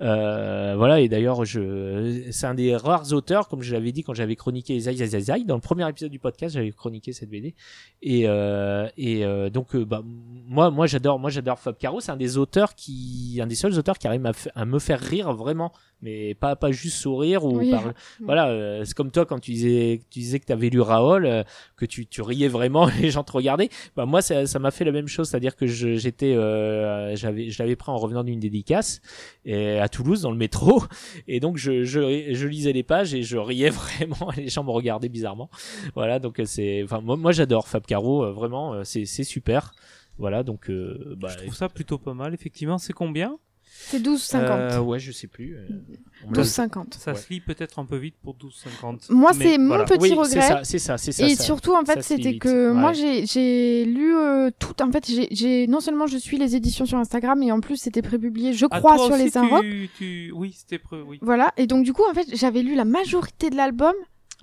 Euh, voilà, et d'ailleurs, je, c'est un des rares auteurs, comme je l'avais dit quand j'avais chroniqué Zai Zai Zai Zai. Dans le premier épisode du podcast, j'avais chroniqué cette BD. Et, euh, et euh, donc, euh, bah, moi, moi, j'adore, moi, j'adore Fab Caro. C'est un des auteurs qui, un des seuls auteurs qui arrive à me faire rire vraiment, mais pas, pas juste sourire ou Oui. par- voilà, euh, c'est comme toi quand tu disais, tu disais que tu avais lu Raoul, euh, que tu, tu riais vraiment, les gens te regardaient. Bah moi, ça, ça m'a fait la même chose, c'est-à-dire que je- j'étais, euh, j'avais, je l'avais pris en revenant d'une dédicace et à Toulouse dans le métro, et donc je, je, je lisais les pages et je riais vraiment, et les gens me regardaient bizarrement. Voilà, donc euh, c'est, enfin moi, moi j'adore Fab Caro, euh, vraiment, euh, c'est, c'est super. Voilà, donc euh, bah, Je trouve ça plutôt pas mal. Effectivement, c'est combien? C'est 12,50. euh, ouais, je sais plus. euh, on me l'a- 12,50. Ça Ouais. se lit peut-être un peu vite pour 12,50. Moi, c'est mon voilà. petit oui, regret. c'est ça, c'est ça, ça. et ça. surtout, en ça fait, c'était que Ouais. moi, j'ai lu euh, tout. En fait, j'ai- non seulement je suis les éditions sur Instagram, et en plus, c'était prépublié, je Ah, crois, sur aussi, les Inrocks. tu. Oui, c'était prêt, oui. Voilà. Et donc, du coup, en fait, j'avais lu la majorité de l'album.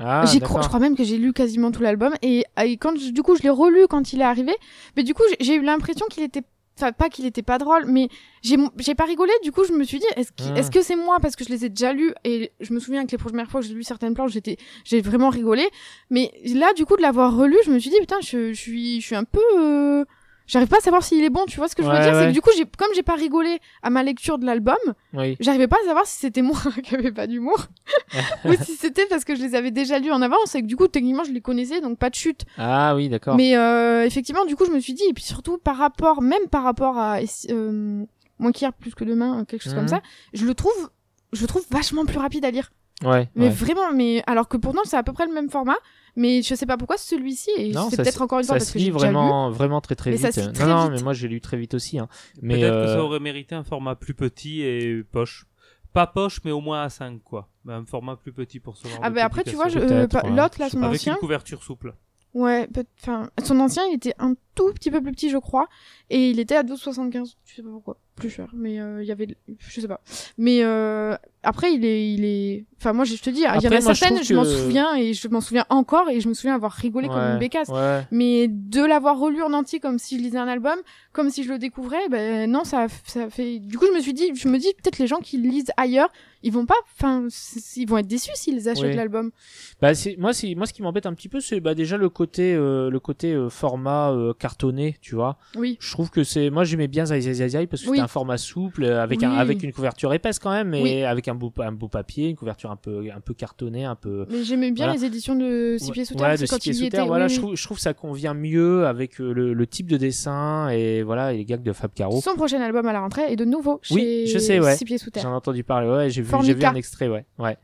Ah, J'ai cro- d'accord. je crois même que j'ai lu quasiment tout l'album. Et, et quand, je- du coup, je l'ai relu quand il est arrivé. Mais du coup, j'ai eu l'impression qu'il était. Enfin, pas qu'il était pas drôle, mais j'ai j'ai pas rigolé. Du coup, je me suis dit, Ah. est-ce que c'est moi? Parce que je les ai déjà lus et je me souviens que les premières fois que j'ai lu certaines planches, j'étais, j'ai vraiment rigolé. Mais là, du coup, de l'avoir relu, je me suis dit, putain, je, je suis, je suis un peu. euh, J'arrive pas à savoir s'il est bon. Tu vois ce que je veux Ouais, dire? C'est ouais. que du coup, j'ai, comme j'ai pas rigolé à ma lecture de l'album, Oui. j'arrivais pas à savoir si c'était moi qui avait pas d'humour ou si c'était parce que je les avais déjà lus en avance et que du coup techniquement je les connaissais donc pas de chute Ah oui, d'accord. mais euh, effectivement du coup je me suis dit et puis surtout par rapport même par rapport à euh, moins qu'hier plus que demain quelque chose comme ça je le trouve je le trouve vachement plus rapide à lire Ouais. mais ouais. vraiment mais alors que pourtant c'est à peu près le même format mais je sais pas pourquoi celui-ci et c'est ça peut-être se- encore une fois ça parce se que lit j'ai déjà lu vraiment, vraiment très très Mais ça vite. se lit non, très non, vite. mais moi j'ai lu très vite aussi. Hein. Mais Peut-être que euh, ça aurait mérité un format plus petit et poche. Pas poche, mais au moins à 5, quoi. Mais Un format plus petit pour ce genre ah bah après tu vois euh, ouais. l'autre là son. Avec ancien une couverture souple. Ouais, enfin, son ancien, il était un tout petit peu plus petit, je crois, et il était à 12,75. Je sais pas pourquoi, plus cher, mais euh, il y avait, je sais pas. Mais euh, après, il est, il est, enfin, moi, je te dis, il y en a moi, certaines, je m'en que- souviens et je m'en souviens encore et je me souviens avoir rigolé comme ouais, une bécasse. Ouais. Mais de l'avoir relu en entier comme si je lisais un album, comme si je le découvrais, ben non, ça, ça fait. Du coup, je me suis dit, je me dis peut-être les gens qui lisent ailleurs, ils vont pas, enfin, ils vont être déçus s'ils achètent Oui. l'album. Bah c'est moi c'est moi ce qui m'embête un petit peu c'est bah déjà le côté euh, le côté euh, format euh, cartonné, tu vois. Oui. Je trouve que c'est, moi j'aimais bien Zai Zai Zai parce que Oui. c'était un format souple avec un avec une couverture épaisse quand même, mais Oui. avec un beau un beau papier, une couverture un peu un peu cartonnée, un peu. Mais j'aimais bien Voilà. les éditions de Six Pieds Sous Terre. Ouais, de quand six pieds sous terre. Voilà, je trouve je trouve ça convient mieux avec euh, le, le type de dessin et voilà et les gags de Fab Caro. Son prochain album à la rentrée est de nouveau chez Oui, je sais, ouais. Six Pieds Sous Terre. J'en ai entendu parler. Ouais, j'ai vu vu un extrait, ouais. Ouais.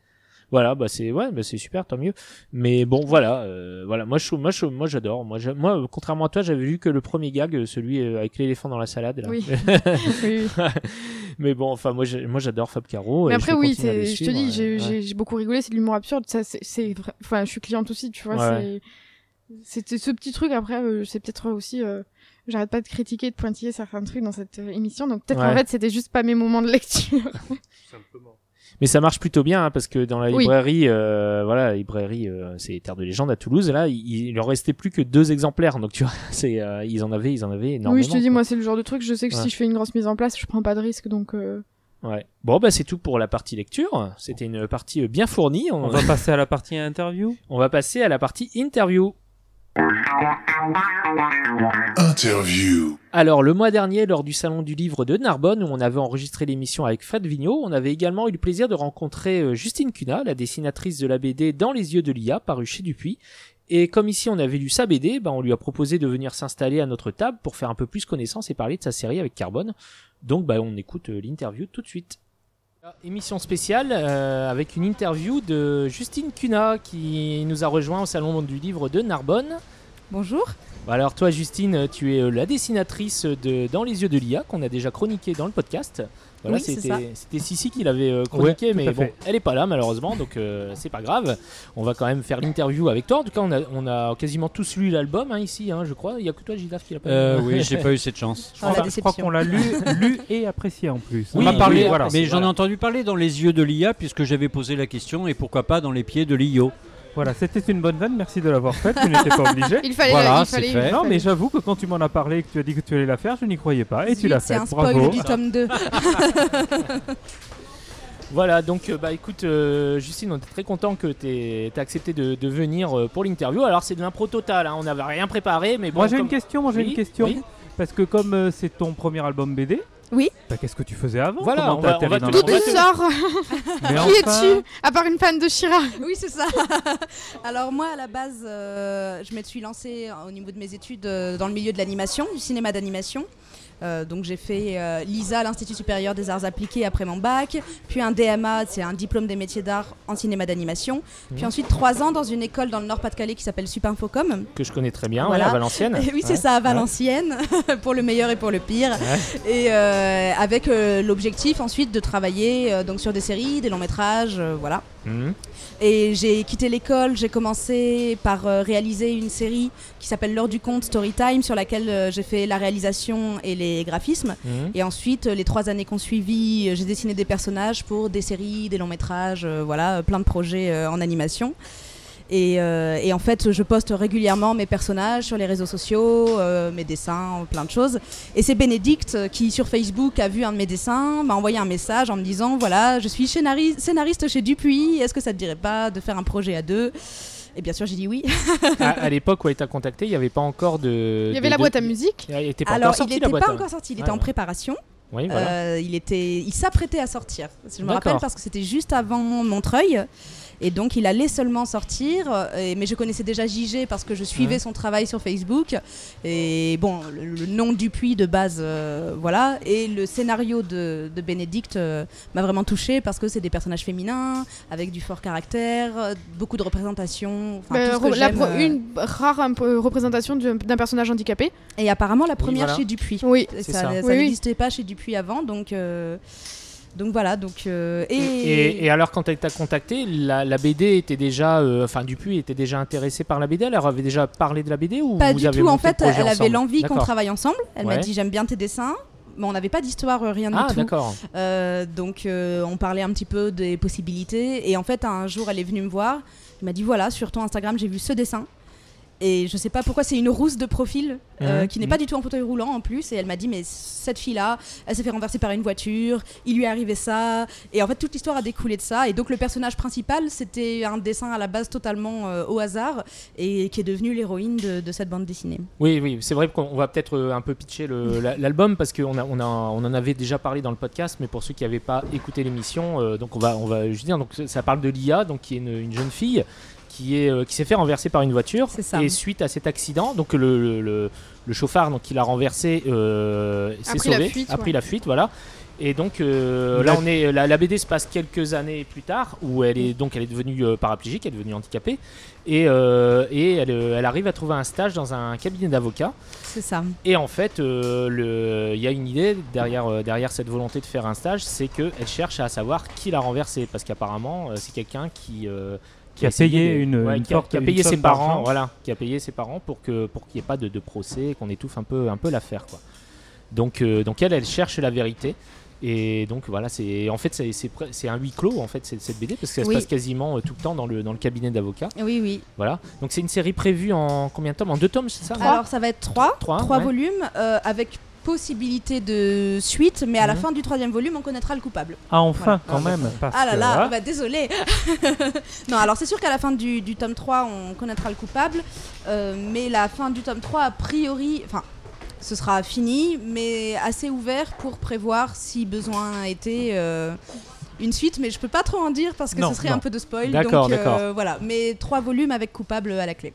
Voilà, bah c'est ouais, bah c'est super, tant mieux. Mais bon, voilà, euh, voilà. Moi, je, moi, je, moi, j'adore. Moi, moi, euh, contrairement à toi, j'avais vu que le premier gag, euh, celui euh, avec l'éléphant dans la salade. Là. Oui. Mais bon, enfin, moi, j'ai- moi, j'adore Fab Caro. Mais et après, oui, c'est, je te dis, j'ai, Ouais. j'ai, j'ai beaucoup rigolé, c'est de l'humour absurde. Ça, c'est, enfin, je suis cliente aussi, tu vois. Ouais. C'est, c'était ce petit truc. Après, euh, c'est peut-être aussi, euh, j'arrête pas de critiquer, de pointiller certains trucs dans cette euh, émission. Donc peut-être Ouais. qu'en fait, c'était juste pas mes moments de lecture. Mais ça marche plutôt bien hein, parce que dans la Oui. librairie, euh, voilà, la librairie, euh, c'est Terre de légende à Toulouse. Là, il, il leur restait plus que deux exemplaires. Donc tu vois, c'est, euh, ils en avaient, ils en avaient énormément. oui, je te dis, quoi. moi, c'est le genre de truc. Je sais que Ouais. si je fais une grosse mise en place, je prends pas de risque. Donc, euh, Ouais. Bon, bah c'est tout pour la partie lecture. C'était une partie euh, bien fournie. On, On va passer à la partie interview? on va passer à la partie interview. Alors, le mois dernier, lors du Salon du Livre de Narbonne, où on avait enregistré l'émission avec Fred Vigneault, on avait également eu le plaisir de rencontrer euh, Justine Cunha, la dessinatrice de la BD Dans les yeux de l'IA, paru chez Dupuis. Et comme ici on avait lu sa BD, bah, on lui a proposé de venir s'installer à notre table pour faire un peu plus connaissance et parler de sa série avec Carbone. Donc bah, on écoute euh, l'interview tout de suite. Émission spéciale euh, avec une interview de Justine Cunha qui nous a rejoint au Salon du Livre de Narbonne. Bonjour. Bah alors toi Justine, tu es euh, la dessinatrice de Dans les yeux de l'IA qu'on a déjà chroniqué dans le podcast. Voilà, Oui, c'était Sissi qui l'avait euh, chroniqué, Ouais, mais bon, elle est pas là malheureusement, donc euh, c'est pas grave. On va quand même faire l'interview avec toi. En tout cas, on a, on a quasiment tous lu l'album hein, ici, hein, je crois. Il y a que toi Gilaf qui l'a pas Euh, lu. oui, j'ai pas eu cette chance. Je crois, je crois qu'on l'a lu, lu et apprécié en plus. Oui, On a oui, parlé, oui, voilà. Mais j'en ai entendu parler dans les yeux de l'IA puisque j'avais posé la question et pourquoi pas dans les pieds de l'IO. Voilà, c'était une bonne vanne, merci de l'avoir faite, tu n'étais pas obligé. il fallait, Voilà, il c'est fallait, fait. il Non, mais j'avoue que quand tu m'en as parlé et que tu as dit que tu allais la faire, je n'y croyais pas. Et tu l'as C'est fait. un spoil Bravo. du tome 2. Voilà, donc euh, bah écoute euh, Justine, on est très content que tu aies accepté de, de venir euh, pour l'interview. Alors c'est de l'impro total, hein, on n'avait rien préparé, mais bon. Moi j'ai comme- une question, moi j'ai Oui, une question. oui. Parce que comme euh, c'est ton premier album BD, Oui. bah, qu'est-ce que tu faisais avant Voilà, on va- on va te- sort. Mais Qui est enfin, dessus À part une fan de Shira. Oui, c'est ça. Alors moi, à la base, euh, je me suis lancée au niveau de mes études euh, dans le milieu de l'animation, du cinéma d'animation. Euh, donc j'ai fait euh, l'ISA, l'Institut supérieur des arts appliqués après mon bac, puis un DMA, c'est un diplôme des métiers d'art en cinéma d'animation, puis Mhm. ensuite trois ans dans une école dans le Nord-Pas-de-Calais qui s'appelle Supinfocom. que je connais très bien, Voilà. ouais, à Valenciennes. Et oui, c'est Ouais. ça, à Valenciennes, pour le meilleur et pour le pire. Et euh, avec euh, l'objectif ensuite de travailler donc sur des séries, des longs métrages, voilà. Mhm. Et j'ai quitté l'école, j'ai commencé par euh, réaliser une série qui s'appelle L'heure du conte Storytime, sur laquelle euh, j'ai fait la réalisation et les graphismes. Mhm. Et ensuite, euh, les trois années qu'on suivi, j'ai dessiné des personnages pour des séries, des longs métrages, voilà, plein de projets en animation. Et, euh, et en fait, je poste régulièrement mes personnages sur les réseaux sociaux, euh, mes dessins, plein de choses. Et c'est Bénédicte qui, sur Facebook, a vu un de mes dessins, m'a envoyé un message en me disant Voilà, je suis scénari- scénariste chez Dupuis, est-ce que ça te dirait pas de faire un projet à deux? Et bien sûr, j'ai dit oui. à, à l'époque où il t'a contacté, il n'y avait pas encore de. Il y avait de- la boîte à musique. Il était pas Alors, encore sorti il n'était pas hein. encore sorti, il Ouais, était en préparation. Oui, voilà. Euh, il était, il s'apprêtait à sortir. Je me rappelle parce que c'était juste avant Montreuil. Et donc il allait seulement sortir, euh, et- mais je connaissais déjà JG parce que je suivais Ouais. son travail sur Facebook. Et bon, le, le nom Dupuis de base, euh, voilà. Et le scénario de, de Bénédicte euh, m'a vraiment touché parce que c'est des personnages féminins, avec du fort caractère, beaucoup de représentation. enfin, Bah, tout ce que re- la j'aime, pro- euh. une rare représentation du- d'un personnage handicapé. Et apparemment la première voilà. chez Dupuis. Oui. C'est ça ça. ça Oui, oui. n'existait pas chez Dupuis avant, donc euh, donc voilà, donc euh, Et, et, alors quand elle t'a contacté, la, la BD était déjà, euh, enfin Dupuis était déjà intéressée par la BD. Elle avait déjà parlé de la BD ou pas vous du avez tout. En fait, elle avait l'envie qu'on travaille ensemble. Elle Ouais. m'a dit j'aime bien tes dessins. Mais on n'avait pas d'histoire, euh, rien Ah du tout. d'accord. Euh, donc euh, on parlait un petit peu des possibilités. Et en fait, un jour, elle est venue me voir. Elle m'a dit voilà, sur ton Instagram, j'ai vu ce dessin. Et je sais pas pourquoi c'est une rousse de profil euh, Mhm. qui n'est pas du tout en fauteuil roulant en plus. Et elle m'a dit mais cette fille là, elle s'est fait renverser par une voiture, il lui est arrivé ça. Et en fait toute l'histoire a découlé de ça. Et donc le personnage principal c'était un dessin à la base totalement euh, au hasard et qui est devenu l'héroïne de, de cette bande dessinée. Oui, oui, c'est vrai qu'on va peut-être euh, un peu pitcher l'album parce qu'on a, on a, on en avait déjà parlé dans le podcast, mais pour ceux qui n'avaient pas écouté l'émission, euh, donc on va, on va juste dire, donc ça parle de Lia, donc qui est une, une jeune fille qui est, euh, qui s'est fait renverser par une voiture. C'est ça. Et suite à cet accident, donc le, le, le- le chauffard donc qui l'a renversé euh, s'est la sauvé, fuite, a pris ouais. la fuite, voilà. Et donc euh, La- là, on est la, la BD se passe quelques années plus tard où elle est donc elle est devenue euh, paraplégique, elle est devenue handicapée et, euh, et elle, euh, elle arrive à trouver un stage dans un cabinet d'avocats. C'est ça. Et en fait, euh, le- il y a une idée derrière, euh, derrière cette volonté de faire un stage, c'est qu'elle cherche à savoir qui l'a renversé, parce qu'apparemment, euh, c'est quelqu'un qui, euh, Qui a payé une- ouais, une qui a, forte- qui a une payé ses parents, voilà, qui a payé ses parents pour que pour qu'il n'y ait pas de, de procès, qu'on étouffe un peu, un peu l'affaire, quoi. Donc, euh, donc elle, elle cherche la vérité. Et donc voilà, c'est en fait c'est- un huis clos en fait cette, cette BD parce qu'elle Oui. se passe quasiment euh, tout le temps dans le dans le cabinet d'avocats. Oui, oui. Voilà. Donc c'est une série prévue en combien de tomes? En deux tomes, c'est ça? Alors ça va être trois, Trois, trois ouais. volumes euh, avec possibilité de suite, mais à la Mhm. fin du troisième volume, on connaîtra le coupable. Ah, enfin, Voilà. quand même. parce Ah là que, là, voilà. bah désolé. non, alors c'est sûr qu'à la fin du, du tome 3, on connaîtra le coupable, euh, mais la fin du tome 3, a priori, enfin, ce sera fini, mais assez ouvert pour prévoir si besoin était euh, une suite, mais je peux pas trop en dire parce que Non, ce serait non. un peu de spoil. D'accord, donc, euh, d'accord. Voilà, mais trois volumes avec coupable à la clé.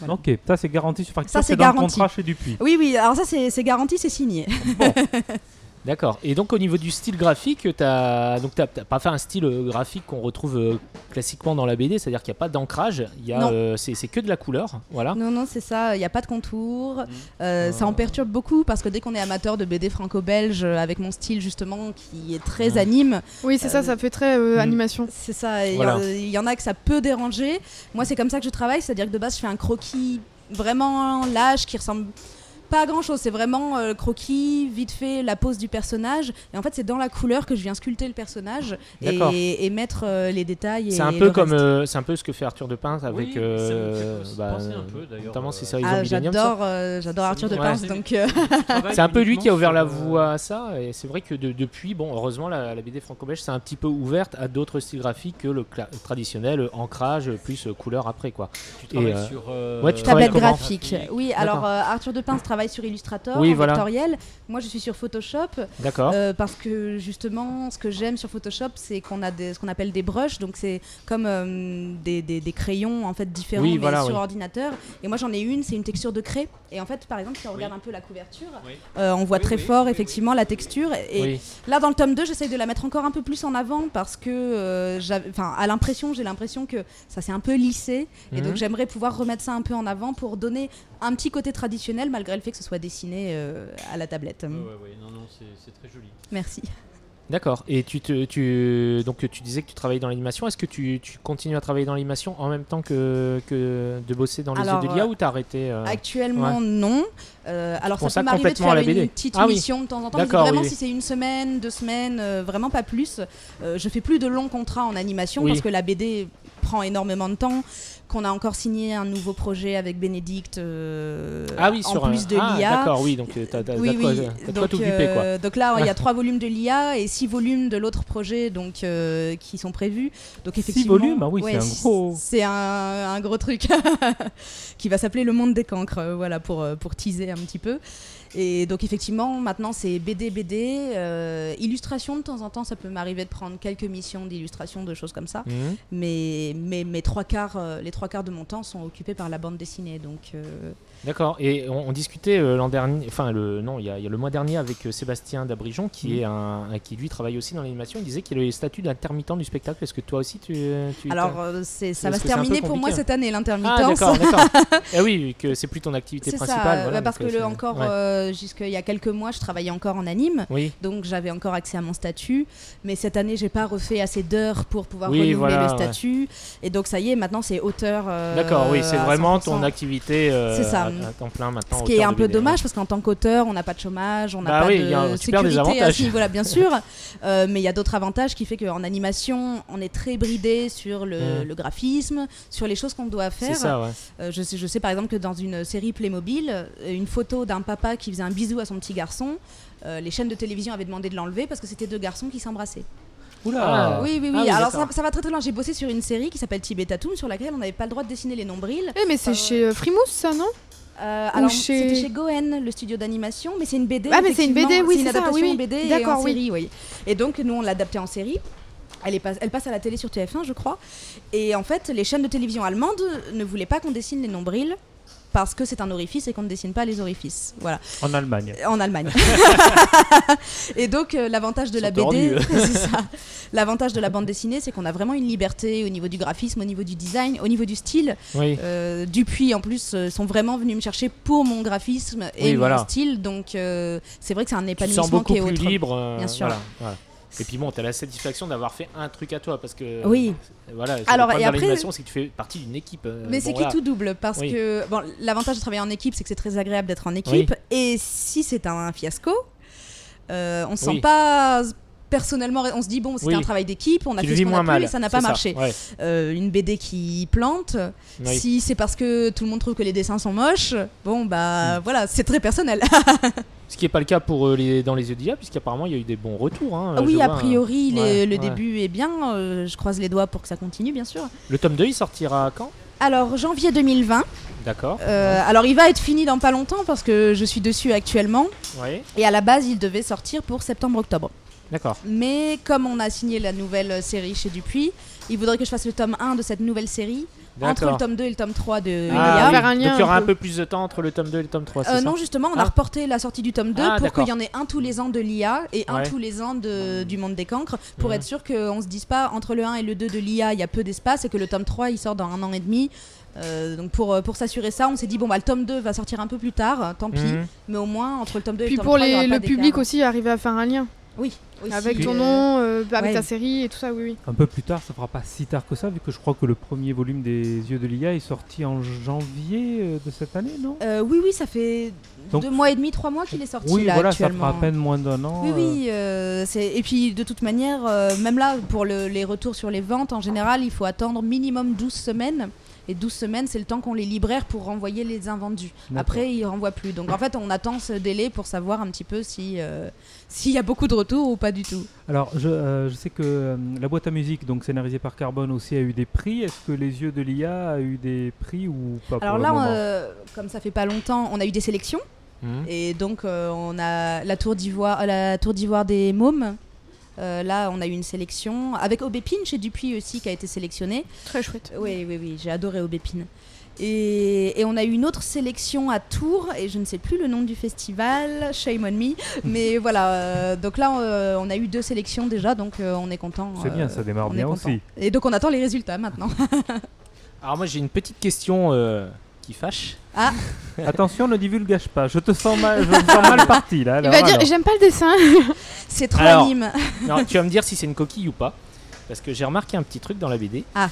Voilà. Ok, ça c'est garanti sur facture, Ça, c'est garanti. contrat chez Dupuis. Oui, oui, alors ça c'est c'est garanti, c'est signé. D'accord. Et donc au niveau du style graphique, t'as donc t'as t'as pas fait un style euh, graphique qu'on retrouve euh, classiquement dans la BD, c'est-à-dire qu'il n'y a pas d'ancrage, il y a euh, c'est c'est que de la couleur, voilà. Non, non, c'est ça, il n'y a pas de contour. Mmh. Euh, Ça en perturbe beaucoup parce que dès qu'on est amateur de BD franco-belge, avec mon style justement qui est très Mmh. anime, Oui, c'est ça, ça fait très euh, Mm. animation. c'est ça, il y Voilà. y, en a que ça peut déranger. Moi, c'est comme ça que je travaille, c'est-à-dire que de base, je fais un croquis vraiment lâche qui ressemble pas grand chose, c'est vraiment euh, croquis, vite fait, la pose du personnage. Et en fait, c'est dans la couleur que je viens sculpter le personnage et, et mettre euh, les détails. C'est un peu comme euh, c'est un peu ce que fait Arthur de Pince avec Oui, ça euh, bah, un peu, notamment c'est ça Ah, j'adore, euh, j'adore Arthur de Ouais. Pince, donc C'est un peu lui qui a ouvert la voie à ça, et c'est vrai que de- depuis, bon, heureusement, la, la BD franco-belge s'est un petit peu ouverte à d'autres styles graphiques que le traditionnel ancrage plus couleur après, quoi. Tu travailles euh, sur. euh, ouais, tu Tablette graphique. Oui, alors Arthur de Pince travaille sur Illustrator, Oui, en voilà. vectoriel. Moi, je suis sur Photoshop D'accord. euh, parce que justement, ce que j'aime sur Photoshop, c'est qu'on a des, ce qu'on appelle des brushes. Donc, c'est comme euh, des, des- des crayons en fait différents, Oui, mais voilà, sur oui. ordinateur. Et moi, j'en ai une, c'est une texture de craie. Et en fait, par exemple, si on regarde un peu la couverture, euh, on voit très fort effectivement la texture. Et. Là, dans le tome 2, j'essaye de la mettre encore un peu plus en avant parce que, enfin, à l'impression, j'ai l'impression que ça s'est un peu lissé. Et Mhm. donc, j'aimerais pouvoir remettre ça un peu en avant pour donner un petit côté traditionnel malgré le fait que ce soit dessiné euh, à la tablette. Ouais, ouais, non, non, c'est très joli. Merci. D'accord. Et tu te, tu, donc tu disais que tu travaillais dans l'animation. Est-ce que tu, tu continues à travailler dans l'animation en même temps que, que de bosser dans les Alors, yeux de l'IA euh, ou t'as arrêté euh, Actuellement, non. Euh, alors, ça peut m'arriver de faire BD. une petite Ah oui. mission de temps en temps. mais vraiment, oui, si c'est une semaine, deux semaines, euh, vraiment pas plus. Euh, je fais plus de longs contrats en animation Oui. parce que la BD prend énormément de temps. Qu'on a encore signé un nouveau projet avec Bénédicte euh, Ah oui, en sur un- plus de ah, l'IA. D'accord, oui. Donc euh, t'as Oui, oui. de quoi Donc, t'occuper, quoi. euh, donc là, il y a trois volumes de l'IA et six volumes de l'autre projet donc, euh, qui sont prévus. Donc Six effectivement, volumes, ah oui, c'est un gros- C'est un, un gros truc qui va s'appeler Le Monde des Cancres, voilà, pour, pour teaser un petit peu. Et donc effectivement, maintenant c'est BD, BD, euh, illustration de temps en temps, ça peut m'arriver de prendre quelques missions d'illustration, de choses comme ça. Mhm. Mais, mais mes trois quarts, euh, les trois quarts de mon temps sont occupés par la bande dessinée. Donc euh, D'accord. Et on, on discutait euh, l'an dernier, enfin le non, il y, a, il y a le mois dernier avec euh, Sébastien Dabrijon qui Mm. est un, qui lui travaille aussi dans l'animation. Il disait qu'il a le statut d'intermittent du spectacle. Est-ce que toi aussi tu, tu alors euh, c'est, ça va se terminer pour moi cette année ah l'intermittence. d'accord, d'accord. eh oui, que c'est plus ton activité principale. ça, voilà, parce que le, encore ouais. jusqu'il y a quelques mois, je travaillais encore en anime, Oui. donc j'avais encore accès à mon statut. Mais cette année, j'ai pas refait assez d'heures pour pouvoir Oui, renouveler voilà, le ouais. statut, et donc ça y est, maintenant c'est auteur D'accord, oui, c'est vraiment 100%. ton activité C'est ça. À, à temps plein maintenant. Ce qui est un peu dommage parce qu'en tant qu'auteur, on n'a pas de chômage, on n'a Bah pas oui, de y a- sécurité à ce niveau-là, bien sûr. Euh, mais il y a d'autres avantages qui fait qu'en animation, on est très bridé sur le, Mm. le graphisme, sur les choses qu'on doit faire. ça, ouais. Euh, je, sais, je sais par exemple que dans une série Playmobil, euh, une photo d'un papa qui faisait un bisou à son petit garçon, euh, les chaînes de télévision avaient demandé de l'enlever parce que c'était deux garçons qui s'embrassaient. Oula Ah. Oui, oui, oui. Ah oui, Alors ça, va très très loin. J'ai bossé sur une série qui s'appelle Tibetatoon sur laquelle on n'avait pas le droit de dessiner les nombrils. Eh, mais c'est Euh, chez euh, Frimousse, ça, non? Euh, alors, chez- c'était chez Goen, le studio d'animation, mais c'est une BD. Ah, mais c'est une BD, oui, c'est une c'est ça, adaptation oui. BD et D'accord, en oui. série, oui. Et donc, nous, on l'a adaptée en série. Elle, est pas- elle passe à la télé sur TF1, je crois. Et en fait, les chaînes de télévision allemandes ne voulaient pas qu'on dessine les nombrils parce que c'est un orifice et qu'on ne dessine pas les orifices. Voilà. En Allemagne. En Allemagne. et donc euh, l'avantage de Ils la BD, c'est ça. L'avantage de la bande dessinée, c'est qu'on a vraiment une liberté au niveau du graphisme, au niveau du design, au niveau du style. Oui. Euh, Dupuis en plus euh, sont vraiment venus me chercher pour mon graphisme et Oui, mon voilà. style. Donc euh, c'est vrai que c'est un Tu te épanouissement sens beaucoup qui est plus autre. libre. Bien sûr. voilà, voilà. Et puis bon, t'as la satisfaction d'avoir fait un truc à toi parce que. Oui. Voilà. Alors, et après- c'est que tu fais partie d'une équipe. euh, Mais bon, c'est qui tout double? Parce Oui. que bon, l'avantage de travailler en équipe, c'est que c'est très agréable d'être en équipe. Et si c'est un fiasco, euh, on se sent pas personnellement, on se dit bon, c'était Oui. un travail d'équipe, on a Tu fait ce qu'on a pu mal. et ça n'a pas ça, marché. ouais. Euh, une BD qui plante, Oui. si c'est parce que tout le monde trouve que les dessins sont moches, bon bah Mm. voilà, c'est très personnel. Ce qui n'est pas le cas pour euh, les, dans les yeux d'IA, puisqu'apparemment il y a eu des bons retours. hein, Ah oui, vois, a priori, les- ouais, le ouais. début est bien. euh, je croise les doigts pour que ça continue, bien sûr. Le tome 2, il sortira quand? Alors, janvier 2020. D'accord. euh, alors, il va être fini dans pas longtemps parce que je suis dessus actuellement. Et à la base, il devait sortir pour septembre-octobre. D'accord. Mais comme on a signé la nouvelle série chez Dupuis, il voudrait que je fasse le tome 1 de cette nouvelle série entre le tome 2 et le tome 3 de Ah. Faire un lien Donc il y aura un peu. plus de temps entre le tome 2 et le tome 3, c'est Euh, ça non, justement, on Ah. a reporté la sortie du tome 2 Ah, pour qu'il y en ait un tous les ans de l'IA et un Ouais. tous les ans de, du monde des cancres pour être sûr qu'on se dise pas entre le 1 et le 2 de l'IA, il y a peu d'espace et que le tome 3 il sort dans un an et demi. Euh, donc pour, euh, pour s'assurer ça, on s'est dit bon bah le tome 2 va sortir un peu plus tard, euh, tant pis, Mhm. mais au moins entre le tome 2 et Puis le tome pour 3, il y aura les, le public aussi, arriver à faire un lien Oui, aussi, avec ton nom, euh, avec ouais. ta série et tout ça, oui, oui. Un peu plus tard, ça fera pas si tard que ça, vu que je crois que le premier volume des Yeux de l'IA est sorti en janvier euh, de cette année, non? Euh, oui, oui, ça fait Donc- deux mois et demi, trois mois qu'il est sorti Oui, là voilà, ça fera à peine moins d'un an. Oui, euh, oui. euh, c'est- et puis de toute manière, euh, même là, pour le- les retours sur les ventes, en général, il faut attendre minimum 12 semaines. Et 12 semaines, c'est le temps qu'ont les libraires pour renvoyer les invendus. Après, ils renvoient plus. Donc en fait, on attend ce délai pour savoir un petit peu si euh, s'il y a beaucoup de retours ou pas du tout. Alors, je, euh, je sais que euh, la boîte à musique, donc scénarisée par Carbone aussi, a eu des prix. Est-ce que Les Yeux de l'IA a eu des prix ou pas pour Alors le là, moment euh, comme ça fait pas longtemps, on a eu des sélections. Mhm. Et donc, euh, on a la tour d'ivoire, la tour d'ivoire des mômes. Euh, là, on a eu une sélection avec Aubépine chez Dupuis aussi qui a été sélectionné. Très chouette. Oui, oui, oui, j'ai adoré Aubépine. Et, et on a eu une autre sélection à Tours, et je ne sais plus le nom du festival, shame on me. Mais voilà, euh, donc là, euh, on a eu deux sélections déjà, donc euh, on est content. C'est euh, bien, ça démarre bien content. aussi. Et donc on attend les résultats maintenant. Alors moi j'ai une petite question euh, qui fâche. Attention, ne divulgage pas. Je te sens mal, je me sens mal parti là. Il va dire j'aime pas le dessin. C'est trop Alors. anime. Non, tu vas me dire si c'est une coquille ou pas. Parce que j'ai remarqué un petit truc dans la BD. Ah.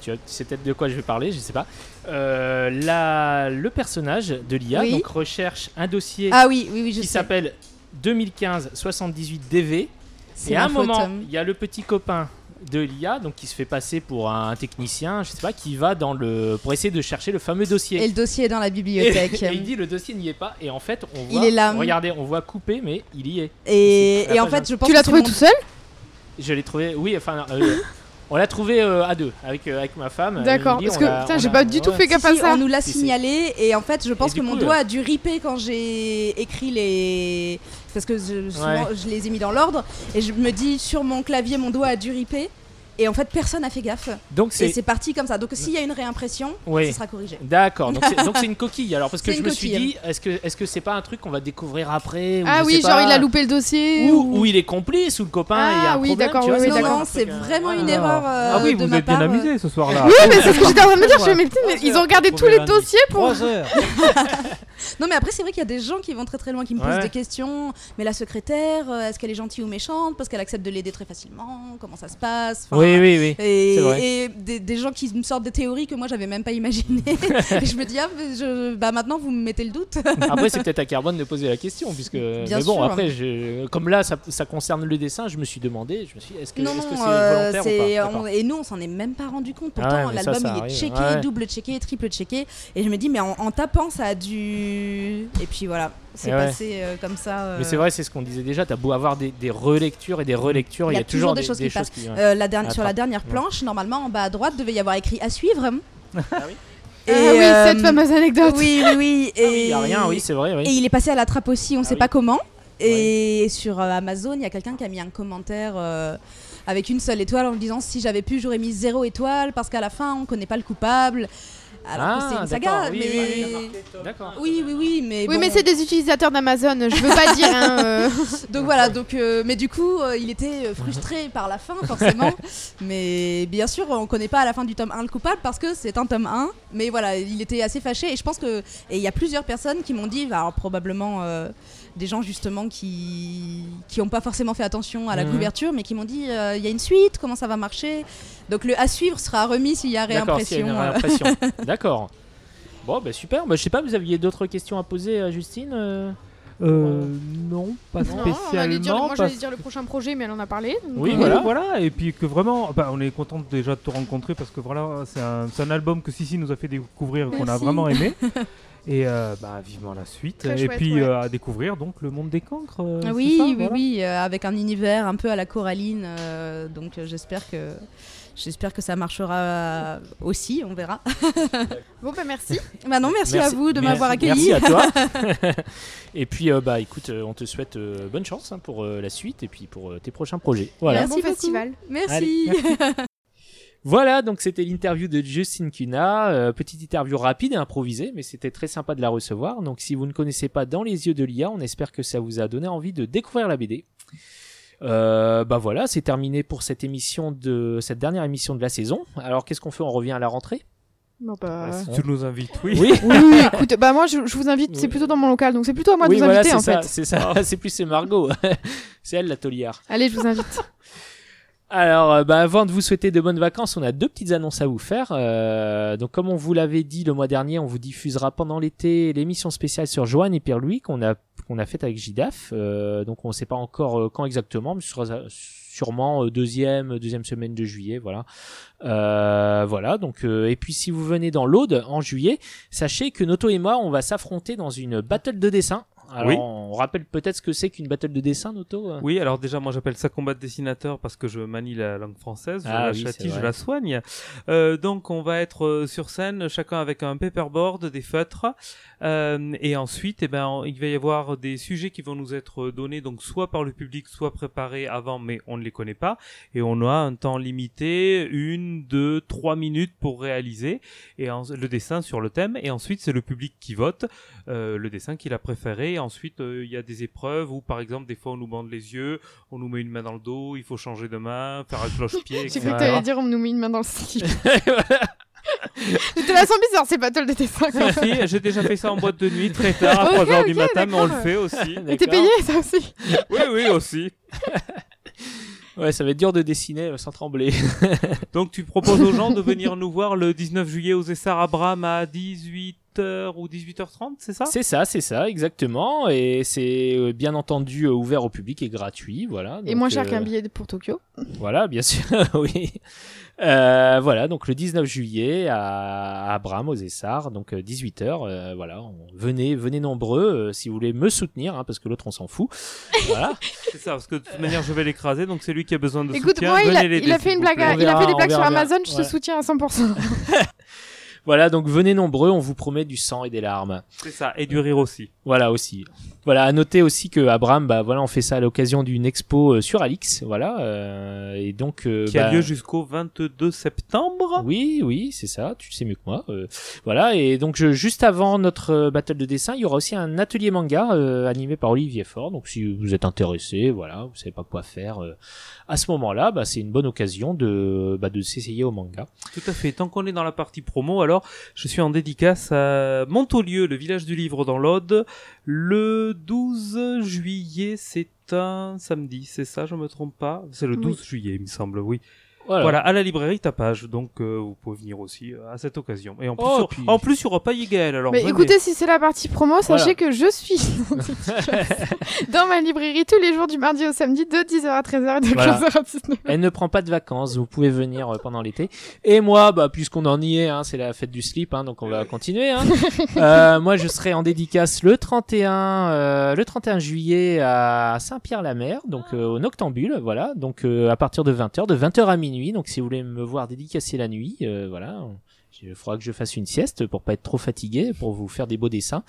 Tu sais peut-être de quoi je vais parler, je sais pas. Euh, la, le personnage de l'IA Oui. donc recherche un dossier Ah oui, oui, oui, je qui s'appelle 2015 78 DV. C'est Et à un faute. moment, il y a le petit copain de l'IA, donc qui se fait passer pour un technicien, je sais pas, qui va dans le pour essayer de chercher le fameux dossier. Et le dossier est dans la bibliothèque. et il dit le dossier n'y est pas et en fait on Il voit est là. regardez on voit coupé mais il y est Et, et en fait, je pense tu l'as trouvé mon- tout seul? Je l'ai trouvé oui enfin euh, on l'a trouvé euh, à deux avec euh, avec ma femme D'accord, parce que putain, j'ai pas du tout ouais. fait Si, gaffe à si, ça. on nous l'a Si, si. signalé et en fait je pense que mon doigt euh, a dû riper quand j'ai écrit les parce que je, souvent, Ouais. je les ai mis dans l'ordre et je me dis sur mon clavier mon doigt a dû riper et en fait personne n'a fait gaffe donc et c'est c'est parti comme ça donc s'il y a une réimpression Oui. ça sera corrigé d'accord donc c'est donc c'est une coquille alors parce que C'est je me suis dit est-ce que est-ce que c'est pas un truc qu'on va découvrir après ou Ah je oui, sais genre pas, il a loupé le dossier. ou, ou il est complice ou le copain Ah il y a un oui, problème, d'accord, tu vois, oui, c'est oui, non non c'est euh, vraiment une erreur euh, Ah oui, de vous ma êtes bien amusé ce soir-là. Oui, mais c'est ce que j'étais en train de me dire. Je ils ont regardé tous les dossiers pour. Non, mais après, c'est vrai qu'il y a des gens qui vont très très loin, qui me posent Ouais. des questions. Mais la secrétaire, euh, est-ce qu'elle est gentille ou méchante? Parce qu'elle accepte de l'aider très facilement Comment ça se passe? Enfin, Oui, oui, oui. Et, C'est vrai. et des, des gens qui me sortent des théories que moi j'avais même pas imaginées. et je me dis, ah, je, bah maintenant vous me mettez le doute. Après, c'est peut-être à Carbone de poser la question, puisque. Bien mais bon, sûr. après, je... comme là, ça, ça concerne le dessin, je me suis demandé, je me suis est-ce que c'est euh, volontaire c'est- ou pas? on- D'accord. et nous on s'en est même pas rendu compte. Ah Pourtant, ouais, mais ça, l'album il est arrive. checké, Ouais. double checké, triple checké. Et je me dis, mais en, en tapant, ça a dû. Et puis voilà, c'est Et ouais. passé euh, comme ça. euh, Mais c'est vrai, c'est ce qu'on disait déjà, t'as beau avoir des, des relectures et des relectures, il y a, toujours des, choses des qui passent. qui. ouais. Euh, la dernière- Ah, sur la dernière Ouais. planche, normalement en bas à droite devait y avoir écrit à suivre. oui Et, Ah oui, euh, cette fameuse anecdote. Oui, oui, oui. Et, Ah oui, il y a rien, oui, c'est vrai, oui. Et il est passé à la trappe aussi, on Ah sait oui. pas comment. Et sur euh, Amazon, il y a quelqu'un qui a mis un commentaire euh, avec une seule étoile en me disant si j'avais pu, j'aurais mis zéro étoile parce qu'à la fin, on connaît pas le coupable. Alors que c'est Ah, une saga, d'accord, oui, mais. oui. Oui, oui, oui, mais. Oui, bon. mais c'est des utilisateurs d'Amazon, je veux pas dire. Hein, euh. Donc voilà, donc, euh, mais du coup, euh, il était frustré par la fin, forcément. mais bien sûr, on connaît pas à la fin du tome 1 le coupable parce que c'est un tome 1. Mais voilà, il était assez fâché. Et je pense que. Et il y a plusieurs personnes qui m'ont dit, alors probablement euh, des gens justement qui qui ont pas forcément fait attention à la Mhm. couverture, mais qui m'ont dit, euh, il y a une suite, comment ça va marcher? Donc le à suivre sera remis s'il y a réimpression. euh. D'accord. Bon, bah super. Bah, je sais pas, vous aviez d'autres questions à poser à Justine euh? Euh, non, pas Non, on allait dire, spécialement. moi j'allais dire le prochain projet, mais elle en a parlé. donc, Oui, voilà. voilà. Et puis que vraiment, bah, on est content déjà de te rencontrer parce que voilà, c'est un, un album que Sissi nous a fait découvrir et qu'on a vraiment aimé. Et euh, bah, vivement la suite. Très et chouette, puis ouais. euh, à découvrir donc le monde des cancres. euh, oui, ça, oui, voilà oui, euh, avec un univers un peu à la Coraline. euh, donc euh, j'espère que j'espère que ça marchera aussi, on verra. Bon, bah merci. Bah non, merci, à vous de m'avoir accueilli. Merci à toi. et puis, euh, bah écoute, on te souhaite euh, bonne chance hein, pour euh, la suite et puis pour euh, tes prochains projets. Voilà. Merci bon festival. Merci. Voilà, donc c'était l'interview de Justine Cuna, euh, petite interview rapide et improvisée, mais c'était très sympa de la recevoir. Donc si vous ne connaissez pas Dans les yeux de l'IA, on espère que ça vous a donné envie de découvrir la BD. Euh, bah voilà, c'est terminé pour cette émission de cette dernière émission de la saison. Alors qu'est-ce qu'on fait? On revient à la rentrée? Bon, bah. Si tu nous invites, oui. Oui. Oui, écoute, bah moi je, je vous invite, c'est Oui. plutôt dans mon local, donc c'est plutôt à moi oui, de vous voilà, inviter c'est en ça, fait. c'est ça. c'est plus c'est Margot, c'est elle la taulière. Allez, je vous invite. Alors, euh, bah, avant de vous souhaiter de bonnes vacances, on a deux petites annonces à vous faire. Euh, donc, comme on vous l'avait dit le mois dernier, on vous diffusera pendant l'été l'émission spéciale sur Joanne et Pierre-Louis qu'on a qu'on a faite avec JDAF. Euh, donc, on ne sait pas encore euh, quand exactement, mais ce sera sûrement deuxième deuxième semaine de juillet, voilà. Voilà. Donc, et puis si vous venez dans l'Aude en juillet, sachez que Noto et moi, on va s'affronter dans une battle de dessin. Alors, Oui. on rappelle peut-être ce que c'est qu'une battle de dessin, Noto. euh? Oui, alors déjà, moi j'appelle ça combat de dessinateur parce que je manie la langue française, je Ah la oui, châtie, je la soigne. Euh, donc on va être euh, sur scène, chacun avec un paperboard, des feutres, euh, et ensuite, eh ben, il va y avoir des sujets qui vont nous être donnés, donc soit par le public, soit préparés avant, mais on ne les connaît pas, et on a un temps limité, une, deux, trois minutes pour réaliser et en- le dessin sur le thème, et ensuite c'est le public qui vote euh, le dessin qu'il a préféré. Et ensuite, euh, il y a des épreuves où, par exemple, des fois on nous bande les yeux, on nous met une main dans le dos, il faut changer de main, faire un cloche-pied, J'ai cru que t'allais dire on nous met une main dans le slip. J'étais là sans bizarre, c'est battle de dessin. quoi. Si, si, j'ai déjà fait ça en boîte de nuit, très tard, à Ok, 3h du matin, mais on le fait aussi. Et t'es payé ça aussi Oui, oui, aussi. Ouais, ça va être dur de dessiner euh, sans trembler. Donc tu proposes aux gens de venir nous voir le 19 juillet aux Essar Abram à 18h ou 18h30, c'est ça? C'est ça, c'est ça, exactement. Et c'est euh, bien entendu euh, ouvert au public et gratuit, voilà. Et moins cher euh, qu'un billet pour Tokyo. Voilà, bien sûr, oui. Euh, voilà, donc le 19 juillet à Abram, aux Essarts, donc 18h. voilà, on- venez, venez nombreux euh, si vous voulez me soutenir, hein, parce que l'autre on s'en fout. Voilà. C'est ça, parce que de toute manière je vais l'écraser, donc c'est lui qui a besoin de Écoute, soutien. moi il a, il fait une vous blague, à- il a fait des blagues sur. Amazon, je te soutiens à 100%. voilà, donc venez nombreux, on vous promet du sang et des larmes. C'est ça, et du rire aussi. Voilà aussi. Voilà, à noter aussi que Abraham, bah voilà, on fait ça à l'occasion d'une expo euh, sur Alix, voilà, euh, et donc euh, Qui a bah, lieu jusqu'au 22 septembre. Oui, oui, c'est ça, tu le sais mieux que moi. euh, voilà, et donc je, juste avant notre euh, battle de dessin, il y aura aussi un atelier manga euh, animé par Olivier Faure. Donc si vous êtes intéressé, voilà, vous savez pas quoi faire euh, à ce moment-là, bah, c'est une bonne occasion de bah, de s'essayer au manga. Tout à fait. Tant qu'on est dans la partie promo, alors alors, je suis en dédicace à Montaulieu, le village du livre dans l'Aude. Le 12 juillet, c'est un samedi, c'est ça, je me trompe pas? C'est le 12 juillet, il me semble, oui. Voilà. Voilà, à la librairie Tapage, donc euh, vous pouvez venir aussi euh, à cette occasion. Et en plus, Oh, sur- puis- en plus il y aura pas Yigael, alors Mais venez. écoutez, si c'est la partie promo, sachez Voilà. que je suis dans ma librairie tous les jours du mardi au samedi de 10h à 13h et de Voilà. 15h à 19h. Elle ne prend pas de vacances, vous pouvez venir euh, pendant l'été. Et moi, bah, puisqu'on en y est, hein, c'est la fête du slip, hein, donc on va continuer. Hein. Euh, moi, je serai en dédicace le 31, euh, le 31 juillet à Saint-Pierre-la-Mer, donc euh, au Noctambule, voilà. Donc euh, à partir de 20h, de 20h à minuit. Donc si vous voulez me voir dédicacer la nuit, euh, voilà. Il faudra que je fasse une sieste pour pas être trop fatigué, pour vous faire des beaux dessins.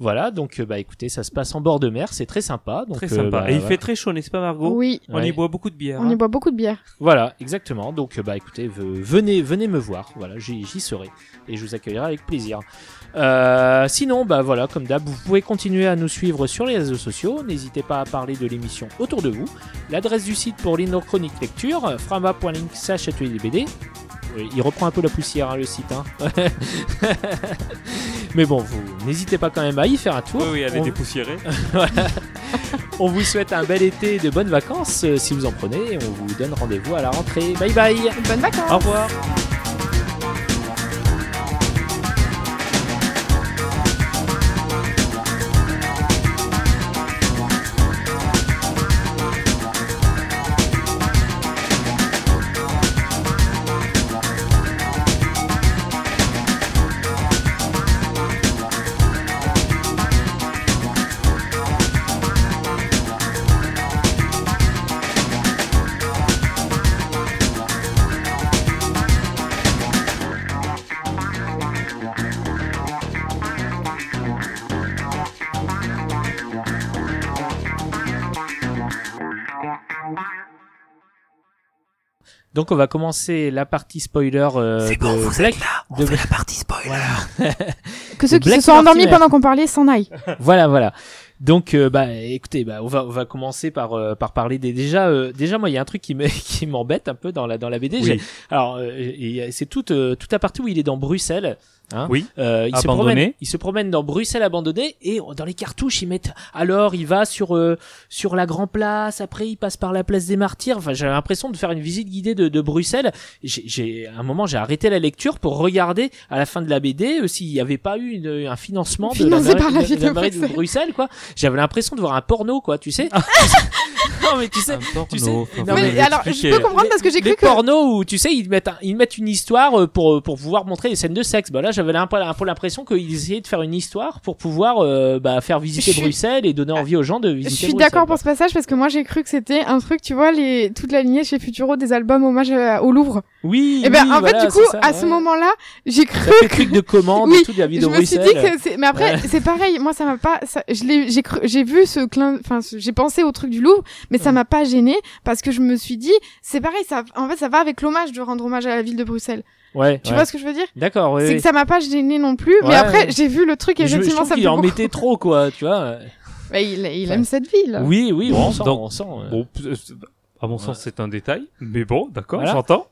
Voilà, donc euh, bah écoutez, ça se passe en bord de mer, c'est très sympa. Donc, Très euh, sympa. bah, Et il voilà. fait très chaud, n'est-ce pas Margot? Oui, On y boit beaucoup de bière. on hein. y boit beaucoup de bière. Voilà, exactement. Donc, bah, écoutez, ve- venez, venez me voir. Voilà, j'y j'y serai et je vous accueillerai avec plaisir. Euh, sinon, bah voilà, comme d'hab, vous pouvez continuer à nous suivre sur les réseaux sociaux. N'hésitez pas à parler de l'émission autour de vous. L'adresse du site pour l'Inno Chronique Lecture, euh, frama.link slash atelier des BD. Oui, il reprend un peu la poussière, hein, le site. hein. Mais bon, vous n'hésitez pas quand même à y faire un tour. Oui, oui, elle est On- dépoussiérée. on vous souhaite un bel été et de bonnes vacances euh, si vous en prenez. Et on vous donne rendez-vous à la rentrée. Bye bye Bonnes vacances Au revoir. Donc on va commencer la partie spoiler euh, de Black. de Bla- partie spoiler. Que ceux qui Black se sont endormis pendant qu'on parlait s'en aillent. voilà, voilà. Donc euh, bah écoutez, bah on va on va commencer par euh, par parler des déjà euh, déjà moi il y a un truc qui me qui m'embête un peu dans la dans la BD. Oui. Alors euh, et c'est toute euh, toute la partie où il est dans Bruxelles. Hein Oui. Euh, il se promène, il se promène dans Bruxelles abandonné et dans les cartouches ils mettent alors il va sur euh, sur la Grand Place, après il passe par la place des Martyrs. Enfin j'ai l'impression de faire une visite guidée de, de Bruxelles. J'ai- J'ai à un moment j'ai arrêté la lecture pour regarder à la fin de la BD euh, s'il n'y avait pas eu une- un financement de la, mairie- par la de- ville de la de mairie de Bruxelles. Bruxelles quoi. J'avais l'impression de voir un porno quoi, tu sais. non mais tu sais. Tu sais- non, mais mais alors, je peux comprendre parce que j'ai les cru que. pornos où tu sais ils mettent un- ils mettent une histoire euh, pour pour pouvoir montrer les scènes de sexe. Bah là j'avais un peu l'impression qu'ils essayaient de faire une histoire pour pouvoir euh, bah, faire visiter Je suis- Bruxelles et donner envie aux gens de Je visiter. suis Bruxelles, d'accord pour ce passage parce que moi j'ai cru que c'était un truc, tu vois, les toute la lignée chez Futuro des albums hommage au Louvre. Oui. et ben oui, en voilà, fait du coup ça, à ouais. ce moment-là, j'ai cru ça fait truc de commande Oui, et tout de la vie de je me suis Bruxelles. dit que mais après c'est pareil moi ça m'a pas ça... je j'ai cru j'ai vu ce clin enfin ce- j'ai pensé au truc du Louvre mais ça Ouais. m'a pas gêné parce que je me suis dit c'est pareil ça en fait ça va avec l'hommage de rendre hommage à la ville de Bruxelles Ouais. tu ouais. vois ce que je veux dire? D'accord. Oui. c'est que ça m'a pas gêné non plus mais Ouais, après ouais. j'ai vu le truc et Je, je effectivement trouve ça me fait en mettait trop quoi, tu vois. Bah, il, il Ouais. aime cette ville Oui, oui, Bon, on sent, donc- on sent. Bon, euh, à mon sens, c'est un détail. Mais bon, d'accord, Voilà. j'entends.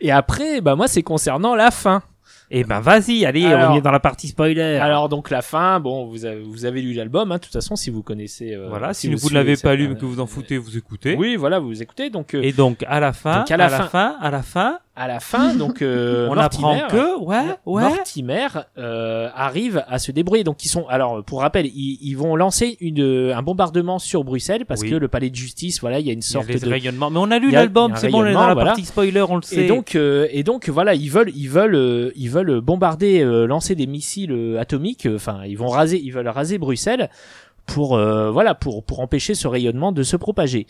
Et après, bah moi c'est concernant la fin. Eh ben, vas-y, allez, Alors- on est dans la partie spoiler. Alors donc la fin, bon, vous avez, vous avez lu l'album, hein, de toute façon, si vous connaissez. euh, voilà, si, vous ne l'avez pas lu, mais que vous en foutez, vous écoutez. Oui, voilà, vous écoutez. Donc euh, Et donc, à la fin, Donc, à la fin. fin, à la fin, à la fin, donc euh, on Mortimer- apprend que, ouais, ouais. Mortimer euh, arrive à se débrouiller. Donc ils sont, alors pour rappel, ils, ils vont lancer une, un bombardement sur Bruxelles parce Oui. que le palais de justice, voilà, il y a une Il y a sorte de rayonnements. Mais on a lu l'album, c'est bon, on est dans la rayonnement, voilà. partie spoiler, on le sait. Et donc, euh, et donc voilà, ils veulent, ils veulent, euh, ils veulent bombarder, euh, lancer des missiles euh, atomiques. Enfin, ils vont raser, ils veulent raser Bruxelles pour, euh, voilà, pour pour empêcher ce rayonnement de se propager.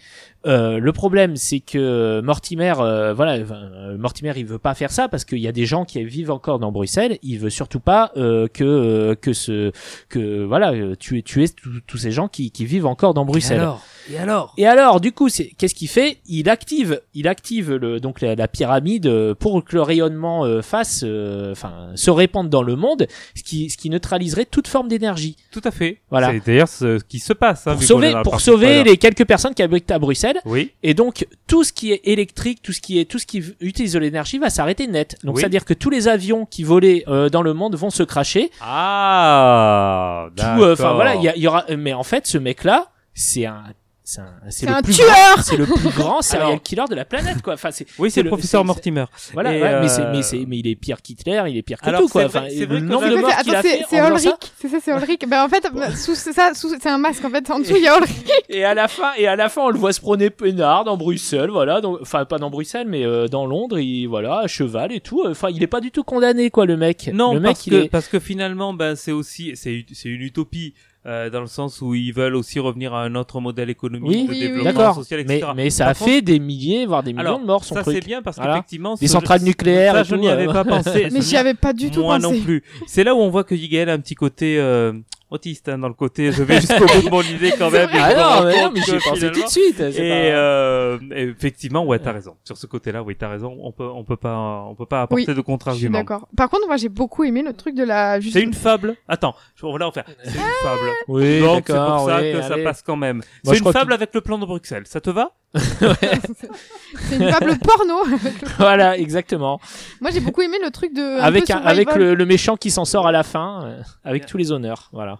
Euh, le problème, c'est que Mortimer, euh, voilà, euh, Mortimer, il veut pas faire ça parce qu'il y a des gens qui vivent encore dans Bruxelles. Il veut surtout pas euh, que euh, que ce que voilà, tuer tuer tous ces gens qui qui vivent encore dans Bruxelles. Et alors? Et alors, du coup, c'est qu'est-ce qu'il fait? Il active, il active le donc la, la pyramide euh, pour que le rayonnement euh, fasse, euh, enfin, se répande dans le monde, ce qui ce qui neutraliserait toute forme d'énergie. Tout à fait. Voilà. C'est d'ailleurs ce qui se passe. hein, Pour sauver, pour sauver les quelques personnes qui habitent à Bruxelles. Oui. Et donc tout ce qui est électrique, tout ce qui est tout ce qui utilise de l'énergie va s'arrêter net. Donc Oui. c'est à dire que tous les avions qui volaient euh, dans le monde vont se cracher. Ah. Tout, euh, enfin d'accord. voilà, il y, a- il y aura. Mais en fait, ce mec-là, c'est un, c'est un, C'est le un plus tueur grand- C'est le plus grand serial Alors- killer de la planète, quoi. Enfin, c'est. Oui, c'est le le- professeur c'est- Mortimer. Voilà, ouais, mais euh, c'est, mais c'est, mais il est pire qu'Hitler, il est pire que Alors, tout, quoi. c'est vrai- Enfin, c'est vrai le nombre de morts Attends, qu'il a c'est fait. Ulrich, c'est ça, c'est Ulrich. Ben en fait, sous c'est ça, sous c'est un masque en fait. En dessous, il y a Ulrich. Et à la fin, et à la fin, on le voit se prôner peinard dans Bruxelles, voilà. donc- Enfin, pas dans Bruxelles, mais euh, dans Londres, il, voilà, à cheval et tout. Enfin, il est pas du tout condamné, quoi, le mec. Non, le mec, parce il que est. parce que finalement, ben c'est aussi c'est c'est une utopie. Euh, dans le sens où ils veulent aussi revenir à un autre modèle économique Oui, de Oui, développement social, mais, etc. mais ça Par a contre- fait des milliers, voire des millions Alors, de morts, son ça c'est bien parce Voilà. qu'effectivement Des ce- centrales nucléaires ça et je n'y euh, avais pas pensé Mais j'y avais pas du tout moi pensé. non plus c'est là où on voit que Yigel a un petit côté euh, autiste hein, dans le côté je vais jusqu'au bout de mon idée quand même et Ah non, mais, non, mais que j'ai pensé tout de suite. et, pas- euh, et effectivement ouais t'as raison. Sur ce côté là oui t'as raison. On peut on peut pas on peut pas apporter Oui, de Je suis contre-argument d'accord. Par contre, moi, j'ai beaucoup aimé le truc de la. juste- c'est une fable. Attends je- on va la refaire c'est une fable. Oui, donc c'est pour ça oui, que ça passe quand même. C'est une fable avec le plan de Bruxelles. Ça te va? c'est une fable porno. Voilà, exactement. moi, j'ai beaucoup aimé le truc de. un avec peu un- avec survival. le, le méchant qui s'en sort à la fin, euh, avec tous les honneurs. Voilà.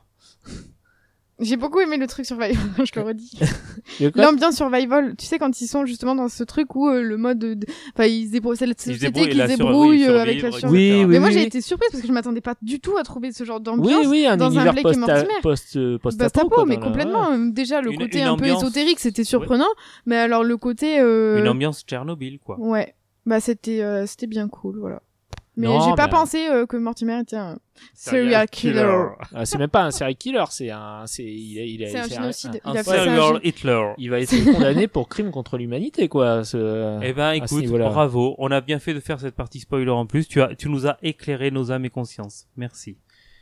J'ai beaucoup aimé le truc survival. je le redis. Quoi L'ambiance survival. Tu sais quand ils sont justement dans ce truc où euh, le mode, de- enfin ils se débrouillent, c'est la société débrouillent, qui se débrouille oui, euh, avec la survie. Oui, oui, Mais moi oui. j'ai été surprise parce que je m'attendais pas du tout à trouver ce genre d'ambiance. oui, un dans un Blake et post Mortimer. post euh, post Bastapo, mais complètement. Déjà le Une- côté une un peu ambiance. ésotérique, c'était surprenant. Mais alors le côté, euh, une ambiance Tchernobyl quoi ouais, bah c'était euh, c'était bien cool, voilà. Mais j'ai pas mais- pensé euh, que Mortimer était un Serial serial killer. Ah, c'est même pas un serial killer, c'est un, c'est, il, est- il, C'est un génocide. un Il a fait ça, serial Hitler il va être condamné pour crime contre l'humanité, quoi. Ce... Eh ben, écoute, bravo. On a bien fait de faire cette partie spoiler en plus. Tu as, tu nous as éclairé nos âmes et consciences. Merci.